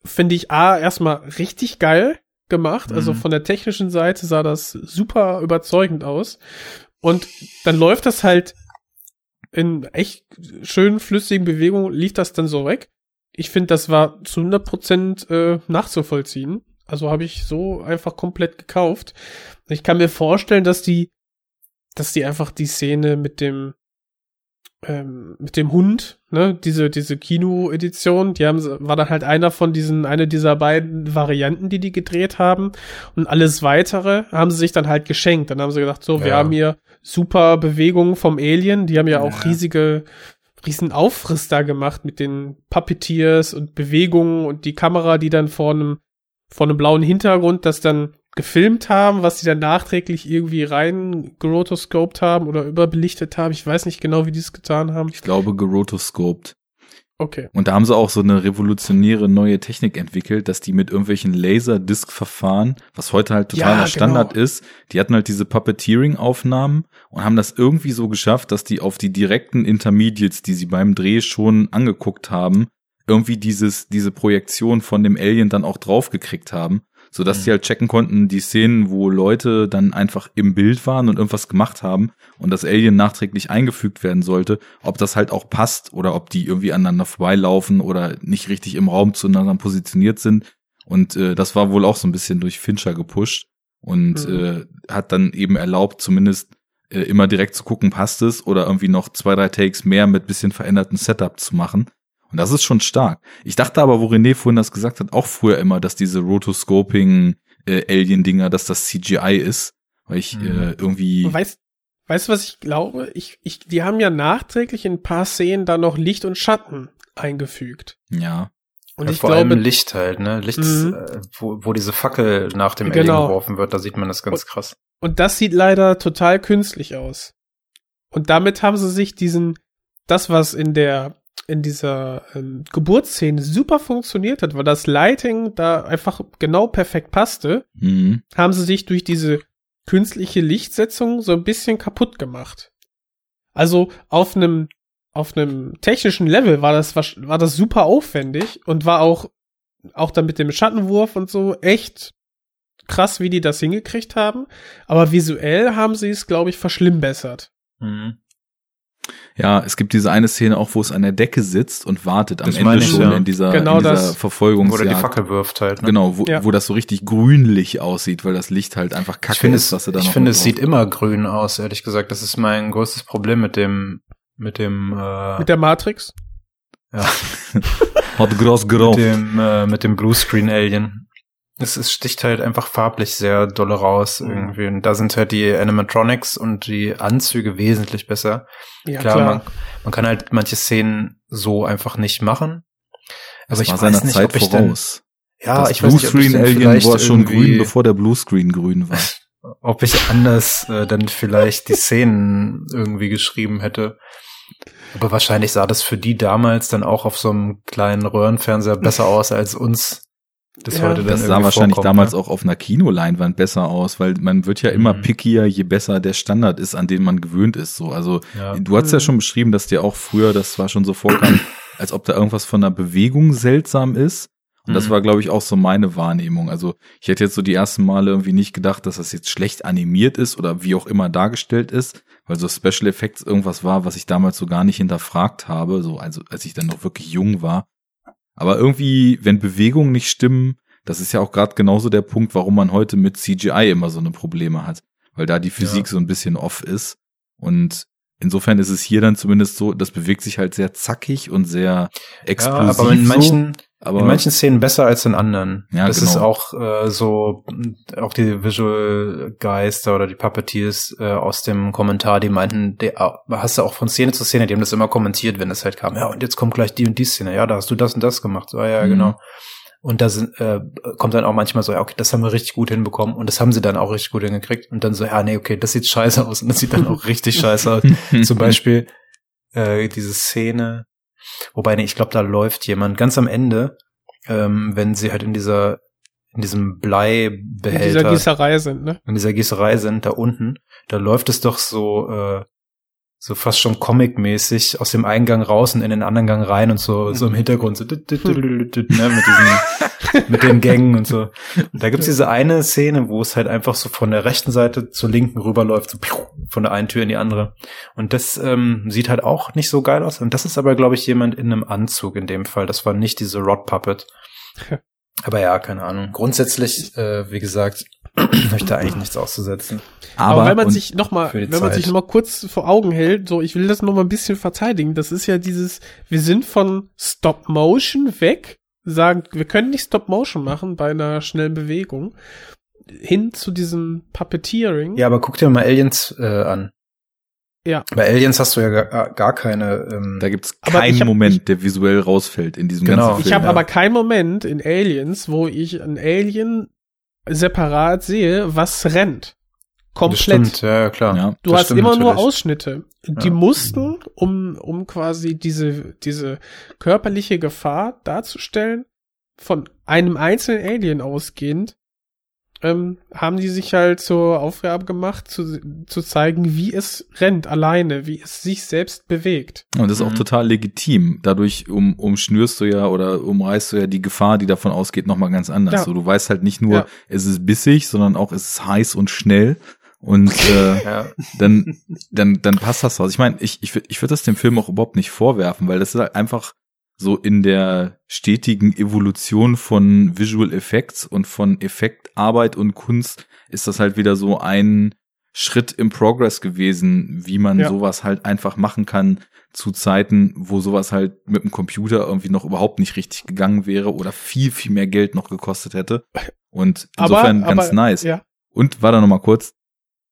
Finde ich A erstmal richtig geil gemacht. Also Mhm. von der technischen Seite sah das super überzeugend aus. Und dann läuft das halt in echt schönen flüssigen Bewegungen, lief das dann so weg. Ich finde, das war zu 100% äh, nachzuvollziehen. Also habe ich so einfach komplett gekauft. Ich kann mir vorstellen, dass die, dass die einfach die Szene mit dem, ähm, mit dem Hund, ne, diese, diese Kino-Edition, die haben, war dann halt einer von diesen, eine dieser beiden Varianten, die die gedreht haben. Und alles weitere haben sie sich dann halt geschenkt. Dann haben sie gedacht, so, wir Ja. haben hier super Bewegungen vom Alien, die haben ja auch Ja. riesige, riesen Aufriss da gemacht mit den Puppeteers und Bewegungen und die Kamera, die dann vor einem, vor einem blauen Hintergrund das dann gefilmt haben, was sie dann nachträglich irgendwie rein gerotoscoped haben oder überbelichtet haben. Ich weiß nicht genau, wie die es getan haben. Ich glaube, gerotoscoped. Okay. Und da haben sie auch so eine revolutionäre neue Technik entwickelt, dass die mit irgendwelchen Laserdisk-Verfahren, was heute halt totaler Ja, Standard genau. ist, die hatten halt diese Puppeteering-Aufnahmen und haben das irgendwie so geschafft, dass die auf die direkten Intermediates, die sie beim Dreh schon angeguckt haben, irgendwie dieses, diese Projektion von dem Alien dann auch draufgekriegt haben, so dass Mhm. sie halt checken konnten, die Szenen, wo Leute dann einfach im Bild waren und irgendwas gemacht haben und das Alien nachträglich eingefügt werden sollte, ob das halt auch passt oder ob die irgendwie aneinander vorbeilaufen oder nicht richtig im Raum zueinander positioniert sind. Und äh, das war wohl auch so ein bisschen durch Fincher gepusht und Mhm. äh, hat dann eben erlaubt, zumindest äh, immer direkt zu gucken, passt es oder irgendwie noch zwei, drei Takes mehr mit bisschen veränderten Setup zu machen. Und das ist schon stark. Ich dachte aber, wo René vorhin das gesagt hat, auch früher immer, dass diese Rotoscoping äh, Alien-Dinger, dass das CGI ist. Weil ich Mhm. äh, irgendwie. Weißt, weißt du, was ich glaube? Ich, ich, die haben ja nachträglich in ein paar Szenen da noch Licht und Schatten eingefügt. Ja. Und ja, ich vor glaube, allem Licht halt, ne? Licht, Mhm. äh, wo, wo diese Fackel nach dem Genau. Alien geworfen wird, da sieht man das ganz krass. Und das sieht leider total künstlich aus. Und damit haben sie sich diesen, das, was in der, in dieser ähm, Geburtsszene super funktioniert hat, weil das Lighting da einfach genau perfekt passte, Mhm. haben sie sich durch diese künstliche Lichtsetzung so ein bisschen kaputt gemacht. Also auf einem auf einem technischen Level war das wasch- war das super aufwendig und war auch auch dann mit dem Schattenwurf und so echt krass, wie die das hingekriegt haben. Aber visuell haben sie es, glaube ich, verschlimmbessert. Mhm. Ja, es gibt diese eine Szene auch, wo es an der Decke sitzt und wartet am Das Ende schon ja. in dieser, Genau in dieser das. Verfolgungsjagd. Wo der die Fackel wirft halt, ne? Genau, wo, Ja. wo das so richtig grünlich aussieht, weil das Licht halt einfach kacke Ich finde ist, es, was sie da ich finde, es sieht immer grün aus, ehrlich gesagt. Das ist mein größtes Problem mit dem, mit dem, äh, Mit der Matrix. ja, [laughs] Hat groß geraucht. mit dem, äh, mit dem Bluescreen Alien. Es, es sticht halt einfach farblich sehr dolle raus Mhm. irgendwie. Und da sind halt die Animatronics und die Anzüge wesentlich besser. Ja, klar, klar. Man, man kann halt manche Szenen so einfach nicht machen. Aber Das ich war weiß nicht, Zeit ob ich dann, voraus. ja, das ich weiß nicht, ob ich dann Alien vielleicht war schon grün, bevor der Bluescreen grün war. [laughs] ob ich anders äh, dann vielleicht die Szenen irgendwie geschrieben hätte. Aber wahrscheinlich sah das für die damals dann auch auf so einem kleinen Röhrenfernseher besser [laughs] aus als uns. Das Ja. Das sah wahrscheinlich vorkommt, damals ne? auch auf einer Kinoleinwand besser aus, weil man wird ja immer Mhm. pickier, je besser der Standard ist, an den man gewöhnt ist. So, also Ja. du hast ja Mhm. schon beschrieben, dass dir auch früher, das war schon so vorkam, [coughs] als ob da irgendwas von der Bewegung seltsam ist. Und das Mhm. war, glaube ich, auch so meine Wahrnehmung. Also ich hätte jetzt so die ersten Male irgendwie nicht gedacht, dass das jetzt schlecht animiert ist oder wie auch immer dargestellt ist, weil so Special Effects irgendwas war, was ich damals so gar nicht hinterfragt habe, so also als ich dann noch wirklich jung war. Aber irgendwie, wenn Bewegungen nicht stimmen, das ist ja auch gerade genauso der Punkt, warum man heute mit CGI immer so eine Probleme hat, weil da die Physik Ja. so ein bisschen off ist. Und insofern ist es hier dann zumindest so, das bewegt sich halt sehr zackig und sehr Ja, explosiv. aber in manchen, Aber in manchen Szenen besser als in anderen. Ja, das genau. ist auch äh, so, auch die Visual Geister oder die Puppeteers äh, aus dem Kommentar, die meinten, der, hast du auch von Szene zu Szene, die haben das immer kommentiert, wenn es halt kam. Ja, und jetzt kommt gleich die und die Szene. Ja, da hast du das und das gemacht. So, ah, ja, Mhm. genau. Und da sind, äh, kommt dann auch manchmal so, ja, okay, das haben wir richtig gut hinbekommen und das haben sie dann auch richtig gut hingekriegt und dann so, ja, nee, okay, das sieht scheiße aus und das sieht dann auch [laughs] richtig scheiße aus. Zum Beispiel äh, diese Szene, wobei, nee, ich glaube, da läuft jemand ganz am Ende, ähm, wenn sie halt in dieser, in diesem In Bleibehälter, dieser Gießerei sind, ne? in dieser Gießerei sind, da unten, da läuft es doch so, äh, so fast schon comic-mäßig aus dem einen Gang raus und in den anderen Gang rein und so, so im Hintergrund so, ne, mit diesen, [laughs] mit den Gängen und so. Und da gibt's diese eine Szene, wo es halt einfach so von der rechten Seite zur linken rüberläuft, so von der einen Tür in die andere. Und das ähm, sieht halt auch nicht so geil aus. Und das ist aber, glaube ich, jemand in einem Anzug in dem Fall. Das war nicht diese Rod Puppet. [laughs] Aber ja, keine Ahnung. Grundsätzlich, äh, wie gesagt, habe ich da eigentlich nichts auszusetzen. Aber, Aber, wenn man sich noch mal, wenn man Zeit. sich noch mal kurz vor Augen hält, so ich will das noch mal ein bisschen verteidigen. Das ist ja dieses, wir sind von Stop Motion weg, sagen, wir können nicht Stop Motion machen bei einer schnellen Bewegung, hin zu diesem Puppeteering. Ja, aber guck dir mal Aliens äh, an. Ja. Bei Aliens hast du ja gar, gar keine. Ähm, da gibt's ich keinen hab- Moment, der visuell rausfällt in diesem Genau. ganzen Film. Ich habe ja. aber keinen Moment in Aliens, wo ich ein Alien separat sehe, was rennt. das Komplett. stimmt, ja, klar. Ja. Du Das hast stimmt immer nur natürlich. Ausschnitte. Die Ja. mussten, um, um quasi diese, diese körperliche Gefahr darzustellen, von einem einzelnen Alien ausgehend, ähm, haben die sich halt zur Aufgabe gemacht, zu, zu zeigen, wie es rennt alleine, wie es sich selbst bewegt. Und das ist auch Mhm. total legitim. Dadurch um, umschnürst du ja oder umreißt du ja die Gefahr, die davon ausgeht, nochmal ganz anders. Ja. So, du weißt halt nicht nur, Ja. es ist bissig, sondern auch, es ist heiß und schnell. Und äh, [laughs] Ja. dann, dann, dann passt das raus. Ich meine, ich, ich, ich würde das dem Film auch überhaupt nicht vorwerfen, weil das ist halt einfach so in der stetigen Evolution von Visual Effects und von Effektarbeit und Kunst ist das halt wieder so ein Schritt im Progress gewesen, wie man Ja. sowas halt einfach machen kann zu Zeiten, wo sowas halt mit dem Computer irgendwie noch überhaupt nicht richtig gegangen wäre oder viel, viel mehr Geld noch gekostet hätte. Und insofern aber, ganz aber, nice. Ja. Und war da noch mal kurz,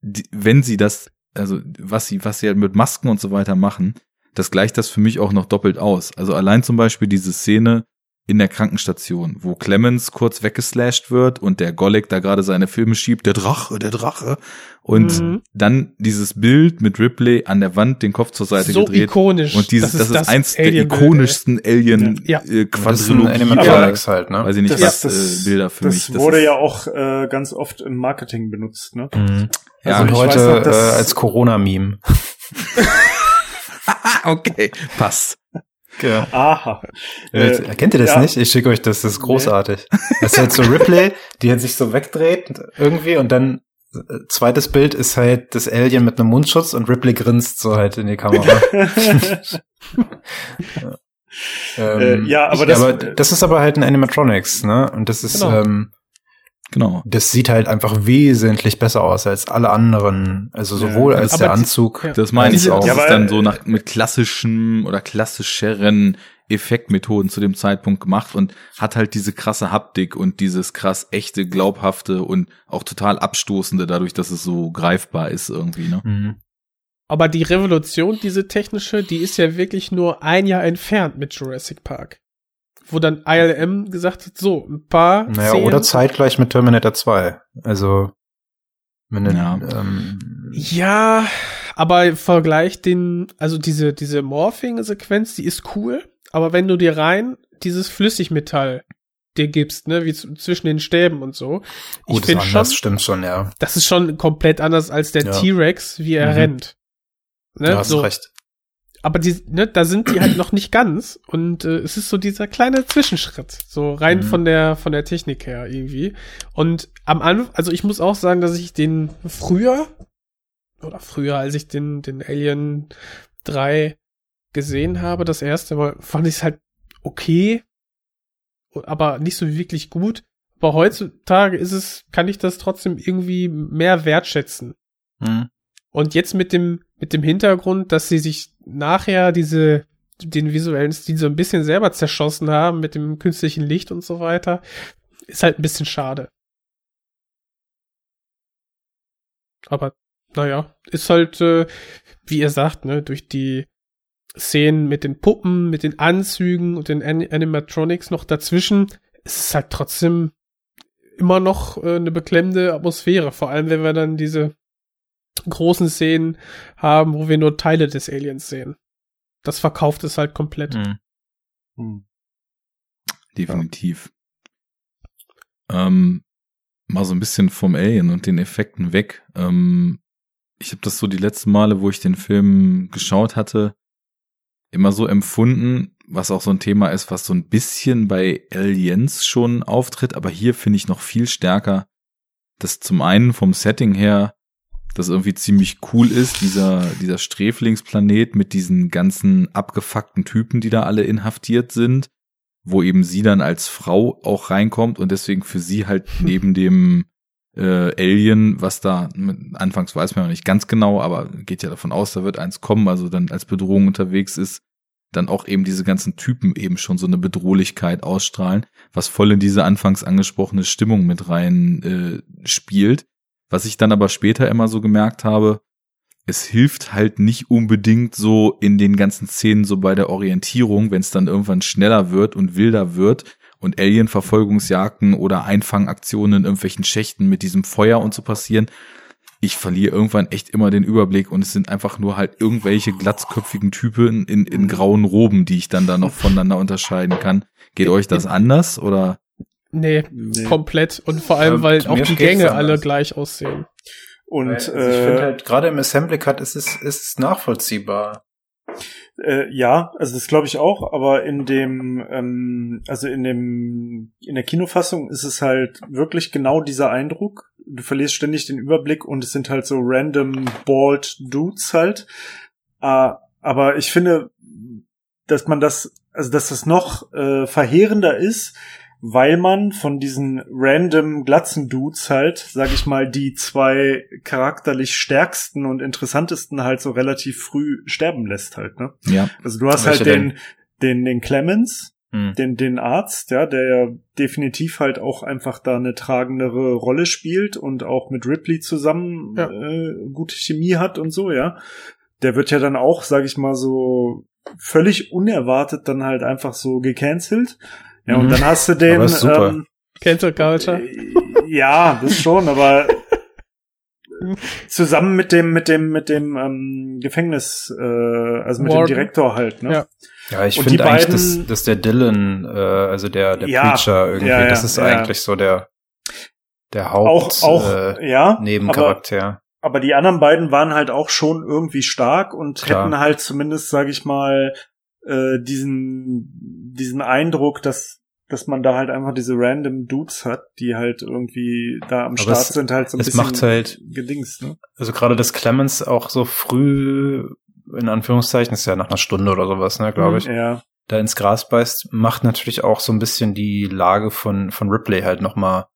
die, wenn sie das, also was sie, was sie halt mit Masken und so weiter machen, das gleicht das für mich auch noch doppelt aus. Also allein zum Beispiel diese Szene in der Krankenstation, wo Clemens kurz weggeslasht wird und der Golek da gerade seine Filme schiebt, der Drache, der Drache. Und Mhm. dann dieses Bild mit Ripley an der Wand, den Kopf zur Seite So gedreht. ikonisch. Und dieses, das ist, eins der Alien-Bild, ikonischsten Alien Ja. äh, Das ist ein Quadrilogie. Animatronics halt, ne? Weiß ich nicht, Das, was das, äh, Bilder für das mich. wurde ist, ja auch äh, ganz oft im Marketing benutzt, ne? Mhm. Ja, und ich heute noch, äh, als Corona-Meme. [laughs] [laughs] okay, passt. Ja. Aha. Äh, Kennt ihr das ja. nicht? Ich schicke euch das, das ist großartig. Das ist halt so Ripley, die halt sich so wegdreht irgendwie und dann äh, zweites Bild ist halt das Alien mit einem Mundschutz und Ripley grinst so halt in die Kamera. [laughs] Ähm, Äh, ja, aber ich- das- aber das ist aber halt ein Animatronics, ne? Und das ist, Genau. ähm, Genau. das sieht halt einfach wesentlich besser aus als alle anderen. Also sowohl Ja, als der die- Anzug. ja. Das meine ich auch. Ja, das ist aber- dann so nach, mit klassischen oder klassischeren Effektmethoden zu dem Zeitpunkt gemacht und hat halt diese krasse Haptik und dieses krass echte, glaubhafte und auch total abstoßende dadurch, dass es so greifbar ist irgendwie, ne? Mhm. Aber die Revolution, diese technische, die ist ja wirklich nur ein Jahr entfernt mit Jurassic Park. Wo dann ILM gesagt hat, so, ein paar Naja, Szenen- oder zeitgleich mit Terminator 2. Also, wenn du, Ja. ähm, Ja, aber vergleich den, also diese, diese Morphing-Sequenz, die ist cool, aber wenn du dir rein dieses Flüssigmetall dir gibst, ne, wie zwischen den Stäben und so, ich gut, finde ist schon, anders, stimmt schon, ja. das ist schon komplett anders als der Ja. T-Rex, wie er Mhm. rennt. Ne, Du hast so. recht. Aber die, ne, da sind die halt noch nicht ganz und äh, es ist so dieser kleine Zwischenschritt, so rein Mhm. von der von der Technik her irgendwie. Und am Anfang, also ich muss auch sagen, dass ich den früher oder früher, als ich den den Alien 3 gesehen habe, das erste Mal, fand ich es halt okay, aber nicht so wirklich gut. Aber heutzutage ist es, kann ich das trotzdem irgendwie mehr wertschätzen. Mhm. Und jetzt mit dem, mit dem Hintergrund, dass sie sich nachher diese, den visuellen Stil so ein bisschen selber zerschossen haben mit dem künstlichen Licht und so weiter, ist halt ein bisschen schade. Aber, naja, ist halt, äh, wie ihr sagt, ne, durch die Szenen mit den Puppen, mit den Anzügen und den An Animatronics noch dazwischen, ist es halt trotzdem immer noch äh, eine beklemmende Atmosphäre. Vor allem, wenn wir dann diese großen Szenen haben, wo wir nur Teile des Aliens sehen. Das verkauft es halt komplett. Mhm. Hm. Definitiv. Ähm, mal so ein bisschen vom Alien und den Effekten weg. Ähm, ich habe das so die letzten Male, wo ich den Film geschaut hatte, immer so empfunden, was auch so ein Thema ist, was so ein bisschen bei Aliens schon auftritt, aber hier finde ich noch viel stärker, dass zum einen vom Setting her das irgendwie ziemlich cool ist, dieser, dieser Sträflingsplanet mit diesen ganzen abgefuckten Typen, die da alle inhaftiert sind. wo eben sie dann als Frau auch reinkommt und deswegen für sie halt [laughs] neben dem äh, Alien, was da anfangs weiß man noch nicht ganz genau, aber geht ja davon aus, da wird eins kommen, also dann als Bedrohung unterwegs ist, dann auch eben diese ganzen Typen eben schon so eine Bedrohlichkeit ausstrahlen, was voll in diese anfangs angesprochene Stimmung mit rein äh, spielt. Was ich dann aber später immer so gemerkt habe, es hilft halt nicht unbedingt so in den ganzen Szenen so bei der Orientierung, wenn es dann irgendwann schneller wird und wilder wird und Alien-Verfolgungsjagden oder Einfangaktionen in irgendwelchen Schächten mit diesem Feuer und so passieren. Ich verliere irgendwann echt immer den Überblick und es sind einfach nur halt irgendwelche glatzköpfigen Typen in, in grauen Roben, die ich dann da noch voneinander unterscheiden kann. Geht euch das anders oder? Nee, Nee. komplett. Und vor allem, Ähm, weil mir auch die Gänge alle gleich aussehen. Und also ich finde äh, halt, gerade im Assembly Cut ist es, ist es nachvollziehbar. Äh, ja, also das glaube ich auch, aber in dem, ähm, also in dem, in der Kinofassung ist es halt wirklich genau dieser Eindruck. Du verlierst ständig den Überblick und es sind halt so random bald Dudes halt. Äh, aber ich finde, dass man das, also dass das noch äh, verheerender ist, weil man von diesen random glatzen Dudes halt, sag ich mal, die zwei charakterlich stärksten und interessantesten halt so relativ früh sterben lässt halt, ne? Ja. Also du hast Welche halt den, den, den Clemens, Hm. den, den Arzt, ja, der ja definitiv halt auch einfach da eine tragendere Rolle spielt und auch mit Ripley zusammen Ja. äh, gute Chemie hat und so, ja. Der wird ja dann auch, sag ich mal, so völlig unerwartet dann halt einfach so gecancelt. Ja, und Mhm. dann hast du den, Aber ist super. ähm, Cancel Culture. äh, ja, das schon, aber zusammen mit dem, mit dem, mit dem ähm, Gefängnis, äh, also mit Warden. dem Direktor halt, ne? Ja. Ja, ich Und finde eigentlich, beiden- dass, dass der Dylan, äh, also der, der Ja, Preacher irgendwie, ja, ja, das ist ja. eigentlich so der, der Auch, Haupt, auch, äh, ja. Aber, Nebencharakter. aber die anderen beiden waren halt auch schon irgendwie stark und Klar. hätten halt zumindest, sage ich mal, äh, diesen, diesen Eindruck, dass dass man da halt einfach diese random Dudes hat, die halt irgendwie da am Aber Start es- sind, halt so ein es bisschen macht halt- gedings, ne? Also gerade das Clemens auch so früh, in Anführungszeichen, ist ja nach einer Stunde oder sowas, ne, glaube ich, Ja. da ins Gras beißt, macht natürlich auch so ein bisschen die Lage von, von Ripley halt nochmal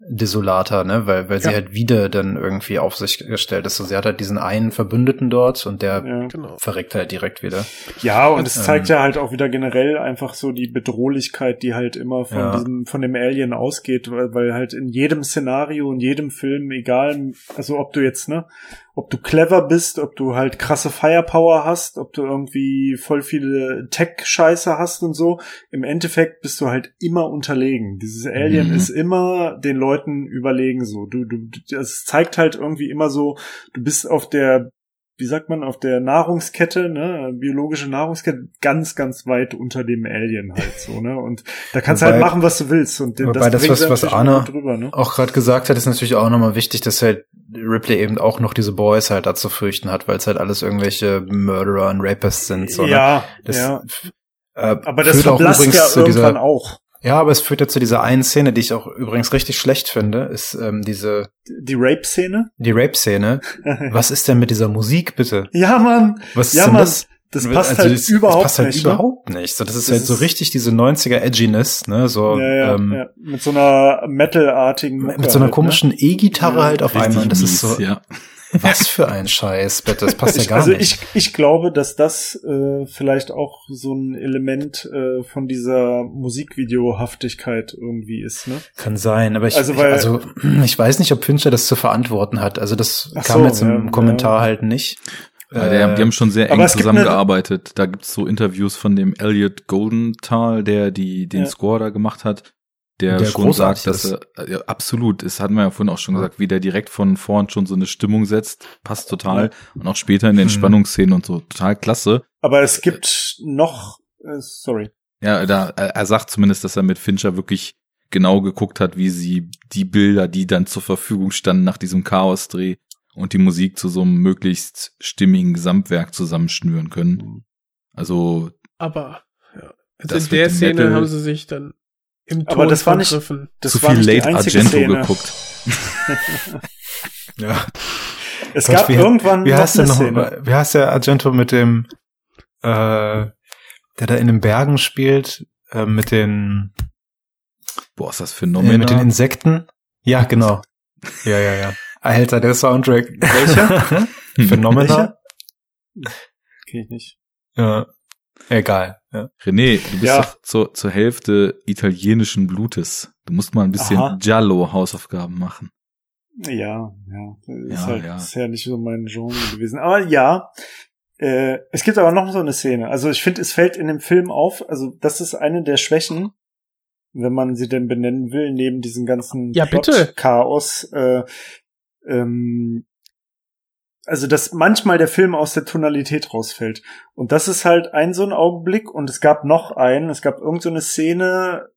desolater, ne, weil, weil sie Ja. halt wieder dann irgendwie auf sich gestellt ist. So, sie hat halt diesen einen Verbündeten dort und der Ja. Genau. verreckt halt direkt wieder. Ja, und es Ähm, zeigt ja halt auch wieder generell einfach so die Bedrohlichkeit, die halt immer von Ja. diesem, von dem Alien ausgeht, weil, weil halt in jedem Szenario, in jedem Film, egal, also ob du jetzt, ne, ob du clever bist, ob du halt krasse Firepower hast, ob du irgendwie voll viele Tech-Scheiße hast und so, im Endeffekt bist du halt immer unterlegen. Dieses Alien Mhm. ist immer den Leuten überlegen so. Du, du, es zeigt halt irgendwie immer so, du bist auf der wie sagt man, auf der Nahrungskette, ne, biologische Nahrungskette, ganz, ganz weit unter dem Alien halt so, ne? Und da kannst du Wobei- halt machen, was du willst. Und wobei das, bringt was- was Arne- auch drüber, ne? Auch gerade gesagt hat, ist natürlich auch nochmal wichtig, dass halt Ripley eben auch noch diese Boys halt da zu fürchten hat, weil es halt alles irgendwelche Murderer und Rapists sind. So, ne? ja, Das, ja. Äh, Aber das verblasst übrigens ja zu irgendwann dieser, auch. Ja, aber es führt ja zu dieser einen Szene, die ich auch übrigens richtig schlecht finde, ist ähm, diese Die Rape-Szene. die Rape-Szene. [laughs] Was ist denn mit dieser Musik, bitte? ja, Mann. Was ist Ja, denn Mann. das? Das passt Also halt das, überhaupt das passt halt nicht. ne? überhaupt nicht. So, das ist Das halt so ist- richtig diese 90er Edginess, ne? So Ja, ja, ähm, ja. Mit so einer Metal-artigen Mucke mit so einer halt, komischen E-Gitarre Ja, halt auf einmal. Das mies, ist so, ja. [laughs] was für ein Scheiß, bitte. Das passt Ne? ja Ich, gar also nicht. ich, ich glaube, dass das äh, vielleicht auch so ein Element äh, von dieser Musikvideohaftigkeit irgendwie ist, ne? Kann sein, aber ich, Also, ich, weil- also, [clears throat] ich weiß nicht, ob Fincher das zu verantworten hat. Also das kam so, jetzt im ja, Kommentar ja. halt nicht. Ja, die, haben, die haben schon sehr eng gibt eine- zusammengearbeitet. Da gibt's so Interviews von dem Elliot Goldenthal, der die den Ja. Score da gemacht hat, der, Der schon sagt, dass er ja, absolut, das hatten wir ja vorhin auch schon gesagt, wie der direkt von vorn schon so eine Stimmung setzt, passt total und auch später in den Hm. Spannungsszenen und so total klasse. Aber es gibt noch, äh, sorry. Ja, da er er sagt zumindest, dass er mit Fincher wirklich genau geguckt hat, wie sie die Bilder, die dann zur Verfügung standen nach diesem Chaos-Dreh und die Musik zu so einem möglichst stimmigen Gesamtwerk zusammenschnüren können. Also Aber ja. Also Das in der Szene Metal- haben sie sich dann im Ton Aber das war nicht-. Das zu war viel nicht die Late einzige Argento Szene. geguckt. [laughs] Ja. Es Gott, gab wie, irgendwann wie heißt der eine noch, Szene. wie heißt der Argento mit dem, äh, der da in den Bergen spielt, äh, mit den Boah, ist das äh, phänomenal. mit den Insekten. Ja, genau. [laughs] Ja, ja, ja. Alter, der Soundtrack. Welcher? [laughs] Phänomenal. [laughs] Kenn ich nicht. Ja. Egal. Ja. René, du bist Ja. doch zur, zur Hälfte italienischen Blutes. Du musst mal ein bisschen Aha. Giallo-Hausaufgaben machen. Ja, ja. Ist Ja, halt ja. Ist ja nicht so mein Genre gewesen. Aber ja, äh, es gibt aber noch so eine Szene. Also ich finde, es fällt in dem Film auf, also das ist eine der Schwächen, wenn man sie denn benennen will, neben diesem ganzen Ja, bitte. Chaos. Äh, ähm, also dass manchmal der Film aus der Tonalität rausfällt. Und das ist halt ein so ein Augenblick. Und es gab noch einen, es gab irgend so eine Szene,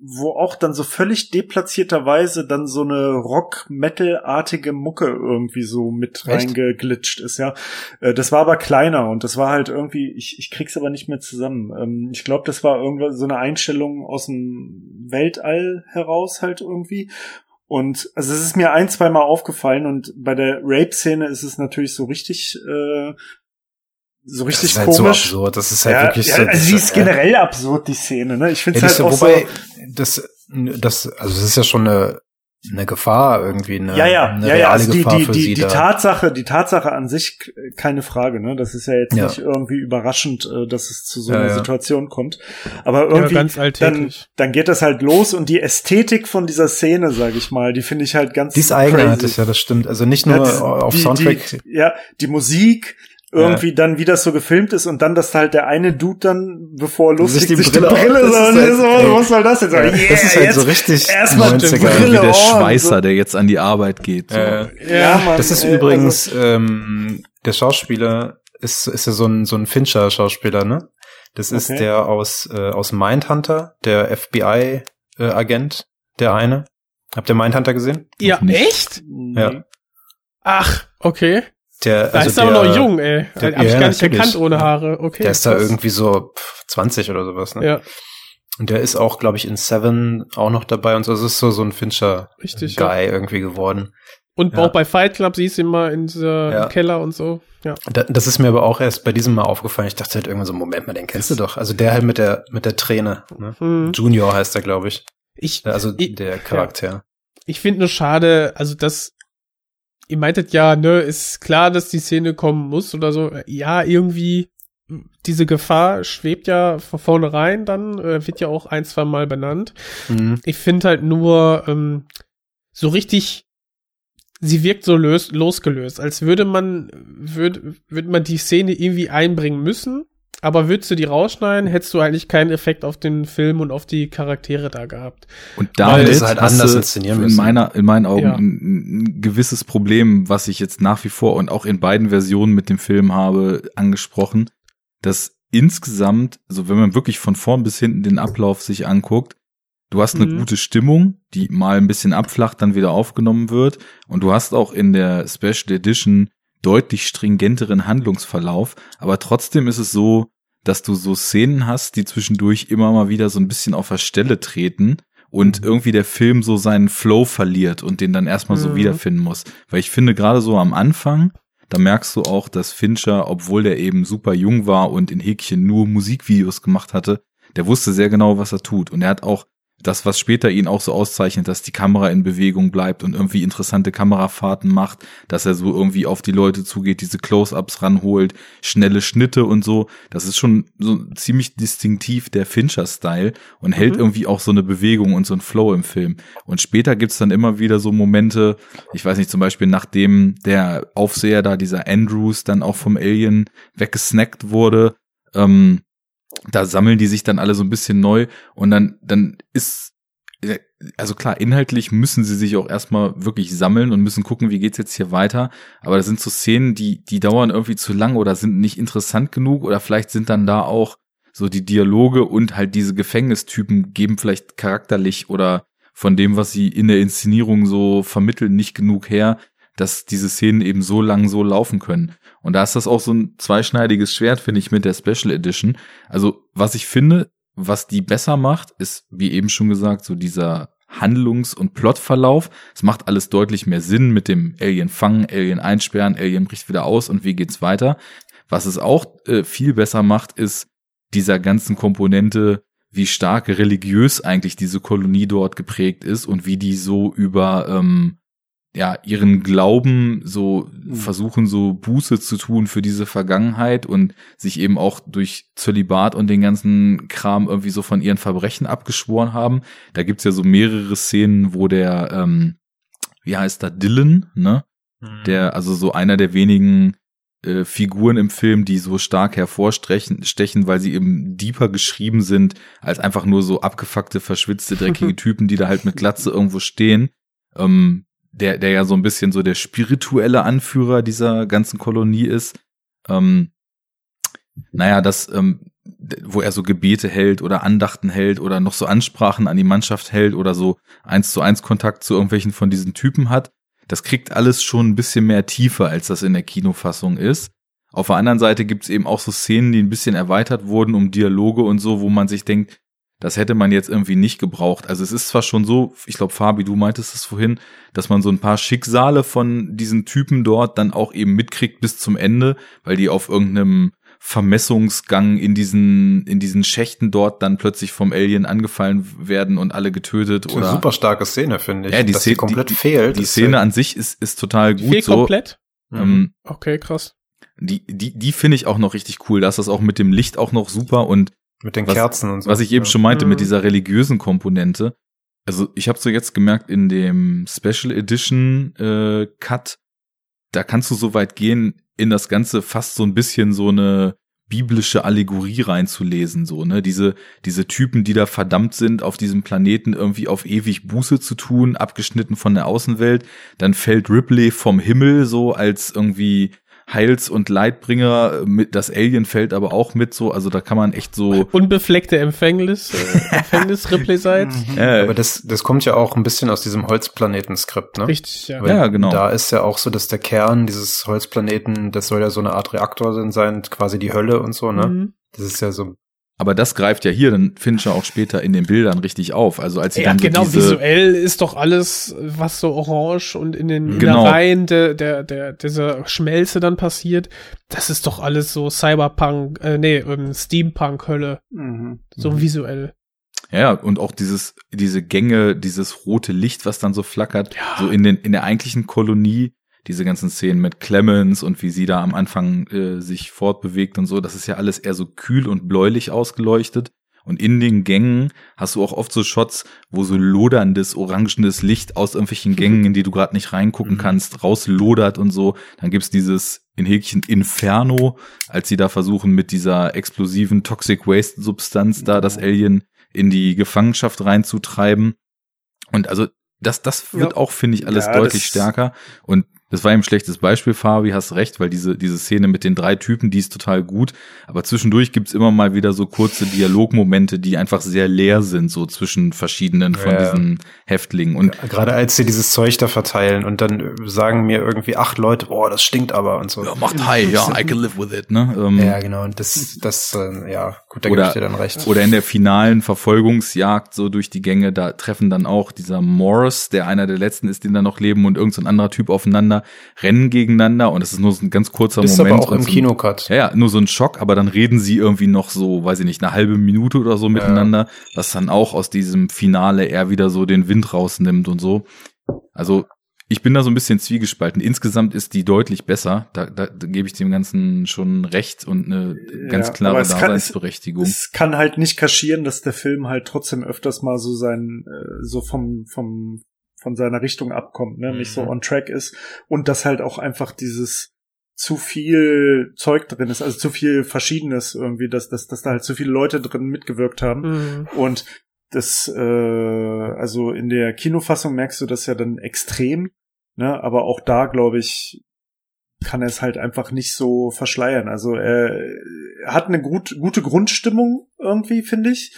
wo auch dann so völlig deplatzierterweise dann so eine Rock-Metal-artige Mucke irgendwie so mit Echt? reingeglitscht ist, ja. Äh, Das war aber kleiner und das war halt irgendwie, ich, ich krieg's aber nicht mehr zusammen. Ähm, Ich glaube, das war irgendwas so eine Einstellung aus dem Weltall heraus halt irgendwie. Und also es ist mir ein, zwei Mal aufgefallen und bei der Rape-Szene ist es natürlich so richtig, äh, so Das richtig ist halt so komisch. absurd. Das ist halt ja, wirklich ja, so. Also das- ist generell absurd, die Szene, ne? Ich finde Ja, es das, halt auch wobei, so. das, das, also es ist ja schon eine, eine Gefahr irgendwie, eine, Ja, ja, eine ja, reale ja, also die, Gefahr die, für die, die. Tatsache, die Tatsache an sich, keine Frage, ne? Das ist ja jetzt Ja. nicht irgendwie überraschend, äh, dass es zu so Ja, einer ja. Situation kommt. Aber Ja, irgendwie, ganz dann, dann geht das halt los und die Ästhetik von dieser Szene, sag ich mal, die finde ich halt ganz Die ist eigenartig, ja, das stimmt. Also nicht nur Ja, das- auf die, Soundtrack. Die, ja, die Musik, irgendwie dann, wie das so gefilmt ist und dann, dass halt der eine Dude dann, bevor er Sich loslegt, die sich die Brille Brille, so, ist halt- so, ey. was soll das jetzt? Ja, Yeah, das ist halt jetzt so richtig Erstmal die 90er. Brille Wie der Schweißer, der jetzt an die Arbeit geht. So. Äh, Ja, Mann, das ist ey, übrigens, ähm, der Schauspieler ist, ist ja so ein, so ein Fincher-Schauspieler, ne? Das ist Okay. der aus, äh, aus Mindhunter, der FBI-Agent, der eine. Habt ihr Mindhunter gesehen? Ja, nicht. echt? Ja. Ach, okay. Der, Da also ist er aber der, noch jung, ey. der- Hab ich ja, gar nicht natürlich. erkannt ohne Haare. Okay. Der ist da krass. irgendwie so pff, 20 oder sowas, ne? Ja, Und der ist auch, glaube ich, in Seven auch noch dabei und so. Es ist so, so ein Fincher-Guy richtig. Ja. irgendwie geworden. Und Ja. auch bei Fight Club siehst du immer in dieser Ja. Keller und so. Ja. Da, das ist mir aber auch erst bei diesem Mal aufgefallen. Ich dachte halt irgendwann so, Moment mal, den kennst du doch. Also der halt mit der, mit der Träne. Ne? Hm. Junior heißt er, glaube ich. Ich, Also ich, der Charakter. ich finde nur schade, also das, ihr meintet ja, ne, ist klar, dass die Szene kommen muss oder so. Ja, irgendwie, diese Gefahr schwebt ja von vornherein dann, äh, wird ja auch ein, zwei Mal benannt. Mhm. Ich finde halt nur ähm, so richtig, sie wirkt so lös losgelöst, als würde man, würde würde man die Szene irgendwie einbringen müssen, aber würdest du die rausschneiden, hättest du eigentlich keinen Effekt auf den Film und auf die Charaktere da gehabt. Und damit es halt anders inszenieren in müssen. meiner, in meinen Augen Ja. ein, ein gewisses Problem, was ich jetzt nach wie vor und auch in beiden Versionen mit dem Film habe, angesprochen, dass insgesamt, also wenn man wirklich von vorn bis hinten den Ablauf sich anguckt, du hast eine Mhm. gute Stimmung, die mal ein bisschen abflacht, dann wieder aufgenommen wird und du hast auch in der Special Edition deutlich stringenteren Handlungsverlauf, aber trotzdem ist es so, dass du so Szenen hast, die zwischendurch immer mal wieder so ein bisschen auf der Stelle treten und irgendwie der Film so seinen Flow verliert und den dann erstmal so Mhm. wiederfinden muss. Weil ich finde, gerade so am Anfang, da merkst du auch, dass Fincher, obwohl der eben super jung war und in Häkchen nur Musikvideos gemacht hatte, der wusste sehr genau, was er tut. Und er hat auch das, was später ihn auch so auszeichnet, dass die Kamera in Bewegung bleibt und irgendwie interessante Kamerafahrten macht, dass er so irgendwie auf die Leute zugeht, diese Close-ups ranholt, schnelle Schnitte und so. Das ist schon so ziemlich distinktiv der Fincher-Style und hält Mhm. irgendwie auch so eine Bewegung und so einen Flow im Film. Und später gibt's dann immer wieder so Momente, ich weiß nicht, zum Beispiel nachdem der Aufseher da, dieser Andrews, dann auch vom Alien weggesnackt wurde, ähm, da sammeln die sich dann alle so ein bisschen neu und dann, dann ist, äh, also klar, inhaltlich müssen sie sich auch erstmal wirklich sammeln und müssen gucken, wie geht's jetzt hier weiter. Aber das sind so Szenen, die, die dauern irgendwie zu lang oder sind nicht interessant genug oder vielleicht sind dann da auch so die Dialoge und halt diese Gefängnistypen geben vielleicht charakterlich oder von dem, was sie in der Inszenierung so vermitteln, nicht genug her, dass diese Szenen eben so lang so laufen können. Und da ist das auch so ein zweischneidiges Schwert, finde ich, mit der Special Edition. Also, was ich finde, was die besser macht, ist, wie eben schon gesagt, so dieser Handlungs- und Plotverlauf. Es macht alles deutlich mehr Sinn mit dem Alien fangen, Alien einsperren, Alien bricht wieder aus und wie geht's weiter. Was es auch äh, viel besser macht, ist dieser ganzen Komponente wie stark religiös eigentlich diese Kolonie dort geprägt ist und wie die so über ähm, ja ihren Glauben so Mhm. versuchen so Buße zu tun für diese Vergangenheit und sich eben auch durch Zölibat und den ganzen Kram irgendwie so von ihren Verbrechen abgeschworen haben. Da gibt's ja so mehrere Szenen, wo der ähm, wie heißt da Dylan, ne? Der also so einer der wenigen äh, Figuren im Film, die so stark hervorstechen, stechen, weil sie eben deeper geschrieben sind, als einfach nur so abgefuckte, verschwitzte, dreckige [laughs] Typen, die da halt mit Glatze irgendwo stehen. Ähm, der, der ja so ein bisschen so der spirituelle Anführer dieser ganzen Kolonie ist. Ähm, naja, das, ähm, wo er so Gebete hält oder Andachten hält oder noch so Ansprachen an die Mannschaft hält oder so eins zu eins Kontakt zu irgendwelchen von diesen Typen hat. Das kriegt alles schon ein bisschen mehr Tiefe, als das in der Kinofassung ist. Auf der anderen Seite gibt's eben auch so Szenen, die ein bisschen erweitert wurden um Dialoge und so, wo man sich denkt, das hätte man jetzt irgendwie nicht gebraucht. Also es ist zwar schon so, ich glaube, Fabi, du meintest es vorhin, dass man so ein paar Schicksale von diesen Typen dort dann auch eben mitkriegt bis zum Ende, weil die auf irgendeinem Vermessungsgang in diesen, in diesen Schächten dort dann plötzlich vom Alien angefallen werden und alle getötet Das ist eine oder. super starke Szene, finde ich. Ja, die dass Szene- die komplett die- fehlt. Die Szene an sich ist, ist total gut Fehlt so. komplett? Ähm, Okay, krass. die, die, die finde ich auch noch richtig cool. Da ist das auch mit dem Licht auch noch super und mit den was, Kerzen und so. Was ich eben Ja. schon meinte mit Mhm. dieser religiösen Komponente. Also ich habe so jetzt gemerkt in dem Special Edition äh, Cut, da kannst du so weit gehen, in das Ganze fast so ein bisschen so eine biblische Allegorie reinzulesen, so, ne, diese, diese Typen, die da verdammt sind, auf diesem Planeten irgendwie auf ewig Buße zu tun, abgeschnitten von der Außenwelt, dann fällt Ripley vom Himmel so als irgendwie Heils- und Leidbringer, mit, das Alien fällt aber auch mit so, also da kann man echt so, Unbefleckte Empfängnis, äh, [laughs] Empfängnis Ripley seid. äh, Aber das, das kommt ja auch ein bisschen aus diesem Holzplaneten-Skript, ne? Richtig, ja. Weil Ja, genau. Da ist ja auch so, dass der Kern dieses Holzplaneten, das soll ja so eine Art Reaktor sein, sein quasi die Hölle und so, ne? Mhm. Das ist ja so. Aber das greift ja hier dann Fincher auch später in den Bildern richtig auf. Also als sie Ja, dann genau, so diese, visuell ist doch alles, was so orange und in den Genau. Innereien der, der, der, dieser Schmelze dann passiert, das ist doch alles so Cyberpunk, äh, nee, ähm, Steampunk-Hölle, Mhm. so visuell. ja, und auch dieses, diese Gänge, dieses rote Licht, was dann so flackert, so in den, in der eigentlichen Kolonie, diese ganzen Szenen mit Clemens und wie sie da am Anfang äh, sich fortbewegt und so, das ist ja alles eher so kühl und bläulich ausgeleuchtet. Und in den Gängen hast du auch oft so Shots, wo so loderndes, orangenes Licht aus irgendwelchen Gängen, in die du gerade nicht reingucken kannst, rauslodert und so. Dann gibt's dieses in Häkchen Inferno, als sie da versuchen, mit dieser explosiven Toxic Waste Substanz da das Alien in die Gefangenschaft reinzutreiben. Und also das, das wird Ja. auch, finde ich, alles Ja, deutlich stärker. Und das war eben ein schlechtes Beispiel, Fabi, hast recht, weil diese, diese Szene mit den drei Typen, die ist total gut. Aber zwischendurch gibt's immer mal wieder so kurze Dialogmomente, die einfach sehr leer sind, so zwischen verschiedenen von Ja. diesen Häftlingen. Und Gerade als sie dieses Zeug da verteilen und dann sagen mir irgendwie acht Leute, boah, das stinkt aber und so. ja, macht high, ja, I can live with it, ne? Ähm, Ja, genau. Und das, das, äh, ja, gut, da gebe ich dir dann recht. oder in der finalen Verfolgungsjagd so durch die Gänge, da treffen dann auch dieser Morris, der einer der letzten ist, den da noch leben, und irgendein so anderer Typ aufeinander, rennen gegeneinander und das ist nur so ein ganz kurzer ist Moment. aber auch im so ein- Kinocut. Ja, ja, nur so ein Schock, aber dann reden sie irgendwie noch so, weiß ich nicht, eine halbe Minute oder so miteinander, was dann auch aus diesem Finale eher wieder so den Wind rausnimmt und so. Also ich bin da so ein bisschen zwiegespalten. Insgesamt ist die deutlich besser. Da, da, da gebe ich dem Ganzen schon recht und eine ganz Ja, klare es kann- Daseinsberechtigung. Es kann halt nicht kaschieren, dass der Film halt trotzdem öfters mal so sein, äh, so vom, vom, von seiner Richtung abkommt, ne, nicht so Mhm. on track ist und dass halt auch einfach dieses zu viel Zeug drin ist, also zu viel Verschiedenes irgendwie, dass, dass, dass da halt zu viele Leute drin mitgewirkt haben. Mhm. Und das, äh, also in der Kinofassung merkst du das ja dann extrem, ne? Aber auch da, glaube ich, kann er es halt einfach nicht so verschleiern. Also er, er hat eine gut, gute Grundstimmung irgendwie, finde ich.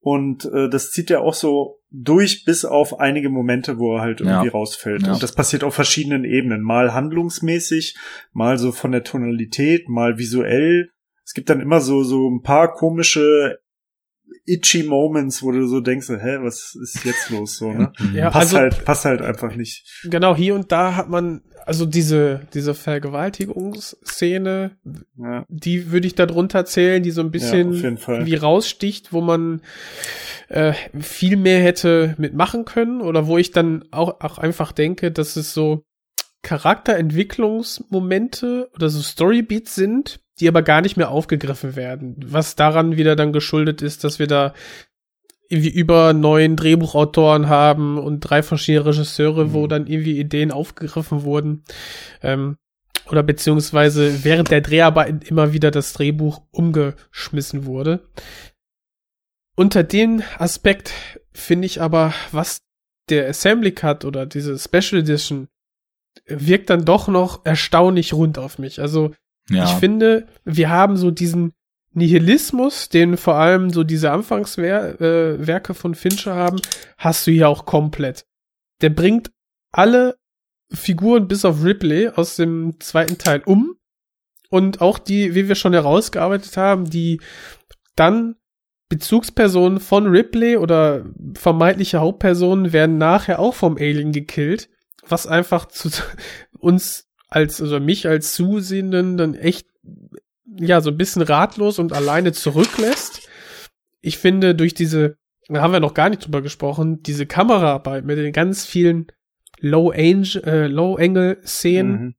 Und äh, das zieht ja auch so durch bis auf einige Momente, wo er halt irgendwie Ja. rausfällt. Ja. Und das passiert auf verschiedenen Ebenen. Mal handlungsmäßig, mal so von der Tonalität, mal visuell. Es gibt dann immer so, so ein paar komische itchy Moments, wo du so denkst, hä, was ist jetzt los so, ne? [laughs] Ja, passt also- halt, passt halt einfach nicht. Genau, hier und da hat man, also diese, diese Vergewaltigungsszene, Ja. die würde ich da drunter zählen, die so ein Ja, bisschen Fall. wie raussticht, wo man äh, viel mehr hätte mitmachen können oder wo ich dann auch, auch einfach denke, dass es so Charakterentwicklungsmomente oder so Storybeats sind, die aber gar nicht mehr aufgegriffen werden. Was daran wieder dann geschuldet ist, dass wir da irgendwie über neun Drehbuchautoren haben und drei verschiedene Regisseure, wo dann irgendwie Ideen aufgegriffen wurden. Ähm, oder beziehungsweise während der Dreharbeiten immer wieder das Drehbuch umgeschmissen wurde. Unter dem Aspekt finde ich aber, was der Assembly Cut oder diese Special Edition wirkt dann doch noch erstaunlich rund auf mich. Also Ja. ich finde, wir haben so diesen Nihilismus, den vor allem so diese Anfangswerke äh, von Fincher haben, hast du hier auch komplett. Der bringt alle Figuren bis auf Ripley aus dem zweiten Teil um und auch die, wie wir schon herausgearbeitet haben, die dann Bezugspersonen von Ripley oder vermeintliche Hauptpersonen werden nachher auch vom Alien gekillt, was einfach zu [laughs] uns als, also mich als Zusehenden dann echt, ja, so ein bisschen ratlos und alleine zurücklässt. Ich finde, durch diese, da haben wir noch gar nicht drüber gesprochen, diese Kameraarbeit mit den ganz vielen Low-Angle, äh, Low-Angle-Szenen, Mhm.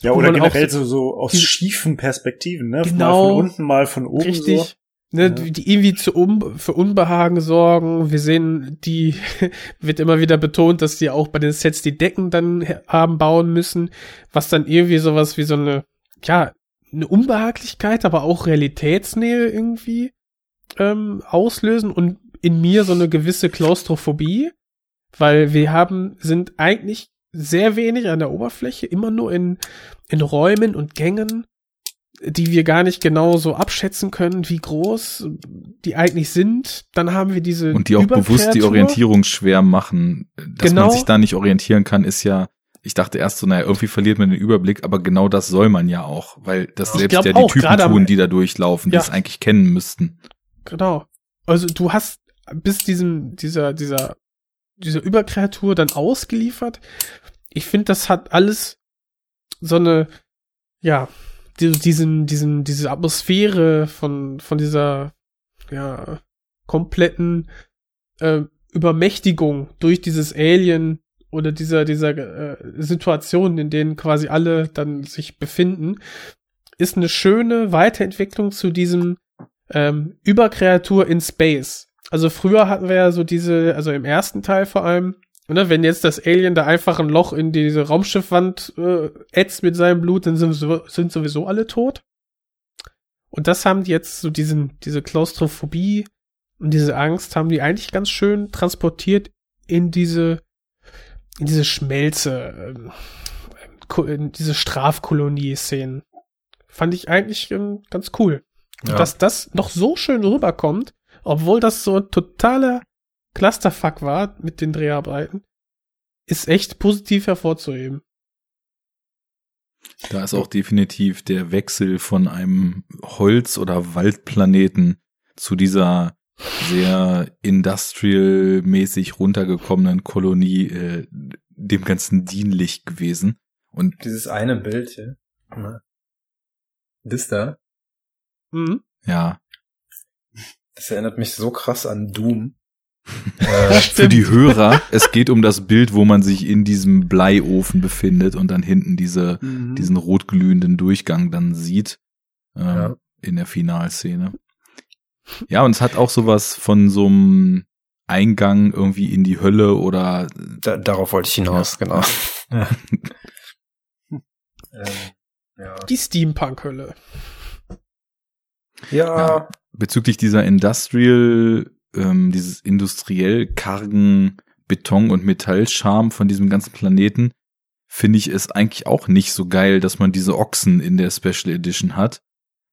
Ja, oder generell so- so, aus schiefen Perspektiven, ne? Genau. Mal von unten, mal von oben Richtig. Ne, Ja. die irgendwie zu um, für Unbehagen sorgen. Wir sehen, die [laughs] wird immer wieder betont, dass die auch bei den Sets die Decken dann haben bauen müssen, was dann irgendwie sowas wie so eine, ja, eine Unbehaglichkeit, aber auch Realitätsnähe irgendwie ähm, auslösen und in mir so eine gewisse Klaustrophobie, weil wir haben, sind eigentlich sehr wenig an der Oberfläche, immer nur in, in Räumen und Gängen, die wir gar nicht genau so abschätzen können, wie groß die eigentlich sind. Dann haben wir diese Und die auch bewusst die. Orientierung schwer machen. Dass Genau. man sich da nicht orientieren kann, ist ja, ich dachte erst so, naja, irgendwie verliert man den Überblick, aber genau das soll man ja auch, weil das Ich selbst ja die auch, Typen tun, die da durchlaufen, Ja. die es eigentlich kennen müssten. Genau. Also du hast bis diesem, dieser, dieser, dieser Überkreatur dann ausgeliefert. Ich finde, das hat alles so eine, ja, diesen, diesen, diese Atmosphäre von, von dieser, ja, kompletten äh, Übermächtigung durch dieses Alien oder dieser, dieser äh, Situation, in denen quasi alle dann sich befinden, ist eine schöne Weiterentwicklung zu diesem ähm, Überkreatur in Space. Also früher hatten wir ja so diese, also im ersten Teil vor allem, ne, wenn jetzt das Alien da einfach ein Loch in diese Raumschiffwand äh, ätzt mit seinem Blut, dann sind, sind sowieso alle tot. Und das haben die jetzt so diesen, diese Klaustrophobie und diese Angst haben die eigentlich ganz schön transportiert in diese, in diese Schmelze, ähm, in diese Strafkolonie-Szenen. Fand ich eigentlich ähm, ganz cool. Ja. dass das noch so schön rüberkommt, obwohl das so ein totaler Clusterfuck war mit den Dreharbeiten, ist echt positiv hervorzuheben. Da ist auch definitiv der Wechsel von einem Holz- oder Waldplaneten zu dieser sehr industrial-mäßig runtergekommenen Kolonie äh, dem Ganzen dienlich gewesen. Und Dieses eine Bild hier. Das da. Mhm. ja, Das erinnert mich so krass an Doom. Äh, für die Hörer, [laughs] es geht um das Bild, wo man sich in diesem Bleiofen befindet und dann hinten diese, Mhm. diesen rotglühenden Durchgang dann sieht ähm, Ja. in der Finalszene. Ja, und es hat auch sowas von so einem Eingang irgendwie in die Hölle oder Da, darauf wollte ich hinaus, genau. [laughs] Ja. [laughs] ähm, ja. Die Steampunk-Hölle. ja. Ja. bezüglich dieser Industrial, ähm, dieses industriell kargen Beton- und Metallscham von diesem ganzen Planeten, finde ich es eigentlich auch nicht so geil, dass man diese Ochsen in der Special Edition hat.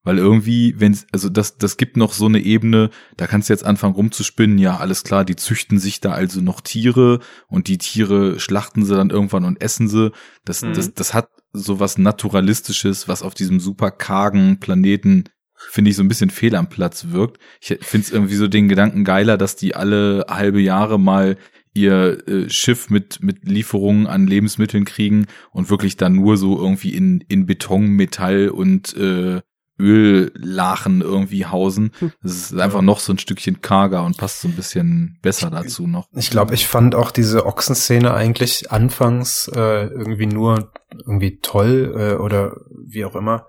Weil irgendwie, wenn also das, das gibt noch so eine Ebene, da kannst du jetzt anfangen rumzuspinnen, ja, alles klar, die züchten sich da also noch Tiere und die Tiere schlachten sie dann irgendwann und essen sie. Das, Mhm. das, das hat so was Naturalistisches, was auf diesem super kargen Planeten finde ich, so ein bisschen fehl am Platz wirkt. Ich finde es irgendwie so den Gedanken geiler, dass die alle halbe Jahre mal ihr äh, Schiff mit, mit Lieferungen an Lebensmitteln kriegen und wirklich dann nur so irgendwie in, in Beton, Metall und äh, Öllachen irgendwie hausen. Das ist einfach noch so ein Stückchen karger und passt so ein bisschen besser dazu noch. Ich glaube, ich fand auch diese Ochsenszene eigentlich anfangs äh, irgendwie nur irgendwie toll äh, oder wie auch immer,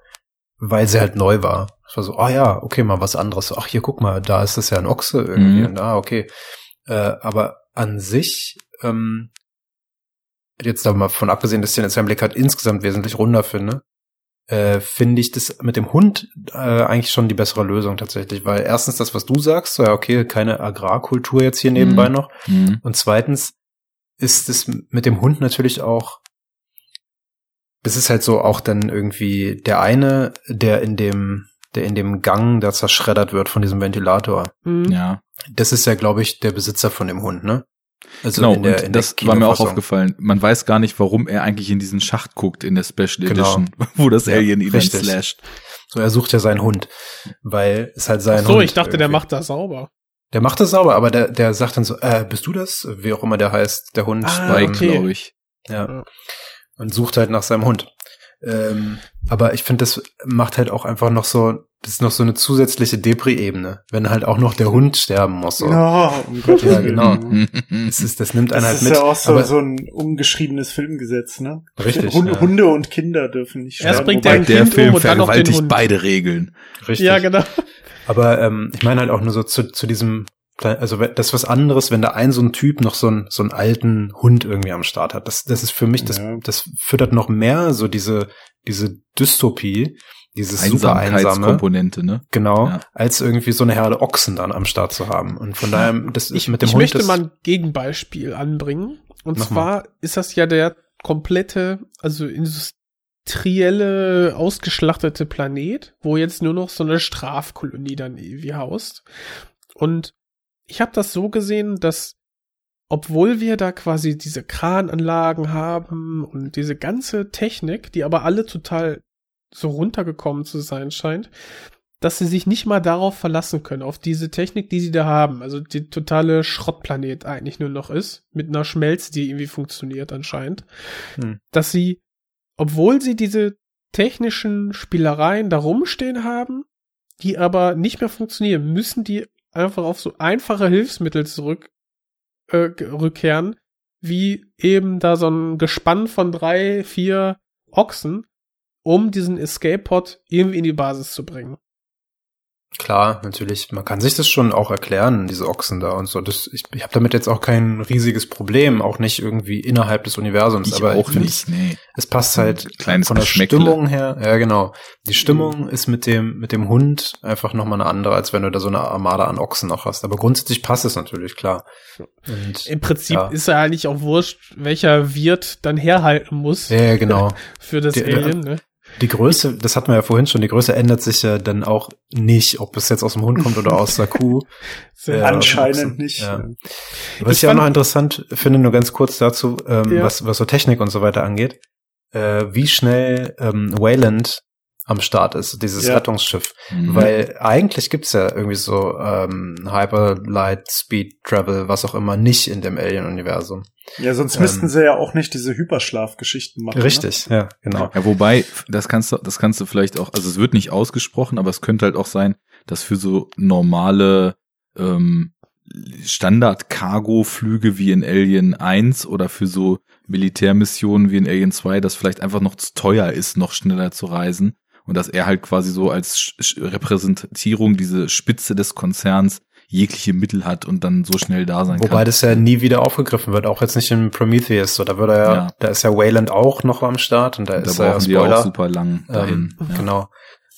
weil sie halt neu war. Es war so, ah ja, okay, mal was anderes. Ach hier, guck mal, da ist es ja ein Ochse irgendwie. Mhm. Und, ah, okay. Äh, aber an sich, ähm, jetzt da mal von abgesehen, dass ich den Assembly Cut insgesamt wesentlich runder finde, äh, finde ich das mit dem Hund äh, eigentlich schon die bessere Lösung tatsächlich, weil erstens das, was du sagst, so ja okay, keine Agrarkultur jetzt hier nebenbei Mhm. noch, Mhm. und zweitens ist es mit dem Hund natürlich auch, das ist halt so auch dann irgendwie der eine, der in dem, der in dem Gang da zerschreddert wird von diesem Ventilator. Mhm. Ja, Das ist ja, glaube ich, der Besitzer von dem Hund, ne? Also genau. in der, und in der das war mir auch aufgefallen. Man weiß gar nicht, warum er eigentlich in diesen Schacht guckt in der Special Genau. Edition, [laughs] wo das Ja, Alien ihn dann richtig. slasht. So, er sucht ja seinen Hund, weil es halt sein Ach so, Hund ich dachte, der irgendwie- macht das sauber. Der macht das sauber, aber der, der sagt dann so, äh, bist du das? Wie auch immer der heißt, der Hund. Ah, Spike, okay. glaube ich. Ja. Ja. Und sucht halt nach seinem Hund. Ähm, aber ich finde, das macht halt auch einfach noch so, das ist noch so eine zusätzliche Depri-Ebene, wenn halt auch noch der Hund sterben muss. So. Ja, um Gottes Ja, genau. Das, ist, das nimmt einen Das halt ist mit. ja auch so, aber, so ein ungeschriebenes Filmgesetz, ne? Richtig, Hunde, ja. Hunde und Kinder dürfen nicht Erst sterben. bringt wobei- ein Der Kind Film um und dann noch den vergewaltigt Hund. beide Regeln. richtig. Ja, genau. Aber ähm, ich meine halt auch nur so zu, zu diesem, also das ist was anderes, wenn da ein so ein Typ noch so, ein, so einen alten Hund irgendwie am Start hat. Das, das ist für mich, das, Ja. das füttert noch mehr so diese, diese Dystopie, dieses super einsame, Einsamkeitskomponente, ne? genau, Ja. als irgendwie so eine Herde Ochsen dann am Start zu haben. Und von daher, das ist Ich, mit dem ich Hund möchte das, mal ein Gegenbeispiel anbringen. Und Mach zwar ist das ja der komplette, also industrielle, ausgeschlachtete Planet, wo jetzt nur noch so eine Strafkolonie dann irgendwie haust. Und ich habe das so gesehen, dass obwohl wir da quasi diese Krananlagen haben und diese ganze Technik, die aber alle total so runtergekommen zu sein scheint, dass sie sich nicht mal darauf verlassen können, auf diese Technik, die sie da haben. Also die totale Schrottplanet eigentlich nur noch ist, mit einer Schmelze, die irgendwie funktioniert anscheinend. Hm. Dass sie, obwohl sie diese technischen Spielereien da rumstehen haben, die aber nicht mehr funktionieren, müssen die einfach auf so einfache Hilfsmittel zurück äh, rückkehren, wie eben da so ein Gespann von drei, vier Ochsen, um diesen Escape-Pod irgendwie in die Basis zu bringen. Klar, natürlich. Man kann sich das schon auch erklären, diese Ochsen da und so. Das, ich ich habe damit jetzt auch kein riesiges Problem, auch nicht irgendwie innerhalb des Universums. Ich aber auch ich nicht, nee. Es passt halt Kleines von der. Stimmung her. Ja, genau. Die Stimmung ist mit dem mit dem Hund einfach noch mal eine andere, als wenn du da so eine Armada an Ochsen noch hast. Aber grundsätzlich passt es natürlich klar. Und Im Prinzip Ja. ist ja eigentlich auch wurscht, welcher Wirt dann herhalten muss ja, ja, genau. [laughs] für das Die- Alien, ne? Die Größe, das hatten wir ja vorhin schon, die Größe ändert sich ja dann auch nicht, ob es jetzt aus dem Hund kommt oder aus der Kuh. [laughs] Äh, Anscheinend nicht. Ja. Was Ich ich auch noch interessant finde, nur ganz kurz dazu, ähm, Ja. was, was so Technik und so weiter angeht, äh, wie schnell ähm, Wayland am Start ist, dieses Ja. Rettungsschiff. Mhm. Weil eigentlich gibt's ja irgendwie so ähm, Hyperlight, Speed Travel, was auch immer, nicht in dem Alien-Universum. Ja, sonst Ähm, müssten sie ja auch nicht diese Hyperschlafgeschichten machen. Ne? Richtig, ja, genau. Ja, wobei, das kannst du, das kannst du vielleicht auch, also es wird nicht ausgesprochen, aber es könnte halt auch sein, dass für so normale ähm, Standard-Cargo-Flüge wie in Alien 1 oder für so Militärmissionen wie in Alien 2, das vielleicht einfach noch zu teuer ist, noch schneller zu reisen. Und dass er halt quasi so als Repräsentierung diese Spitze des Konzerns jegliche Mittel hat und dann so schnell da sein Wobei kann. das ja nie wieder aufgegriffen wird, auch jetzt nicht in Prometheus. So, da wird er ja, Ja. da ist ja Wayland auch noch am Start und da, da ist er ja die Spoiler. auch super lang dahin. ähm, ja. Genau.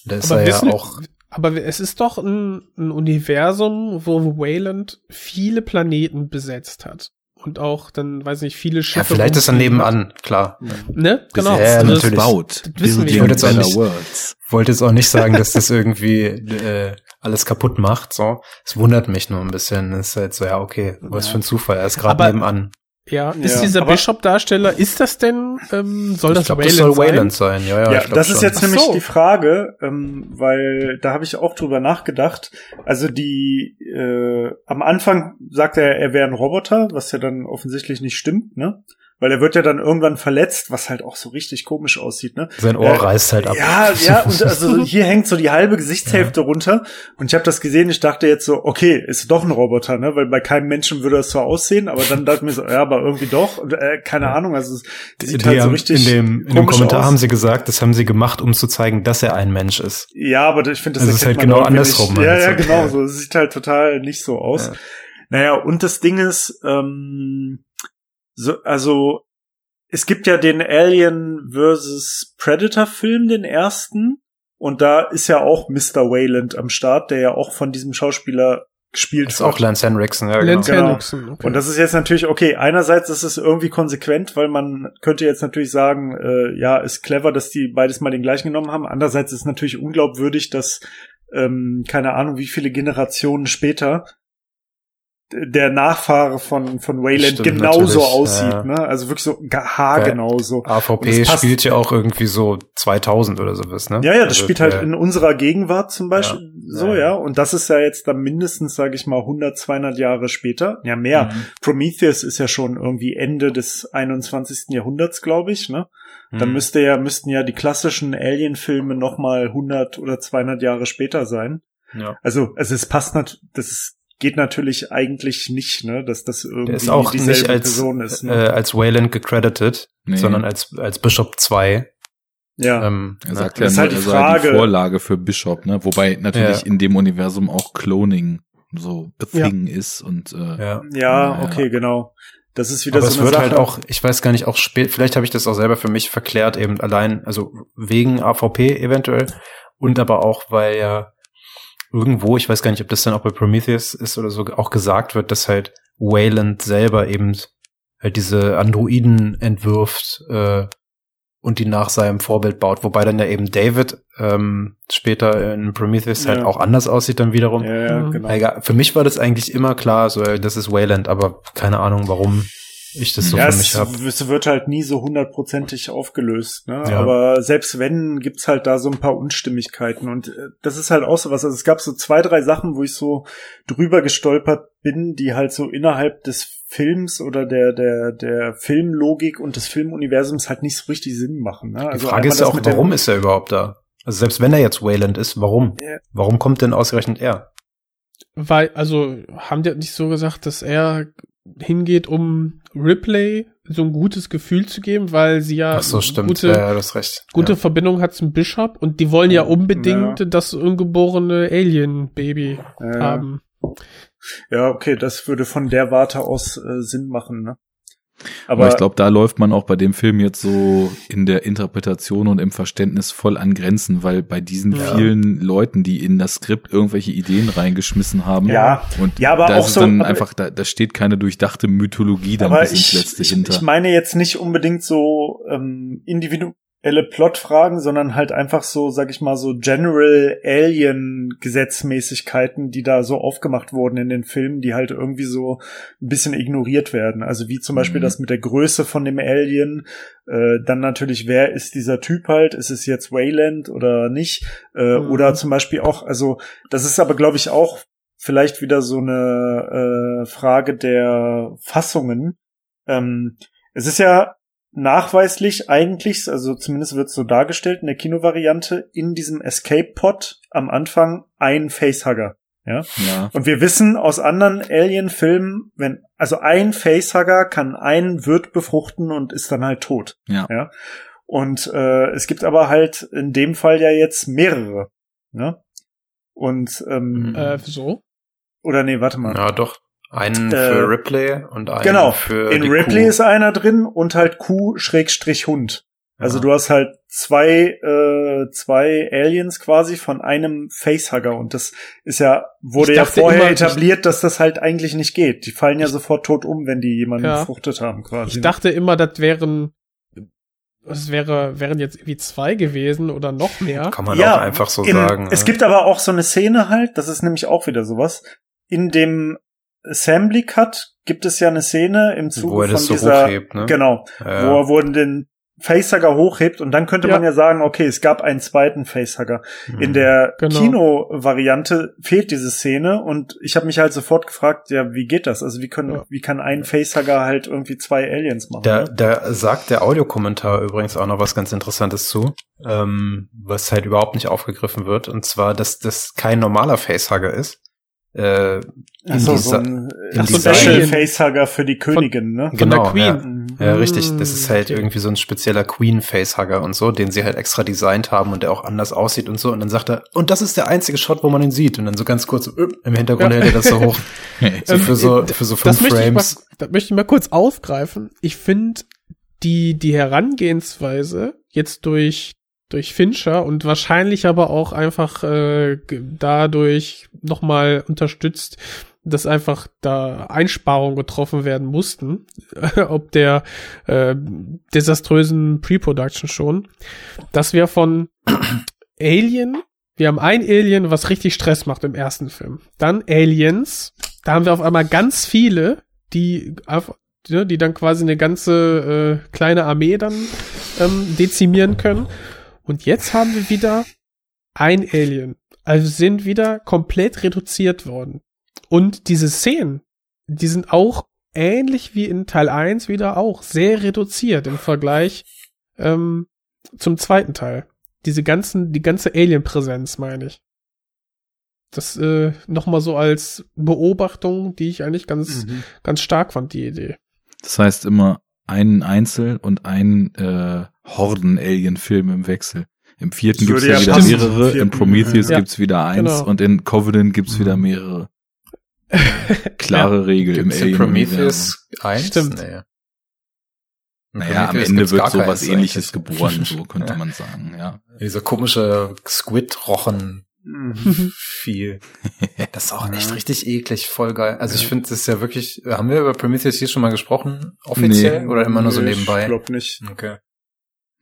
Da ist Aber er ja auch. Aber es ist doch ein, ein Universum, wo Wayland viele Planeten besetzt hat. Und auch dann, weiß nicht, viele Schiffe. Ja, vielleicht ist er nebenan, klar. Ne? Genau. Ja, das- natürlich. Baut. das wissen wir wollte jetzt auch nicht- worlds. Wollte jetzt auch nicht sagen, dass das [laughs] irgendwie äh, alles kaputt macht. So, es wundert mich nur ein bisschen. Es ist halt so, ja, okay, was Ja. für ein Zufall. Er ist gerade nebenan. Ja, ist Ja, dieser Bishop-Darsteller, ist das denn, ähm, soll das ich glaube, Wayland das soll sein? Wayland sein. Ja, ja, Ja, ich glaub das ist schon. jetzt Ach nämlich so. die Frage, ähm, weil da habe ich auch drüber nachgedacht. Also die äh, am Anfang sagt er, er wäre ein Roboter, was ja dann offensichtlich nicht stimmt, ne? Weil er wird ja dann irgendwann verletzt, was halt auch so richtig komisch aussieht, ne? Sein Ohr Äh, reißt halt ab. Ja, ja, und also hier hängt so die halbe Gesichtshälfte runter. Und ich habe das gesehen, ich dachte jetzt so, okay, ist doch ein Roboter, ne? Weil bei keinem Menschen würde das so aussehen, aber dann dachte ich mir so, ja, aber irgendwie doch. Und, äh, keine Ahnung, also es sieht Die halt so richtig. in dem, in dem Kommentar aus. haben sie gesagt, das haben sie gemacht, um zu zeigen, dass er ein Mensch ist. Ja, aber ich finde, das Also es ist halt genau andersrum, Nicht. Ja, meinst ja, genau. Ja. So, es sieht halt total nicht so aus. Ja. Naja, und das Ding ist, ähm, so, also es gibt ja den Alien vs. Predator Film, den ersten. Und da ist ja auch Mr. Wayland am Start, der ja auch von diesem Schauspieler gespielt ist auch Lance Henriksen, ja, Lance genau. Henriksen, okay. und das ist jetzt natürlich, okay, einerseits ist es irgendwie konsequent, weil man könnte jetzt natürlich sagen, äh, ja, ist clever, dass die beides mal den gleichen genommen haben. Andererseits ist es natürlich unglaubwürdig, dass, ähm, keine Ahnung, wie viele Generationen später der Nachfahre von, von Wayland Stimmt, genauso natürlich, aussieht, ja. ne? Also wirklich so haargenau so. AVP spielt ja auch irgendwie so 2000 oder sowas, ne? Ja, ja, das Also, spielt halt äh, in unserer Gegenwart zum Beispiel Ja. so, Ja, ja. ja. Und das ist ja jetzt dann mindestens, sage ich mal, 100, 200 Jahre später. Ja, mehr. Mhm. Prometheus ist ja schon irgendwie Ende des 21. Jahrhunderts, glaube ich, ne? Dann Mhm. müsste ja, müssten ja die klassischen Alien-Filme noch mal 100 oder 200 Jahre später sein. Ja. Also, also es passt nat das ist, geht natürlich eigentlich nicht, ne, dass das irgendwie ist auch dieselbe nicht als, Person ist. äh, Ne? als Wayland gecredited, Nee. sondern als, als Bishop 2. ja. Ähm, Er sagt Das ist ja halt die sei Frage. die Vorlage für Bishop, ne? Wobei natürlich Ja. in dem Universum auch Cloning so a Ja. thing ist und äh, ja. ja, Ja. okay, genau. Das ist wieder Aber so es eine wird Sache. halt auch, ich weiß gar nicht, auch spät, vielleicht habe ich das auch selber für mich verklärt, eben allein, also wegen AVP eventuell und aber auch, weil ja irgendwo, ich weiß gar nicht, ob das dann auch bei Prometheus ist oder so, auch gesagt wird, dass halt Wayland selber eben halt diese Androiden entwirft äh, und die nach seinem Vorbild baut, wobei dann ja eben David ähm, später in Prometheus halt Ja. auch anders aussieht dann wiederum. ja, ja, Mhm. genau. Für mich war das eigentlich immer klar, so äh, das ist Wayland, aber keine Ahnung, warum ich das so ja, für es, mich habe. es wird halt nie so hundertprozentig aufgelöst, ne? Ja. Aber selbst wenn, gibt's halt da so ein paar Unstimmigkeiten. Und äh, das ist halt auch so was. Also es gab so zwei, drei Sachen, wo ich so drüber gestolpert bin, die halt so innerhalb des Films oder der, der, der Filmlogik und des Filmuniversums halt nicht so richtig Sinn machen. Ne? Die Also Frage einmal ist ja auch, warum ist er überhaupt da? Also selbst wenn er jetzt Wayland ist, warum? Ja. Warum kommt denn ausgerechnet er? Weil, also, haben die nicht so gesagt, dass er hingeht, um Ripley so ein gutes Gefühl zu geben, weil sie ja so, gute, ja, ja, gute ja. Verbindung hat zum Bishop und die wollen ja unbedingt das ungeborene Alien-Baby haben. Ja, okay, das würde von der Warte aus äh, Sinn machen, ne? Aber, ich glaube, da läuft man auch bei dem Film jetzt so in der Interpretation und im Verständnis voll an Grenzen, weil bei diesen Ja. vielen Leuten, die in das Skript irgendwelche Ideen reingeschmissen haben, Ja. und Ja, aber da auch ist so- dann aber- einfach, da, da steht keine durchdachte Mythologie dann Aber bis ins ich, Letzte ich, hinter. ich meine jetzt nicht unbedingt so ähm, individuelle Plotfragen, sondern halt einfach so, sag ich mal, so General Alien Gesetzmäßigkeiten, die da so aufgemacht wurden in den Filmen, die halt irgendwie so ein bisschen ignoriert werden. Also wie zum Beispiel Mhm. das mit der Größe von dem Alien, äh, dann natürlich, wer ist dieser Typ halt? Ist es jetzt Wayland oder nicht? Äh, Mhm. Oder zum Beispiel auch, also das ist aber, glaube ich, auch vielleicht wieder so eine äh, Frage der Fassungen. Ähm, es ist ja nachweislich eigentlich, also zumindest wird es so dargestellt in der Kinovariante, in diesem Escape-Pod am Anfang ein Facehugger. Ja? ja. Und wir wissen aus anderen Alien-Filmen, wenn, also ein Facehugger kann einen Wirt befruchten und ist dann halt tot. Ja. ja? Und äh, es gibt aber halt in dem Fall ja jetzt mehrere. Ne? Und ähm, Äh, so? oder nee, warte mal. Ja, doch. Einen Äh, für Ripley und einen Genau. für In die Ripley Kuh. ist einer drin und halt Kuh-Hund. Also Ja. du hast halt zwei, äh, zwei Aliens quasi von einem Facehugger und das ist ja, wurde ja vorher immer, etabliert, dass das halt eigentlich nicht geht. Die fallen ja sofort tot um, wenn die jemanden Ja. befruchtet haben quasi. Ich dachte immer, das wären, das wäre, wären jetzt irgendwie zwei gewesen oder noch mehr. Kann man ja, auch einfach so in, sagen. Es ne? gibt aber auch so eine Szene halt, das ist nämlich auch wieder sowas, in dem Assembly Cut gibt es ja eine Szene im Zuge Wo er von das so dieser, hochhebt, ne? genau, Ja. wo er wurden den Facehugger hochhebt und dann könnte Ja. man ja sagen, okay, es gab einen zweiten Facehugger. Mhm. In der Genau. Kino-Variante fehlt diese Szene und ich habe mich halt sofort gefragt, ja, wie geht das? Also wie können, Ja. wie kann ein Facehugger halt irgendwie zwei Aliens machen? Da, ne? da sagt der Audiokommentar übrigens auch noch was ganz Interessantes zu, ähm, was halt überhaupt nicht aufgegriffen wird, und zwar, dass das kein normaler Facehugger ist. Äh, in so, so ein in äh, dieser- Special Facehugger für die Königin, ne? Von der Genau, Queen. Ja, ja richtig. Das ist halt Mm, okay. irgendwie so ein spezieller Queen-Facehugger und so, den sie halt extra designt haben und der auch anders aussieht und so. Und dann sagt er, und das ist der einzige Shot, wo man ihn sieht. Und dann so ganz kurz äh, im Hintergrund Ja. hält er das so [laughs] hoch. So Ähm, für so, äh, für so das fünf möchte mal, Frames. das möchte ich mal kurz aufgreifen. Ich finde die, die Herangehensweise jetzt durch, durch Fincher und wahrscheinlich aber auch einfach äh, dadurch nochmal unterstützt, dass einfach da Einsparungen getroffen werden mussten, [laughs] ob der äh, desaströsen Pre-Production schon, dass wir von [clears throat] Alien, wir haben ein Alien, was richtig Stress macht im ersten Film. Dann Aliens, da haben wir auf einmal ganz viele, die ne, die dann quasi eine ganze äh, kleine Armee dann ähm, dezimieren können. Und jetzt haben wir wieder ein Alien. Also sind wieder komplett reduziert worden. Und diese Szenen, die sind auch ähnlich wie in Teil 1 wieder auch sehr reduziert im Vergleich ähm, zum zweiten Teil. Diese ganzen, die ganze Alien-Präsenz, meine ich. Das äh, nochmal so als Beobachtung, die ich eigentlich ganz, Mhm. ganz stark fand, die Idee. Das heißt immer einen Einzel- und einen äh, Horden-Alien-Film im Wechsel. Im vierten gibt's würde ja ja wieder mehrere, Im vierten, in Prometheus ja. gibt's wieder eins Genau. und in Covenant gibt's wieder mehrere. [laughs] Klare Regel Gibt's im in Alien. Prometheus 1? Stimmt. Nee. Naja, am Ende wird gar sowas ähnliches eigentlich. geboren, [laughs] so könnte Ja. man sagen, ja. Dieser komische Squid-Rochen. Mhm. Viel. [laughs] Das ist auch echt richtig eklig, voll geil. Also ich finde, das ist ja wirklich, haben wir über Prometheus hier schon mal gesprochen? Offiziell? Oder immer nur so Nee, nebenbei? Ich glaube nicht. Okay.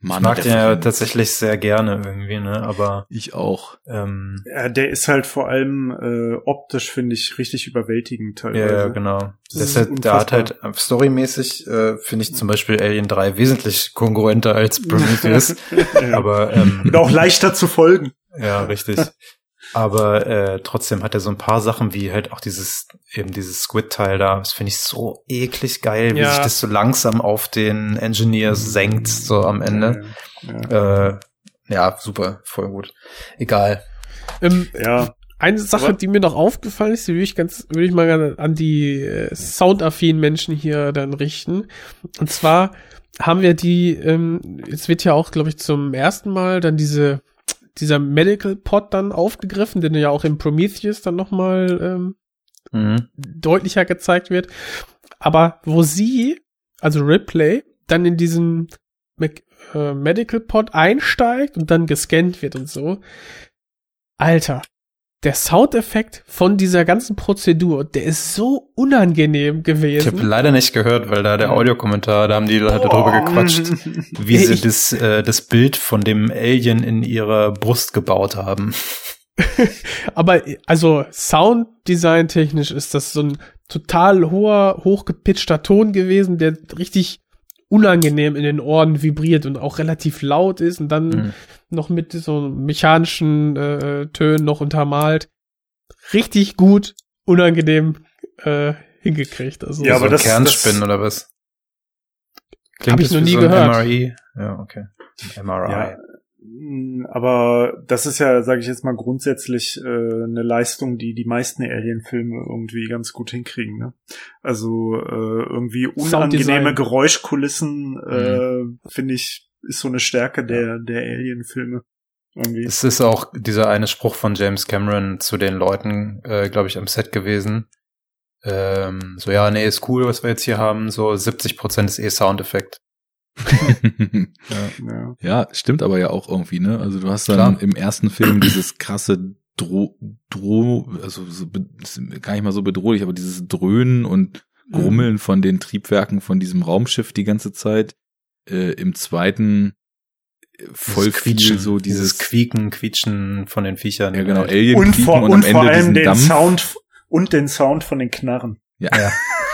Mann, ich mag den ja Film. tatsächlich sehr gerne irgendwie, ne? Aber Ich auch. ähm, Ja, der ist halt vor allem äh, optisch, finde ich, richtig überwältigend ja, teilweise. ja, genau. Das Das ist ist halt, der hat halt äh, storymäßig äh, finde ich zum Beispiel Alien 3 wesentlich konkurrenter als Prometheus. [laughs] ja. aber ähm, Und auch leichter zu folgen. Ja, richtig. Aber äh, trotzdem hat er so ein paar Sachen wie halt auch dieses eben dieses Squid-Teil da. Das finde ich so eklig geil, wie Ja. sich das so langsam auf den Engineer senkt so am Ende. Ja, Äh, ja, super, voll gut. Egal. Ähm, ja. Eine Sache, Aber- die mir noch aufgefallen ist, die würde ich ganz, würde ich mal gerne an die äh, soundaffinen Menschen hier dann richten. Und zwar haben wir die, ähm, jetzt wird ja auch, glaube ich, zum ersten Mal dann diese, dieser Medical Pod dann aufgegriffen, den ja auch im Prometheus dann nochmal ähm, Mhm. deutlicher gezeigt wird. Aber wo sie, also Ripley, dann in diesen Mac äh, Medical Pod einsteigt und dann gescannt wird und so. Alter, der Soundeffekt von dieser ganzen Prozedur, der ist so unangenehm Ich habe gewesen. leider nicht gehört, weil da der Audiokommentar, da haben die Leute drüber gequatscht, wie sie ich- das, äh, das Bild von dem Alien in ihrer Brust gebaut haben. [laughs] Aber also Sounddesign technisch ist das so ein total hoher, hochgepitchter Ton gewesen, der richtig unangenehm in den Ohren vibriert und auch relativ laut ist und dann Mhm. noch mit so mechanischen äh, Tönen noch untermalt. Richtig gut, unangenehm äh, hingekriegt. Also Ja, aber so das- Kernspinnen oder was? Hab ich noch wie nie so gehört. MRI? Ja, okay. MRI. Ja, aber das ist ja, sage ich jetzt mal, grundsätzlich äh, eine Leistung, die die meisten Alien-Filme irgendwie ganz gut hinkriegen. Ne? Also äh, irgendwie unangenehme. Geräuschkulissen, äh, finde ich, ist so eine Stärke der der Alien-Filme. Irgendwie. Es ist auch dieser eine Spruch von James Cameron zu den Leuten, äh, glaube ich, am Set gewesen. Ähm, so, ja, nee, ist cool, was wir jetzt hier haben. So 70 Prozent ist eh Soundeffekt. [laughs] ja. Ja, stimmt aber ja auch irgendwie, ne? Also du hast dann Klar. im ersten Film dieses krasse Dro, Dro, also so, gar nicht mal so bedrohlich, aber dieses Dröhnen und Grummeln von den Triebwerken von diesem Raumschiff die ganze Zeit. Äh, Im zweiten äh, voll Dieses viel so dieses, Quieken, Quietschen von den Viechern. ja genau, Halt. Alien Und vor, und, und am vor allem den Dampf. Sound und den Sound von den Knarren. Ja. Ja.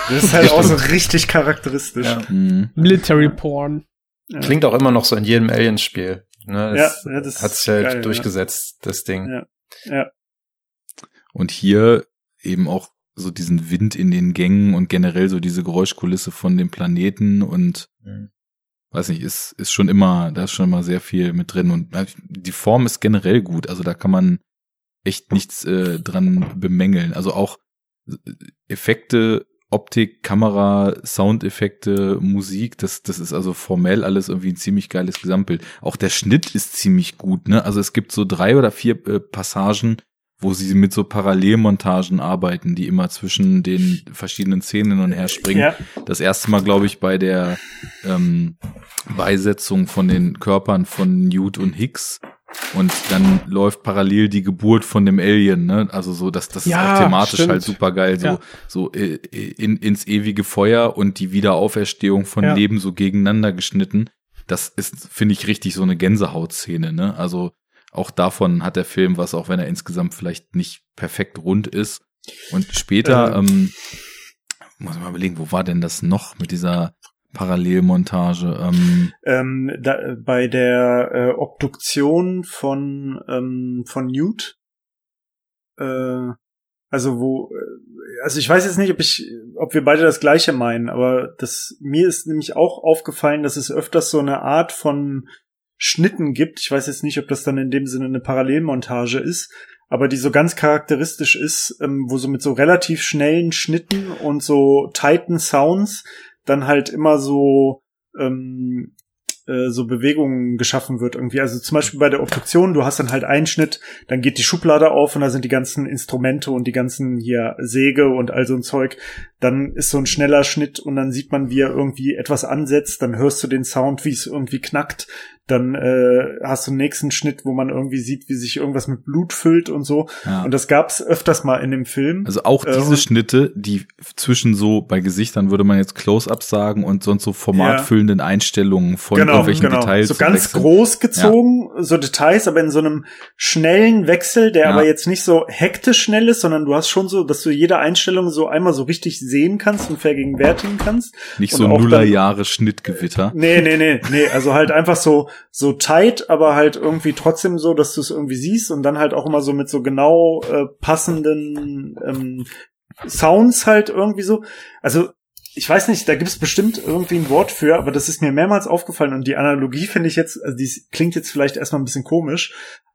Das ist halt auch so richtig charakteristisch. Ja. Mhm. Military Porn. Ja. Klingt auch immer noch so in jedem Aliens-Spiel. Ne? Ja, Es ja, das hat sich halt geil, ja. durchgesetzt, das Ding. Ja. Ja. Und hier eben auch so diesen Wind in den Gängen und generell so diese Geräuschkulisse von dem Planeten und Mhm. weiß nicht, ist, ist schon immer, da ist schon immer sehr viel mit drin und äh, die Form ist generell gut, also da kann man echt nichts äh, dran bemängeln. Also auch Effekte, Optik, Kamera, Soundeffekte, Musik, das, das ist also formell alles irgendwie ein ziemlich geiles Gesamtbild. Auch der Schnitt ist ziemlich gut, ne? Also es gibt so drei oder vier äh, Passagen, wo sie mit so Parallelmontagen arbeiten, die immer zwischen den verschiedenen Szenen hin und her springen. Ja. Das erste Mal, glaube ich, bei der ähm, Beisetzung von den Körpern von Newt und Hicks. Und dann läuft parallel die Geburt von dem Alien, ne? Also so, dass das Ja, ist auch thematisch stimmt. halt super geil, so Ja. so äh, in, ins ewige Feuer und die Wiederauferstehung von Ja. Leben so gegeneinander geschnitten. Das ist, finde ich, richtig so eine Gänsehautszene, ne? Also auch davon hat der Film was, auch wenn er insgesamt vielleicht nicht perfekt rund ist. Und später, Äh. ähm, muss ich mal überlegen, wo war denn das noch mit dieser Parallelmontage? Ähm, Ähm, da, bei der äh, Obduktion von ähm, von Newt, äh, also wo, äh, also ich weiß jetzt nicht, ob ich, ob wir beide das Gleiche meinen, aber das mir ist nämlich auch aufgefallen, dass es öfters so eine Art von Schnitten gibt. Ich weiß jetzt nicht, ob das dann in dem Sinne eine Parallelmontage ist, aber die so ganz charakteristisch ist, ähm, wo so mit so relativ schnellen Schnitten und so tighten Sounds dann halt immer so ähm, äh, so Bewegungen geschaffen wird irgendwie. Also zum Beispiel bei der Obduktion, du hast dann halt einen Schnitt, dann geht die Schublade auf und da sind die ganzen Instrumente und die ganzen hier Säge und all so ein Zeug. Dann ist so ein schneller Schnitt und dann sieht man, wie er irgendwie etwas ansetzt. Dann hörst du den Sound, wie es irgendwie knackt. Dann äh, hast du einen nächsten Schnitt, wo man irgendwie sieht, wie sich irgendwas mit Blut füllt und so. ja. Und das gab's öfters mal in dem Film. Also auch Äh, diese und- Schnitte, die zwischen so bei Gesichtern würde man jetzt Close-ups sagen und sonst so formatfüllenden Einstellungen von irgendwelchen Details. Genau, So zu ganz wechseln. groß gezogen, so Details, aber in so einem schnellen Wechsel, der Ja. aber jetzt nicht so hektisch schnell ist, sondern du hast schon so, dass du jede Einstellung so einmal so richtig sehen kannst und vergegenwärtigen kannst. Nicht und so auch dann- Nullerjahre Schnittgewitter. Nee, nee, nee, nee, also halt einfach so, so tight, aber halt irgendwie trotzdem so, dass du es irgendwie siehst und dann halt auch immer so mit so genau äh, passenden ähm, Sounds halt irgendwie so. Also, ich weiß nicht, da gibt es bestimmt irgendwie ein Wort für, aber das ist mir mehrmals aufgefallen und die Analogie finde ich jetzt, also die klingt jetzt vielleicht erstmal ein bisschen komisch,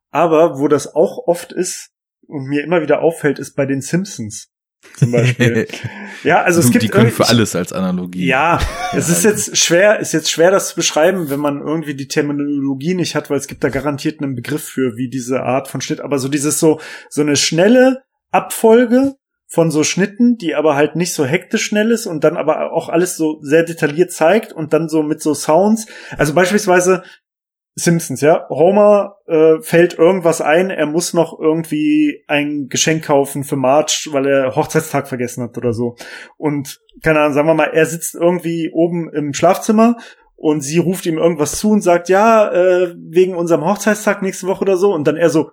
aber wo das auch oft ist und mir immer wieder auffällt, ist bei den Simpsons zum Beispiel. [laughs] ja, also es gibt die können für alles als Analogie. ja, es ist jetzt schwer, ist jetzt schwer, das zu beschreiben, wenn man irgendwie die Terminologie nicht hat, weil es gibt da garantiert einen Begriff für, wie diese Art von Schnitt, aber so dieses so, so eine schnelle Abfolge von so Schnitten, die aber halt nicht so hektisch schnell ist und dann aber auch alles so sehr detailliert zeigt und dann so mit so Sounds. Also beispielsweise Simpsons, ja. Homer äh, fällt irgendwas ein, er muss noch irgendwie ein Geschenk kaufen für Marge, weil er Hochzeitstag vergessen hat oder so. Und keine Ahnung, sagen wir mal, er sitzt irgendwie oben im Schlafzimmer und sie ruft ihm irgendwas zu und sagt, ja, äh, wegen unserem Hochzeitstag nächste Woche oder so. Und dann er so,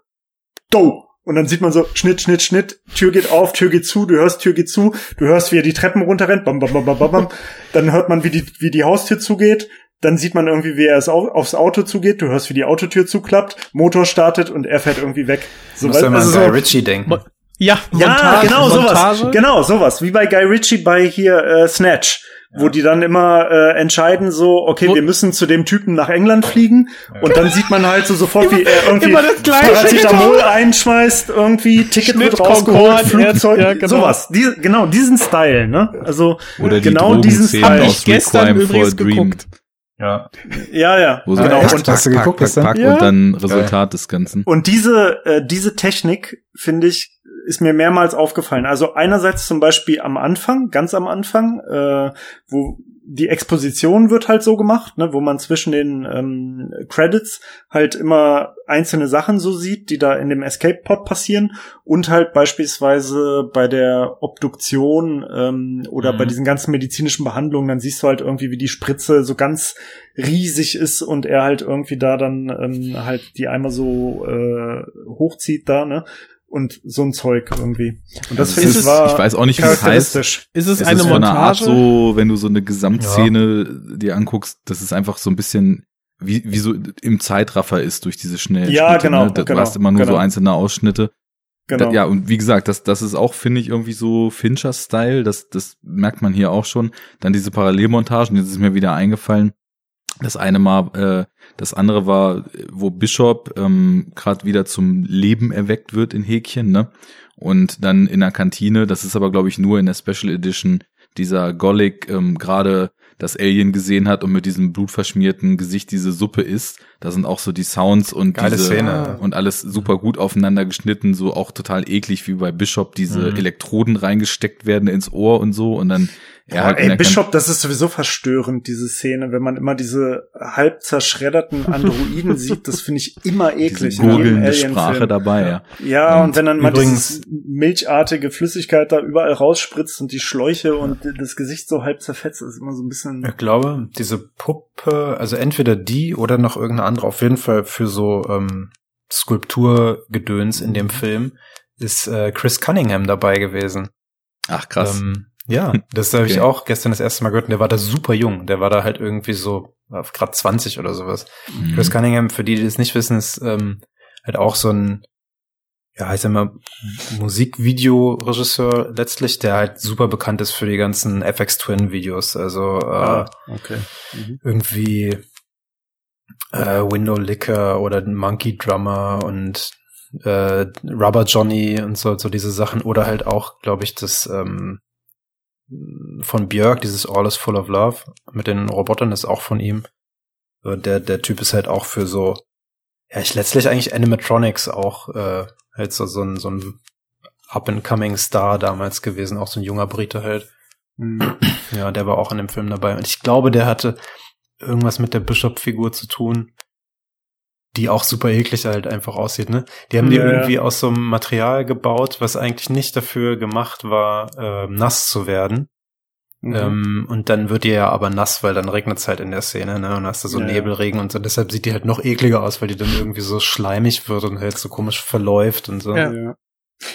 go! Und dann sieht man so, Schnitt, Schnitt, Schnitt, Tür geht auf, Tür geht zu, du hörst Tür geht zu, du hörst, wie er die Treppen runterrennt, bam, bam, bam, bam, bam, bam. Dann hört man, wie die, wie die Haustür zugeht, dann sieht man irgendwie, wie er es auf, aufs Auto zugeht, du hörst, wie die Autotür zuklappt, Motor startet und er fährt irgendwie weg. So, muss ja mal also an so- Guy Ritchie denken. Mo- Ja, ja, Montage, genau Montage. sowas. Genau sowas. Wie bei Guy Ritchie bei hier äh, Snatch, wo die dann immer äh, entscheiden so, okay, Wo- wir müssen zu dem Typen nach England fliegen und dann sieht man halt so sofort, wie er irgendwie immer das Gleiche, Paracetamol einschmeißt, irgendwie Ticket Schnitt, wird rausgeholt, Concorde, Flugzeug, ja, genau. sowas. Die, genau diesen Style, ne? Also Oder die genau diesen Style. Hab ich gestern übrigens Dream. geguckt. Ja. Ja, ja. Wo so genau. echt? Und, Hast du geguckt pack, gestern? pack, Ja. und dann Resultat des Ganzen. Und diese, äh, diese Technik, finde ich, ist mir mehrmals aufgefallen. Also einerseits zum Beispiel am Anfang, ganz am Anfang, äh, wo die Exposition wird halt so gemacht, ne, wo man zwischen den ähm, Credits halt immer einzelne Sachen so sieht, die da in dem Escape Pod passieren und halt beispielsweise bei der Obduktion ähm, oder Mhm. bei diesen ganzen medizinischen Behandlungen, dann siehst du halt irgendwie, wie die Spritze so ganz riesig ist und er halt irgendwie da dann ähm, halt die einmal so äh, hochzieht da, ne? Und so ein Zeug irgendwie. Und das Also finde es ich ist- war ich weiß auch nicht, wie es heißt. charakteristisch. Ist es, Es eine ist von einer Art Montage? so, wenn du so eine Gesamtszene dir anguckst, das ist einfach so ein bisschen wie, wie so im Zeitraffer ist durch diese schnellen Ja, Schnitte, genau, Ne? Da- Du genau, hast immer nur so genau. einzelne Ausschnitte. Genau. Da, ja, und wie gesagt, das, das ist auch, finde ich, irgendwie so Fincher-Style. Das, das merkt man hier auch schon. Dann diese Parallelmontagen, jetzt ist mir wieder eingefallen. Das eine Mal, äh, das andere war, wo Bishop ähm, gerade wieder zum Leben erweckt wird in Häkchen, ne? Und dann in der Kantine, das ist aber, glaube ich, nur in der Special Edition, dieser Golic ähm, gerade das Alien gesehen hat und mit diesem blutverschmierten Gesicht diese Suppe isst. Da sind auch so die Sounds und Geile diese Szene. und alles super gut aufeinander geschnitten, so auch total eklig wie bei Bishop diese Mhm. Elektroden reingesteckt werden ins Ohr und so und dann Boah, halt ey, Bishop, das ist sowieso verstörend, diese Szene, wenn man immer diese halb zerschredderten Androiden [laughs] sieht, das finde ich immer eklig. Alien-Film. Sprache dabei, ja. Ja, und, Und wenn dann mal dieses milchartige Flüssigkeit da überall rausspritzt und die Schläuche und das Gesicht so halb zerfetzt, ist immer so ein bisschen. Ich glaube, diese Puppe, also entweder die oder noch irgendeine andere, auf jeden Fall für so ähm, Skulpturgedöns in dem Film, ist äh, Chris Cunningham dabei gewesen. Ach krass. Ähm, ja, das habe ich Okay. auch gestern das erste Mal gehört und der war da super jung. Der war da halt irgendwie so gerade 20 oder sowas. Mhm. Chris Cunningham, für die, die das nicht wissen, ist ähm, halt auch so ein, ja, ich sag mal, Musikvideoregisseur letztlich, der halt super bekannt ist für die ganzen FX Twin Videos. Also äh, Ah, okay. Mhm. irgendwie äh, Window Licker oder Monkey Drummer und äh, Rubber Johnny und so, so diese Sachen. Oder halt auch, glaube ich, das ähm, von Björk, dieses All is Full of Love mit den Robotern ist auch von ihm. Der, der Typ ist halt auch für so, ja, ich letztlich eigentlich Animatronics auch äh, halt so, so ein, so ein up-and-coming Star damals gewesen, auch so ein junger Brite halt. Mhm. Ja, der war auch in dem Film dabei. Und ich glaube, der hatte irgendwas mit der Bishop-Figur zu tun, die auch super eklig halt einfach aussieht, ne? Die haben die Ja, ja. irgendwie aus so einem Material gebaut, was eigentlich nicht dafür gemacht war, äh, nass zu werden. Mhm. Ähm, und dann wird die ja aber nass, weil dann regnet es halt in der Szene, ne? Und dann hast du so Ja, ja. Nebelregen und so. Deshalb sieht die halt noch ekliger aus, weil die dann irgendwie so schleimig wird und halt so komisch verläuft und so. Ja. ja.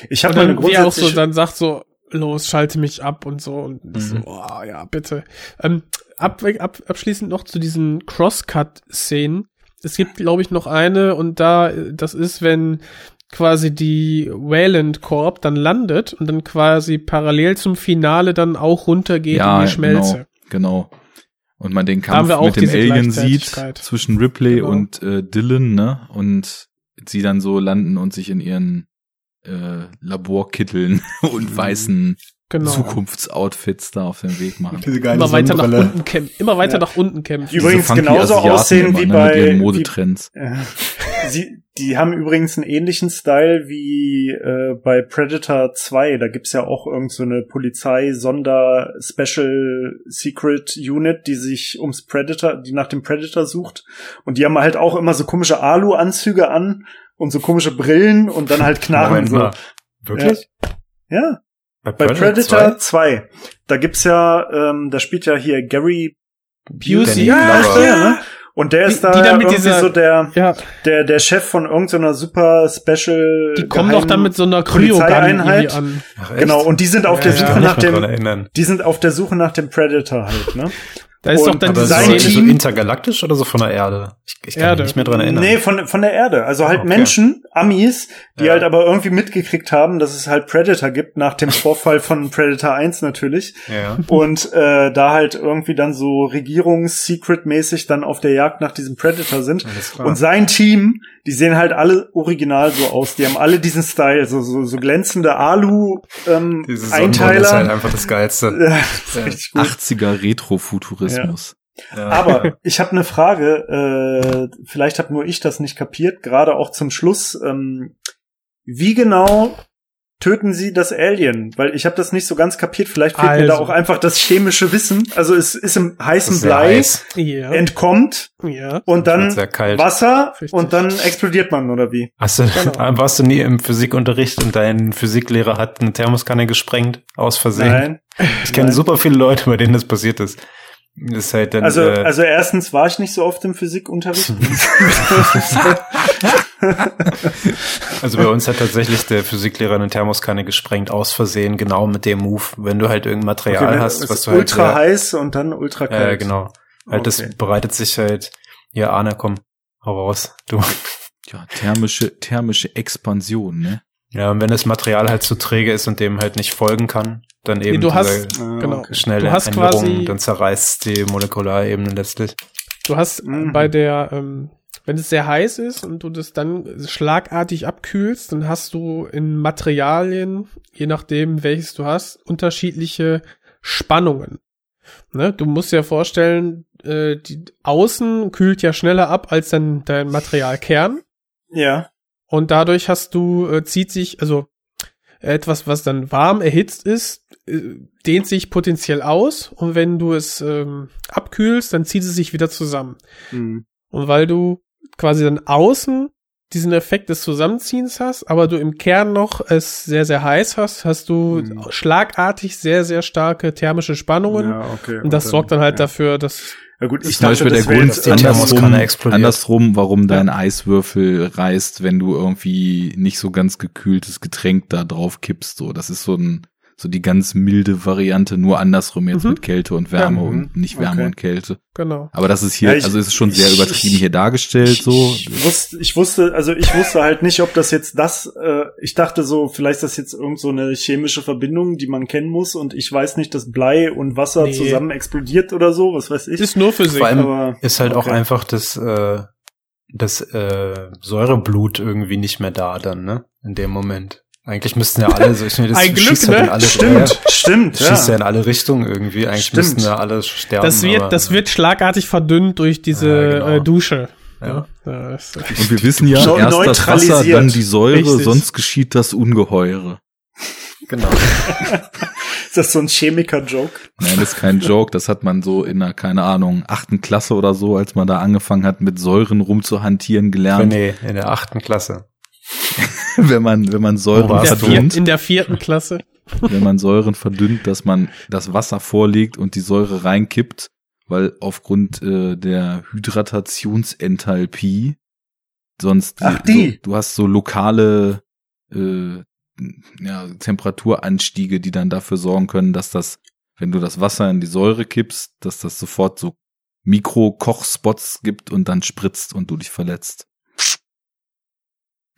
Ich habe dann, er auch so dann sagt so, los, schalte mich ab und so. Und ich so, Mhm. oh, ja, bitte. Ähm, ab, ab, abschließend noch zu diesen Crosscut-Szenen. Es gibt, glaube ich, noch eine und da, das ist, wenn quasi die Wayland Corp dann landet und dann quasi parallel zum Finale dann auch runtergeht ja, in die Schmelze. Genau, genau. Und man den Kampf mit dem Alien sieht zwischen Ripley Genau. und äh, Dylan, ne? Und sie dann so landen und sich in ihren äh, Laborkitteln [laughs] und weißen Genau. Zukunftsoutfits da auf den Weg machen. Diese geile Immer weiter nach unten kämpfen. Immer weiter Ja. nach unten kämpfen. Übrigens genauso Asiaten aussehen immer, wie ne, bei- wie- Modetrends. Äh, Sie, die haben übrigens einen ähnlichen Style wie äh, bei Predator 2. Da gibt's ja auch irgend so eine Polizei-Sonder-Special-Secret-Unit, die sich ums Predator, die nach dem Predator sucht. Und die haben halt auch immer so komische Alu-Anzüge an und so komische Brillen und dann halt Knarren. Moment So. Wirklich? Ja, Bei bei Predator 2. Da gibt's ja, ähm, da spielt ja hier Gary Busey. Ja, Ach, der, ne? Und der ist Die- da die irgendwie dieser- so der, Ja, der, der Chef von irgendeiner super Special. die kommen doch dann mit so einer an. Ach, echt? Genau, und die sind auf Ja, der ja. Suche nach dem, erinnern. die sind auf der Suche nach dem Predator halt, ne? [laughs] Da ist Und- doch dann Aber diese so, sein so Team- intergalaktisch oder so von der Erde? Ich, ich kann Erde. mich nicht mehr dran erinnern. Nee, von, von der Erde. Also halt Okay. Menschen, Amis, die Ja. halt aber irgendwie mitgekriegt haben, dass es halt Predator gibt, nach dem Vorfall von Predator 1 natürlich. Ja. Und äh, da halt irgendwie dann so Regierungs-Secret-mäßig dann auf der Jagd nach diesem Predator sind. Und sein Team, die sehen halt alle original so aus. Die haben alle diesen Style, so, so, so glänzende Alu-Einteiler. Diese Sonnenbrille ist halt einfach das Geilste. [laughs] Ja, das ist gut. 80er Retrofuturismus. Ja. Aber [laughs] ich habe eine Frage, äh, vielleicht habe nur ich das nicht kapiert, gerade auch zum Schluss. Ähm, wie genau töten sie das Alien? Weil ich habe das nicht so ganz kapiert. Vielleicht fehlt mir da Also. auch einfach das chemische Wissen. Also es ist im heißen Blei, heiß. Entkommt ja. und dann sehr kalt. Wasser Richtig. und dann explodiert man, oder wie? Hast du, Genau. [laughs] warst du nie im Physikunterricht und dein Physiklehrer hat eine Thermoskanne gesprengt, aus Versehen? Nein. Ich kenne super viele Leute, bei denen das passiert ist. Ist halt dann. Also, äh, also erstens war ich nicht so oft im Physikunterricht. [laughs] Also bei uns hat tatsächlich der Physiklehrer eine Thermoskanne gesprengt, aus Versehen, genau mit dem Move. Wenn du halt irgendein Material Okay, hast, was du halt. ultra heiß und dann ultra kalt. ja, genau. Halt, das Okay. bereitet sich halt. Ja, Arne, komm, hau raus. Du. Ja, thermische, thermische Expansion, ne? Ja, und wenn das Material halt zu träge ist und dem halt nicht folgen kann, dann eben Nee, du hast, Ah, genau, schnelle du hast Änderung, quasi, dann zerreißt die Molekularebene letztlich. du hast Mhm. bei der, ähm, wenn es sehr heiß ist und du das dann schlagartig abkühlst, dann hast du in Materialien, je nachdem welches du hast, unterschiedliche Spannungen. Ne? Du musst dir vorstellen, äh, die Außen kühlt ja schneller ab als dann dein Materialkern. Ja. Und dadurch hast du, äh, zieht sich, also etwas, was dann warm erhitzt ist, äh, dehnt sich potenziell aus. Und wenn du es ähm, abkühlst, dann zieht es sich wieder zusammen. Hm. Und weil du quasi dann außen diesen Effekt des Zusammenziehens hast, aber du im Kern noch es sehr, sehr heiß hast, hast du Mhm. schlagartig sehr, sehr starke thermische Spannungen. Ja, okay. Und das sorgt dann halt ja. dafür, dass Ja gut, Das ich dachte, Beispiel der das wäre Grund, andersrum. Andersrum, explodiert. andersrum, warum dein Eiswürfel reißt, wenn du irgendwie nicht so ganz gekühltes Getränk da drauf kippst. So, das ist so ein, so die ganz milde Variante, nur andersrum jetzt Mhm. mit Kälte und Wärme Ja, und nicht Wärme Okay. und Kälte. genau. Aber das ist hier, Ja, ich- also es ist schon sehr ich- übertrieben hier dargestellt, so. Ich wusste, ich wusste, also ich wusste halt nicht, ob das jetzt das, äh, ich dachte so, vielleicht ist das jetzt irgend so eine chemische Verbindung, die man kennen muss und ich weiß nicht, dass Blei und Wasser Nee. zusammen explodiert oder so, was weiß ich. Ist nur Physik. Vor allem aber- ist halt auch okay. einfach das, äh, das äh, Säureblut irgendwie nicht mehr da dann, ne? In dem Moment. Eigentlich müssten ja alle, so ich [laughs] meine, das Ein Glück, ne? in alle Stimmt, stimmt, Ja, schießt ja ja. in alle Richtungen irgendwie. Eigentlich Stimmt. müssten ja alle sterben. Das wird, aber- das wird schlagartig verdünnt durch diese Ja, genau. äh, Dusche. Ja. Ja, das, Und wir wissen ja, erst das Wasser, dann die Säure, Richtig. sonst geschieht das Ungeheure. genau. [laughs] Ist das so ein Chemiker-Joke? Nein, das ist kein Joke, das hat man so in einer, keine Ahnung, achten Klasse oder so, als man da angefangen hat, mit Säuren rumzuhantieren gelernt. Nee, in der achten Klasse. [laughs] wenn man, wenn man Säuren du? verdünnt, in der vierten Klasse. wenn man Säuren verdünnt, dass man das Wasser vorlegt und die Säure reinkippt, weil aufgrund äh, der Hydratationsenthalpie sonst Ach, die. So, du hast so lokale äh, ja, Temperaturanstiege, die dann dafür sorgen können, dass das, wenn du das Wasser in die Säure kippst, dass das sofort so Mikro-Kochspots gibt und dann spritzt und du dich verletzt.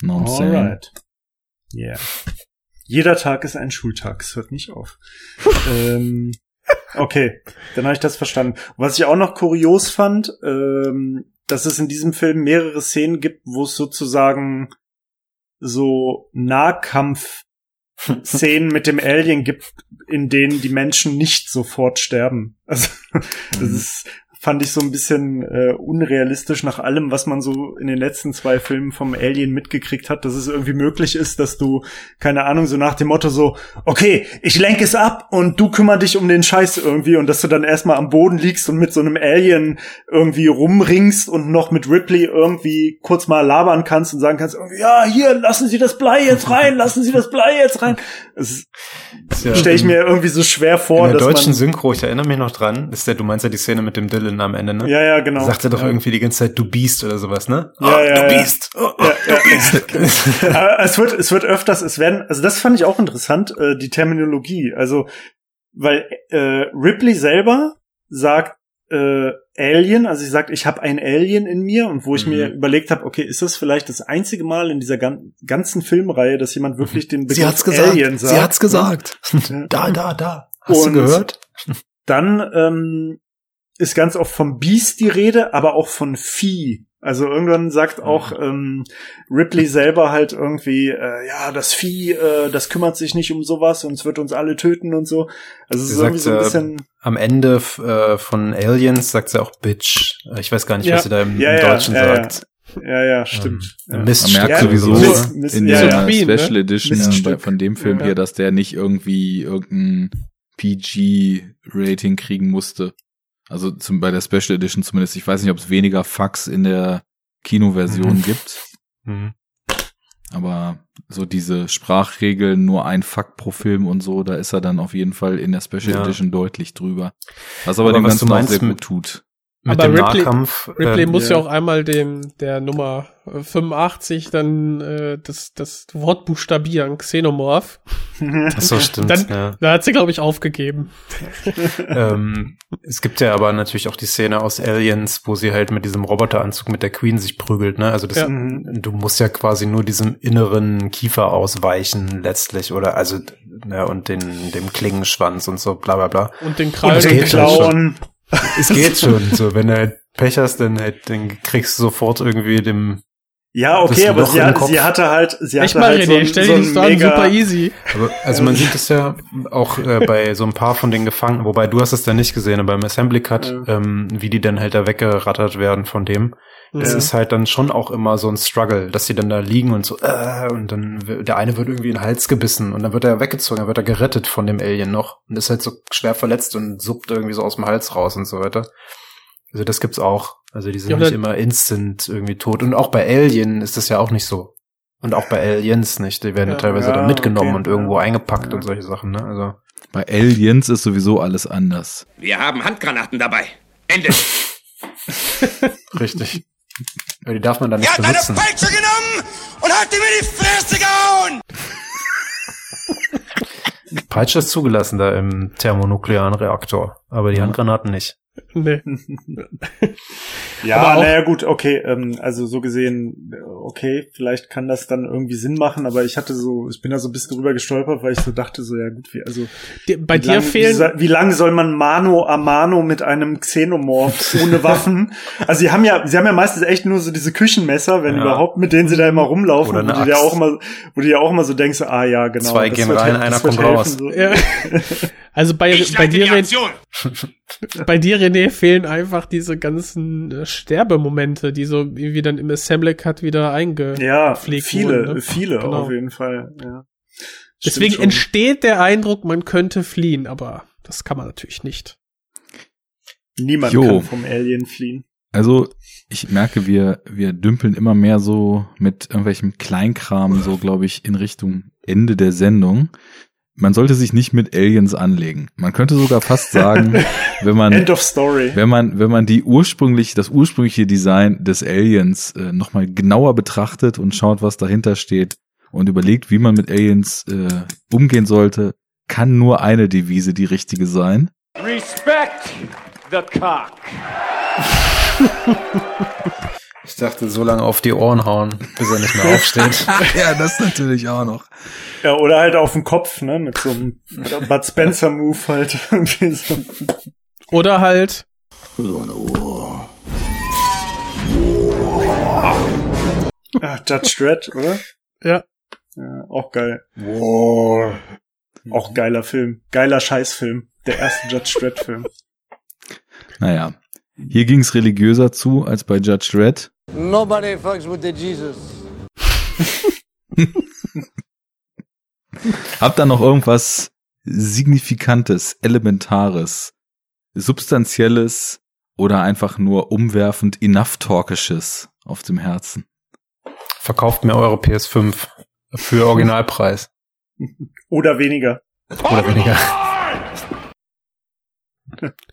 What I'm saying? Alright. Yeah. Jeder Tag ist ein Schultag, es hört nicht auf. [laughs] ähm, okay, dann habe ich das verstanden. Was ich auch noch kurios fand, ähm, dass es in diesem Film mehrere Szenen gibt, wo es sozusagen so Nahkampf-Szenen mit dem Alien gibt, in denen die Menschen nicht sofort sterben. Also [laughs] das ist, fand ich so ein bisschen äh, unrealistisch nach allem, was man so in den letzten zwei Filmen vom Alien mitgekriegt hat, dass es irgendwie möglich ist, dass du, keine Ahnung, so nach dem Motto so, okay, ich lenke es ab und du kümmer dich um den Scheiß irgendwie und dass du dann erstmal am Boden liegst und mit so einem Alien irgendwie rumringst und noch mit Ripley irgendwie kurz mal labern kannst und sagen kannst, ja, hier, lassen Sie das Blei jetzt rein, lassen Sie das Blei jetzt rein. Das Ja, stelle ich mir irgendwie so schwer vor, in der deutschen Synchro, ich erinnere mich noch dran, ist der, du meinst ja die Szene mit dem Dylan am Ende, ne? ja, ja, genau. Sagt er doch ja. irgendwie die ganze Zeit, du Biest oder sowas, ne? Ja, oh, ja, du ja. Biest! Oh, oh, Ja, du [laughs] ja. Biest! Es wird, es wird öfters, es werden, also das fand ich auch interessant, äh, die Terminologie. Also, weil äh, Ripley selber sagt äh, Alien, also sie sagt, ich habe ein Alien in mir und wo ich Mhm. mir überlegt habe, okay, ist das vielleicht das einzige Mal in dieser gan ganzen Filmreihe, dass jemand wirklich den Begriff Sie hat's gesagt! Alien sagt? Sie hat's ne? gesagt! Ja. [laughs] da, da, da! Hast Und- du gehört? Dann ähm, ist ganz oft vom Beast die Rede, aber auch von Vieh. Also irgendwann sagt auch ähm, Ripley selber halt irgendwie, äh, ja, das Vieh, äh, das kümmert sich nicht um sowas und es wird uns alle töten und so. Also es Sie ist irgendwie sagt, so ein äh, bisschen. Am Ende äh, von Aliens sagt sie auch Bitch. Ich weiß gar nicht, Ja. was sie da im, Ja, im ja, Deutschen ja, ja. sagt. Ja, ja, stimmt. Ähm, ja. Mist Man merkt Ja, sowieso Mist, Mist, in ja, der ja. Queen, ne? Special Edition bei- von dem Film Ja. hier, dass der nicht irgendwie irgendein PG-Rating kriegen musste. Also zum, bei der Special Edition zumindest. Ich weiß nicht, ob es weniger Fax in der Kinoversion Mhm. gibt. Mhm. Aber so diese Sprachregeln, nur ein Fuck pro Film und so, da ist er dann auf jeden Fall in der Special Ja. Edition deutlich drüber. Was aber, Aber dem was Ganzen auch sehr gut tut. Mit Aber dem Ripley- Nahkampf. Ripley äh, muss ja ja. auch einmal dem der Nummer äh, 85 dann äh, das das Wort buchstabieren, Xenomorph. [laughs] Ach so, stimmt. Dann, ja. Da hat sie glaube ich aufgegeben. [laughs] ähm, es gibt ja aber natürlich auch die Szene aus Aliens, wo sie halt mit diesem Roboteranzug mit der Queen sich prügelt, ne? Also das, Ja. du musst ja quasi nur diesem inneren Kiefer ausweichen letztlich oder also ne, und den dem Klingenschwanz und so bla bla bla. Und den Und Krallen. es geht schon. Klauen. Es geht schon. So, wenn du halt Pech hast, dann halt, dann kriegst du sofort irgendwie dem. Ja, okay, aber sie, im hat, sie hatte halt, sie hatte mal, halt so, René, ein- stell so dich nicht so ein an, mega, super easy. Aber, also man sieht es ja auch äh, bei so ein paar von den Gefangenen, wobei du hast es da nicht gesehen, aber beim Assembly Cut, Ja. ähm, wie die dann halt da weggerattert werden von dem. Es Ja. ist halt dann schon auch immer so ein Struggle, dass sie dann da liegen und so, äh, und dann der eine wird irgendwie in den Hals gebissen und dann wird er weggezogen, dann wird er gerettet von dem Alien noch und ist halt so schwer verletzt und suppt irgendwie so aus dem Hals raus und so weiter. Also das gibt's auch. Also die sind Ja, nicht immer instant irgendwie tot. Und auch bei Alien ist das ja auch nicht so. Und auch bei Aliens nicht. Die werden ja, Ja, teilweise ja, dann mitgenommen okay, und irgendwo eingepackt Ja. und solche Sachen, ne? Also. Bei Aliens ist sowieso alles anders. Wir haben Handgranaten dabei. Ende. [laughs] Richtig. Aber die darf man dann nicht Er hat eine benutzen. Peitsche genommen und hat ihm in die Fresse gehauen. Peitsche ist zugelassen da im thermonuklearen Reaktor, aber die Handgranaten nicht. [laughs] Nee. Ja, naja, gut, okay, ähm, also so gesehen, okay, vielleicht kann das dann irgendwie Sinn machen, aber ich hatte so, ich bin da so ein bisschen drüber gestolpert, weil ich so dachte, so, ja gut, wie, also, Die, bei wie dir lang, fehlen. Wie, wie lang soll man Mano a Mano mit einem Xenomorph [laughs] ohne Waffen? also sie haben ja, sie haben ja meistens echt nur so diese Küchenmesser, wenn Ja. überhaupt, mit denen sie da immer rumlaufen, Oder wo du ja Axt. auch immer, wo du ja auch immer so denkst, ah ja, genau. Zwei das gehen wird rein, einer kommt raus. so. Ja. Also bei, Ich bei dir. [laughs] [laughs] bei dir, René, fehlen einfach diese ganzen äh, Sterbemomente, die so irgendwie dann im Assembly Cut wieder einge. Ja, viele, wurden, ne? viele Genau. auf jeden Fall, ja. Deswegen schon. entsteht der Eindruck, man könnte fliehen, aber das kann man natürlich nicht. Niemand Jo. kann vom Alien fliehen. Also ich merke, wir, wir dümpeln immer mehr so mit irgendwelchem Kleinkram, so [laughs] glaube ich, in Richtung Ende der Sendung. Man sollte sich nicht mit Aliens anlegen. Man könnte sogar fast sagen, [laughs] wenn man End of Story. wenn man wenn man die ursprünglich das ursprüngliche Design des Aliens äh, noch mal genauer betrachtet und schaut, was dahinter steht und überlegt, wie man mit Aliens äh, umgehen sollte, kann nur eine Devise die richtige sein. Respect the cock. [laughs] Ich dachte, so lange auf die Ohren hauen, bis er nicht mehr aufsteht. [laughs] ja, das natürlich auch noch. Ja, oder halt auf dem Kopf, ne, mit so einem Bud Spencer Move halt. irgendwie so. Oder halt, Ah, Judge Dredd, oder? ja, Ja, auch geil. Wow. Auch geiler Film. Geiler Scheißfilm. Der erste Judge Dredd Film. Naja, hier ging's religiöser zu als bei Judge Dredd. Nobody fucks with the Jesus. [laughs] Habt da noch irgendwas Signifikantes, Elementares, Substanzielles oder einfach nur umwerfend Enough-Talkisches auf dem Herzen? Verkauft mir eure PS5 für Originalpreis. Oder weniger. Oder weniger. [laughs]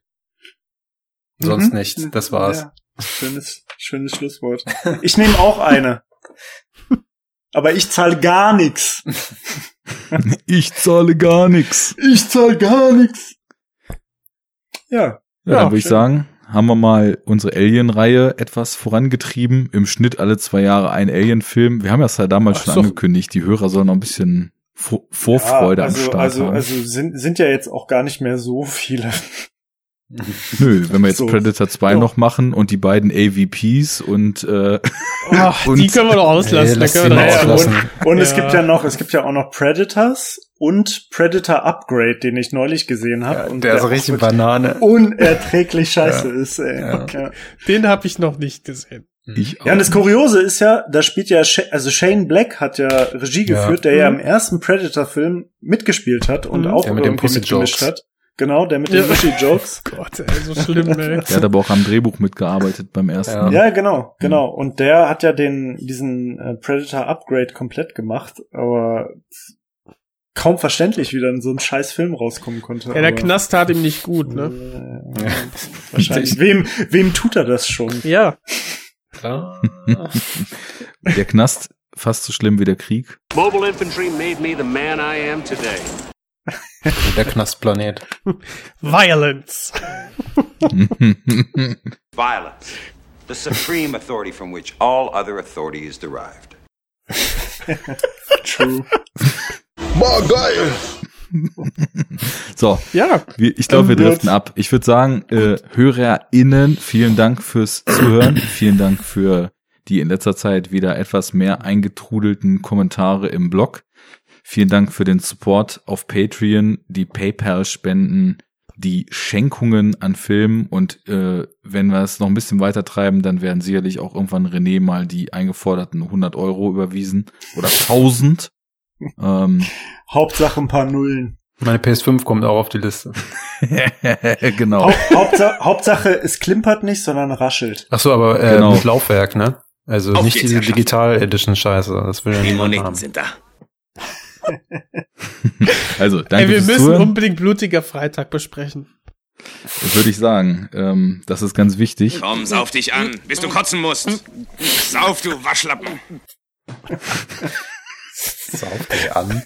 Sonst Mhm. nicht. Das war's. Ja, schönes, schönes Schlusswort. Ich nehme auch eine. Aber ich zahle gar nichts. [laughs] Ich zahle gar nichts. Ich zahle gar nichts. Ja. Ja, Ja, dann würde ich sagen, haben wir mal unsere Alien-Reihe etwas vorangetrieben. Im Schnitt alle zwei Jahre ein Alien-Film. Wir haben das ja damals Ach schon so. angekündigt. Die Hörer sollen noch ein bisschen Vor Vorfreude ja, also, am Start also, haben. also sind, sind ja jetzt auch gar nicht mehr so viele. Nö, wenn wir jetzt so. Predator 2 Ja. noch machen und die beiden AVPs und, äh, Ach, Und- die können wir doch auslassen. Ey, da können wir doch auslassen. und, und es Ja. gibt ja noch, es gibt ja auch noch Predators und Predator Upgrade, den ich neulich gesehen habe. Ja, und der ist auch richtig Banane. Unerträglich scheiße ist, ey. Ja. Ja. Den habe ich noch nicht gesehen. ich Ja, und das Kuriose ist ja, da spielt ja, also Shane Black hat ja Regie Ja. geführt, der ja Mhm. im ersten Predator-Film mitgespielt hat und Mhm. auch Der mit dem irgendwie Pussy mitgemischt hat. Genau, der mit den Ja. Wischi-Jokes. [laughs] Gott, ey, so schlimm, ey. Der hat aber auch am Drehbuch mitgearbeitet beim ersten. Ja, genau, genau. Und der hat ja den, diesen äh, Predator Upgrade komplett gemacht, aber kaum verständlich, wie dann so ein scheiß Film rauskommen konnte. Ja, der Knast tat ihm nicht gut, ne? Äh, wahrscheinlich. wem, wem tut er das schon? Ja. Der Knast fast so schlimm wie der Krieg. Mobile infantry made me the man I am today. [laughs] Der Knastplanet. Violence. [laughs] Violence, the supreme authority from which all other authority is derived. True. Boah, geil! So, ja. wir, ich glaube, wir driften ab. Ich würde sagen, äh, HörerInnen, vielen Dank fürs Zuhören. [coughs] vielen Dank für die in letzter Zeit wieder etwas mehr eingetrudelten Kommentare im Blog. Vielen Dank für den Support auf Patreon, die PayPal-Spenden, die Schenkungen an Filmen und äh, wenn wir es noch ein bisschen weiter treiben, dann werden sicherlich auch irgendwann René mal die eingeforderten 100 Euro überwiesen oder 1000. [laughs] ähm, Hauptsache ein paar Nullen. Meine PS5 kommt auch auf die Liste. [laughs] genau. Haupt, Hauptsache, Hauptsache, es klimpert nicht, sondern raschelt. Ach so, aber äh, Genau. mit Laufwerk, ne? Also Auf nicht diese. Digital Edition Scheiße. Das will ja Die niemand Moneten haben. sind da. [laughs] Also, danke Ey, wir fürs müssen Zuhören. unbedingt blutiger Freitag besprechen. würde ich sagen. Ähm, das ist ganz wichtig. Komm, sauf dich an, bis du kotzen musst. Sauf, du Waschlappen. Sauf dich an.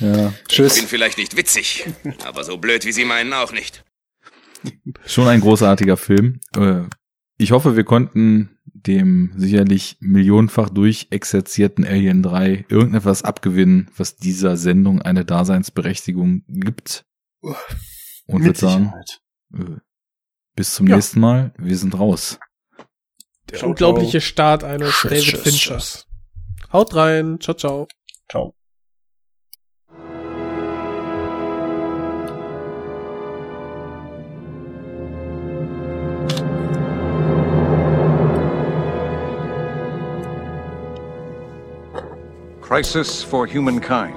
Ja. Ich Tschüss. bin vielleicht nicht witzig, aber so blöd wie Sie meinen auch nicht. Schon ein großartiger Film. Äh, ich hoffe, wir konnten dem sicherlich millionenfach durchexerzierten Alien 3 irgendetwas abgewinnen, was dieser Sendung eine Daseinsberechtigung gibt. Und Mit würde sagen, Sicherheit. äh, bis zum Ja. nächsten Mal. Wir sind raus. Der Ciao, unglaubliche Start eines David Finchers. Haut rein. Ciao, ciao. Ciao. Crisis for humankind.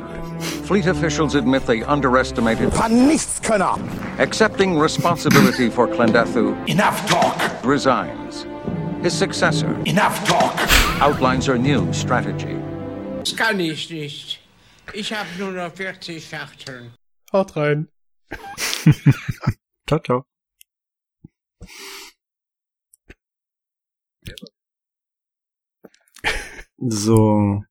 Fleet officials admit they underestimated. Nichtskönner! Accepting responsibility for Klendathu Enough talk! resigns. His successor Enough talk! outlines her new strategy. Das kann ich nicht. Ich habe nur noch 40 Schachteln. Haut rein. Ciao, ciao. So.